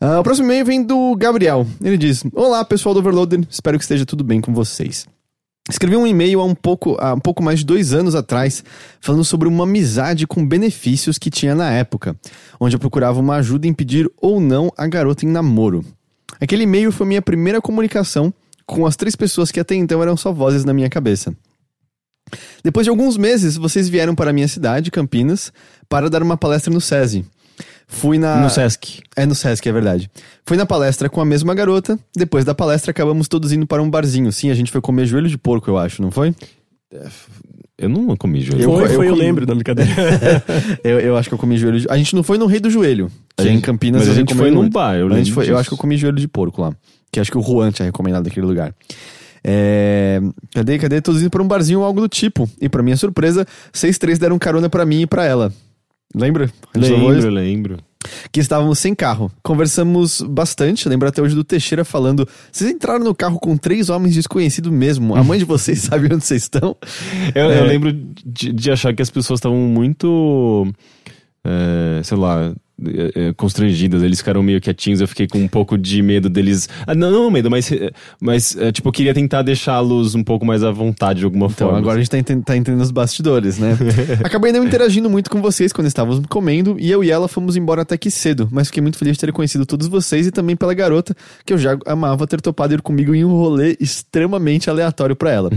Ah, o próximo e-mail vem do Gabriel. Ele diz: Olá, pessoal do Overloader, espero que esteja tudo bem com vocês. Escrevi um e-mail há um pouco, há um pouco mais de dois anos atrás, falando sobre uma amizade com benefícios que tinha na época, onde eu procurava uma ajuda em pedir ou não a garota em namoro. Aquele e-mail foi minha primeira comunicação com as três pessoas que até então eram só vozes na minha cabeça. Depois de alguns meses, vocês vieram para a minha cidade, Campinas, para dar uma palestra no SESI. Fui na. No Sesc. É no Sesc, é verdade. Fui na palestra com a mesma garota. Depois da palestra, acabamos todos indo para um barzinho. Sim, a gente foi comer joelho de porco, eu acho, não foi? Eu não comi joelho. Eu- foi, foi, eu comi- lembro, não, brincadeira. [LAUGHS] Eu, eu acho que eu comi joelho de... A gente não foi no Rei do Joelho. A gente em Campinas Mas a eu gente foi num bar, eu A gente lembro foi, eu acho que eu comi joelho de porco lá. Que acho que o Juan tinha recomendado aquele lugar. É... Cadê, cadê? Todos indo para um barzinho ou algo do tipo. E pra minha surpresa, vocês três deram carona pra mim e pra ela. Lembra? Lembro, lembro. que estávamos sem carro. Conversamos bastante, lembro até hoje do Teixeira falando: vocês entraram no carro com três homens desconhecidos mesmo. A mãe de vocês [LAUGHS] sabe onde vocês estão? Eu, É. eu lembro de, de achar que as pessoas estavam muito. é, sei lá. É, é, constrangidas, eles ficaram meio quietinhos, eu fiquei com um pouco de medo deles. Ah, não, não medo, mas, é, mas tipo, eu queria tentar deixá-los um pouco mais à vontade de alguma Então, forma. agora a gente tá, tá entendendo os bastidores, né? [LAUGHS] Acabei não interagindo muito com vocês quando estávamos comendo, e eu e ela fomos embora até que cedo, mas fiquei muito feliz de ter conhecido todos vocês e também pela garota, que eu já amava ter topado ir comigo em um rolê extremamente aleatório pra ela.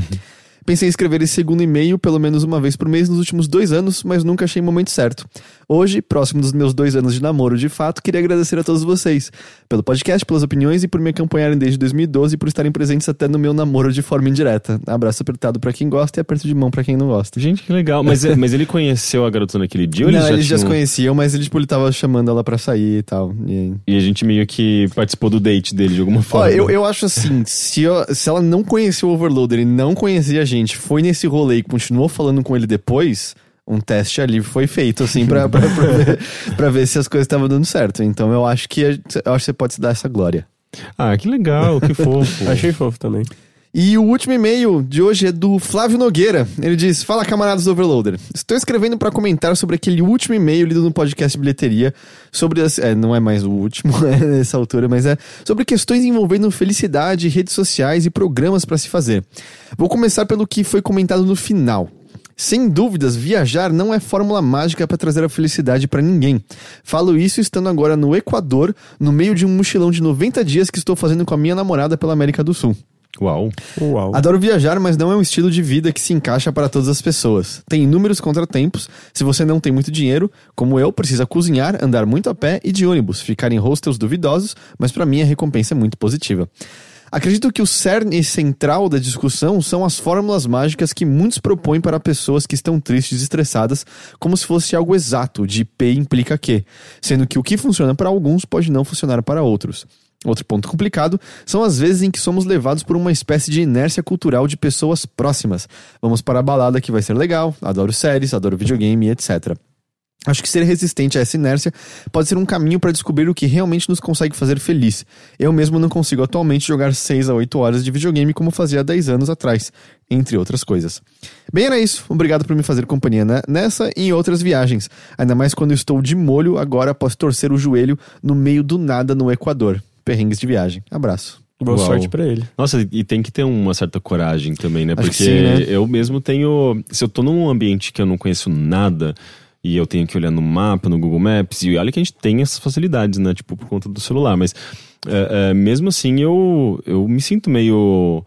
Pensei em escrever esse segundo e-mail pelo menos uma vez por mês nos últimos dois anos, mas nunca achei o momento certo. Hoje, próximo dos meus dois anos de namoro de fato, queria agradecer a todos vocês pelo podcast, pelas opiniões e por me acompanharem desde 2012 e por estarem presentes até no meu namoro de forma indireta. Abraço apertado pra quem gosta e aperto de mão pra quem não gosta. Gente, que legal. Mas, é- mas ele conheceu a garota naquele dia ou não, eles já eles já se conheciam, mas ele, tipo, ele tava chamando ela pra sair e tal. E... E a gente meio que participou do date dele de alguma Ó, forma. eu, eu acho assim, se, eu- se ela não conheceu o Overloader e não conhecia a gente, foi nesse rolê e continuou falando com ele depois, um teste ali foi feito, assim, pra, pra, pra ver, [LAUGHS] pra ver se as coisas estavam dando certo. Então eu acho que eu acho que você pode se dar essa glória. Ah, que legal, que [LAUGHS] fofo. Achei fofo também. E o último e-mail de hoje é do Flávio Nogueira. Ele diz: Fala camaradas do Overloader. Estou escrevendo para comentar sobre aquele último e-mail lido no podcast Bilheteria. Sobre as. É, não é mais o último [LAUGHS] nessa altura, mas é sobre questões envolvendo felicidade, redes sociais e programas para se fazer. Vou começar pelo que foi comentado no final. Sem dúvidas, viajar não é fórmula mágica para trazer a felicidade para ninguém. Falo isso estando agora no Equador, no meio de um mochilão de 90 dias que estou fazendo com a minha namorada pela América do Sul. Uau. Uau. Adoro viajar, mas não é um estilo de vida que se encaixa para todas as pessoas. Tem inúmeros contratempos. Se você não tem muito dinheiro, como eu, precisa cozinhar, andar muito a pé e de ônibus, ficar em hostels duvidosos, mas para mim a recompensa é muito positiva. Acredito que o cerne central da discussão são as fórmulas mágicas que muitos propõem para pessoas que estão tristes e estressadas, como se fosse algo exato, de P implica Q, sendo que o que funciona para alguns pode não funcionar para outros. Outro ponto complicado são as vezes em que somos levados por uma espécie de inércia cultural de pessoas próximas. Vamos para a balada que vai ser legal, adoro séries, adoro videogame, etc. Acho que ser resistente a essa inércia pode ser um caminho para descobrir o que realmente nos consegue fazer feliz. Eu mesmo não consigo atualmente jogar 6 a 8 horas de videogame como fazia 10 anos atrás, entre outras coisas. Bem, era isso. Obrigado por me fazer companhia nessa e em outras viagens. Ainda mais quando estou de molho agora após torcer o joelho no meio do nada no Equador. Perrengues de viagem. Abraço. Boa Uau. sorte pra ele. Nossa, e tem que ter uma certa coragem também, né? Acho que Porque sim, né? eu mesmo tenho. Se eu tô num ambiente que eu não conheço nada e eu tenho que olhar no mapa, no Google Maps, e olha que a gente tem essas facilidades, né? Tipo, por conta do celular, mas é, é, mesmo assim eu, eu me sinto meio.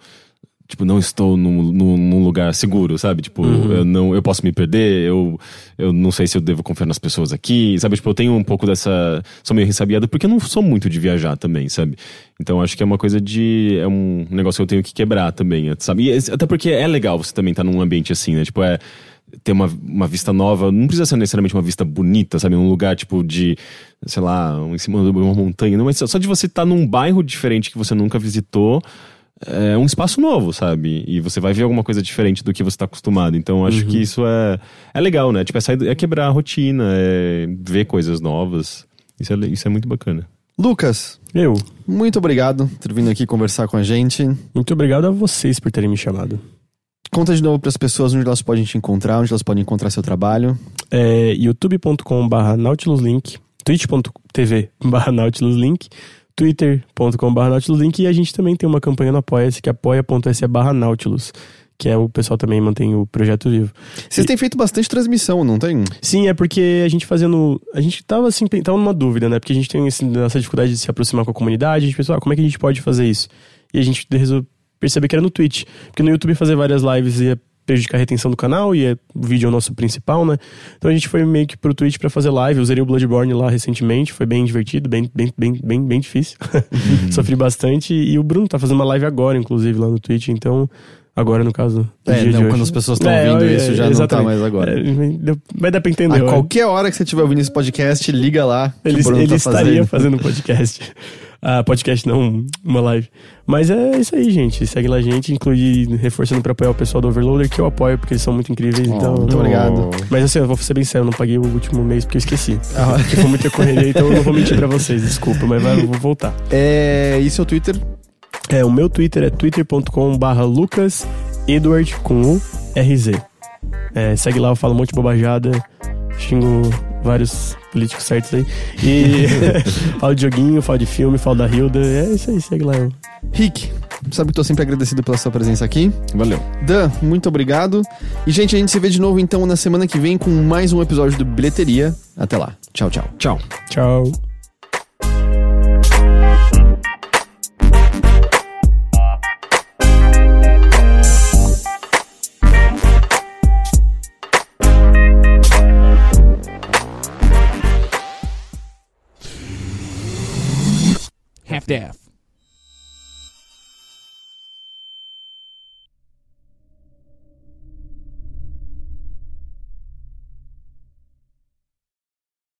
Tipo, não estou num, num, num lugar seguro, sabe? Tipo, eu, não, eu posso me perder, eu, eu não sei se eu devo confiar nas pessoas aqui, sabe? Tipo, eu tenho um pouco dessa. Sou meio ressabiado porque eu não sou muito de viajar também, sabe? Então acho que é uma coisa de. É um negócio que eu tenho que quebrar também, sabe? E, até porque é legal você também estar num ambiente assim, né? Tipo, é ter uma, uma vista nova, não precisa ser necessariamente uma vista bonita, sabe? Um lugar tipo de, sei lá, em cima de uma montanha, não, mas só de você estar num bairro diferente que você nunca visitou, é um espaço novo, sabe? E você vai ver alguma coisa diferente do que você está acostumado. Então acho que isso é, é legal, né? Tipo, é, sair, é quebrar a rotina, é ver coisas novas. Isso é, isso é muito bacana. Lucas, Eu. muito obrigado por ter vindo aqui conversar com a gente. Muito obrigado a vocês por terem me chamado. Conta de novo para as pessoas onde elas podem te encontrar, onde elas podem encontrar seu trabalho. É youtube.com.br nautiluslink, twitch.tv nautiluslink, twitter.com.br nautiluslink e a gente também tem uma campanha no Apoia-se que é apoia.se barra nautilus, que é o pessoal também mantém o projeto vivo. Vocês têm feito bastante transmissão, não tem? Sim, é porque a gente fazendo. A gente tava assim, tava numa dúvida, né? Porque a gente tem essa dificuldade de se aproximar com a comunidade. A gente pensou, ah, como é que a gente pode fazer isso? E a gente resolveu perceber que era no Twitch. Porque no YouTube fazer várias lives ia prejudicar a retenção do canal e é, o vídeo é o nosso principal, né? Então a gente foi meio que pro Twitch pra fazer live. Eu usei o Bloodborne lá recentemente, foi bem divertido, bem, bem, bem, bem, bem difícil. [LAUGHS] Sofri bastante. E o Bruno tá fazendo uma live agora, inclusive, lá no Twitch, então. Agora, no caso. É, não, quando as pessoas estão É, ouvindo é, isso, já não tá mais agora. É, vai dar pra entender. A qualquer hora que você estiver ouvindo esse podcast, liga lá. que Ele, ele tá estaria fazendo. podcast. [LAUGHS] Ah, podcast não, uma live. Mas é isso aí, gente. Segue lá a gente, inclusive reforçando pra apoiar o pessoal do Overloader, que eu apoio porque eles são muito incríveis. Oh, então, muito obrigado. Mas assim, eu vou ser bem sério, eu não paguei o último mês porque eu esqueci. Ah. Porque foi muita correria, então eu não vou mentir pra vocês, desculpa, mas vai, eu vou voltar. É, e seu Twitter? É, o meu Twitter é twitter.com/barra Lucas Edward com RZ. É, segue lá, eu falo um monte de bobajada, xingo vários políticos certos aí. E [LAUGHS] [LAUGHS] falo de joguinho, falo de filme, falo da Hilda. É isso aí, segue lá. eu. Rick, sabe que tô sempre agradecido pela sua presença aqui. Valeu. Dan, muito obrigado. E, gente, a gente se vê de novo então na semana que vem com mais um episódio do Bilheteria. Até lá. Tchau, tchau. Tchau. Tchau. staff.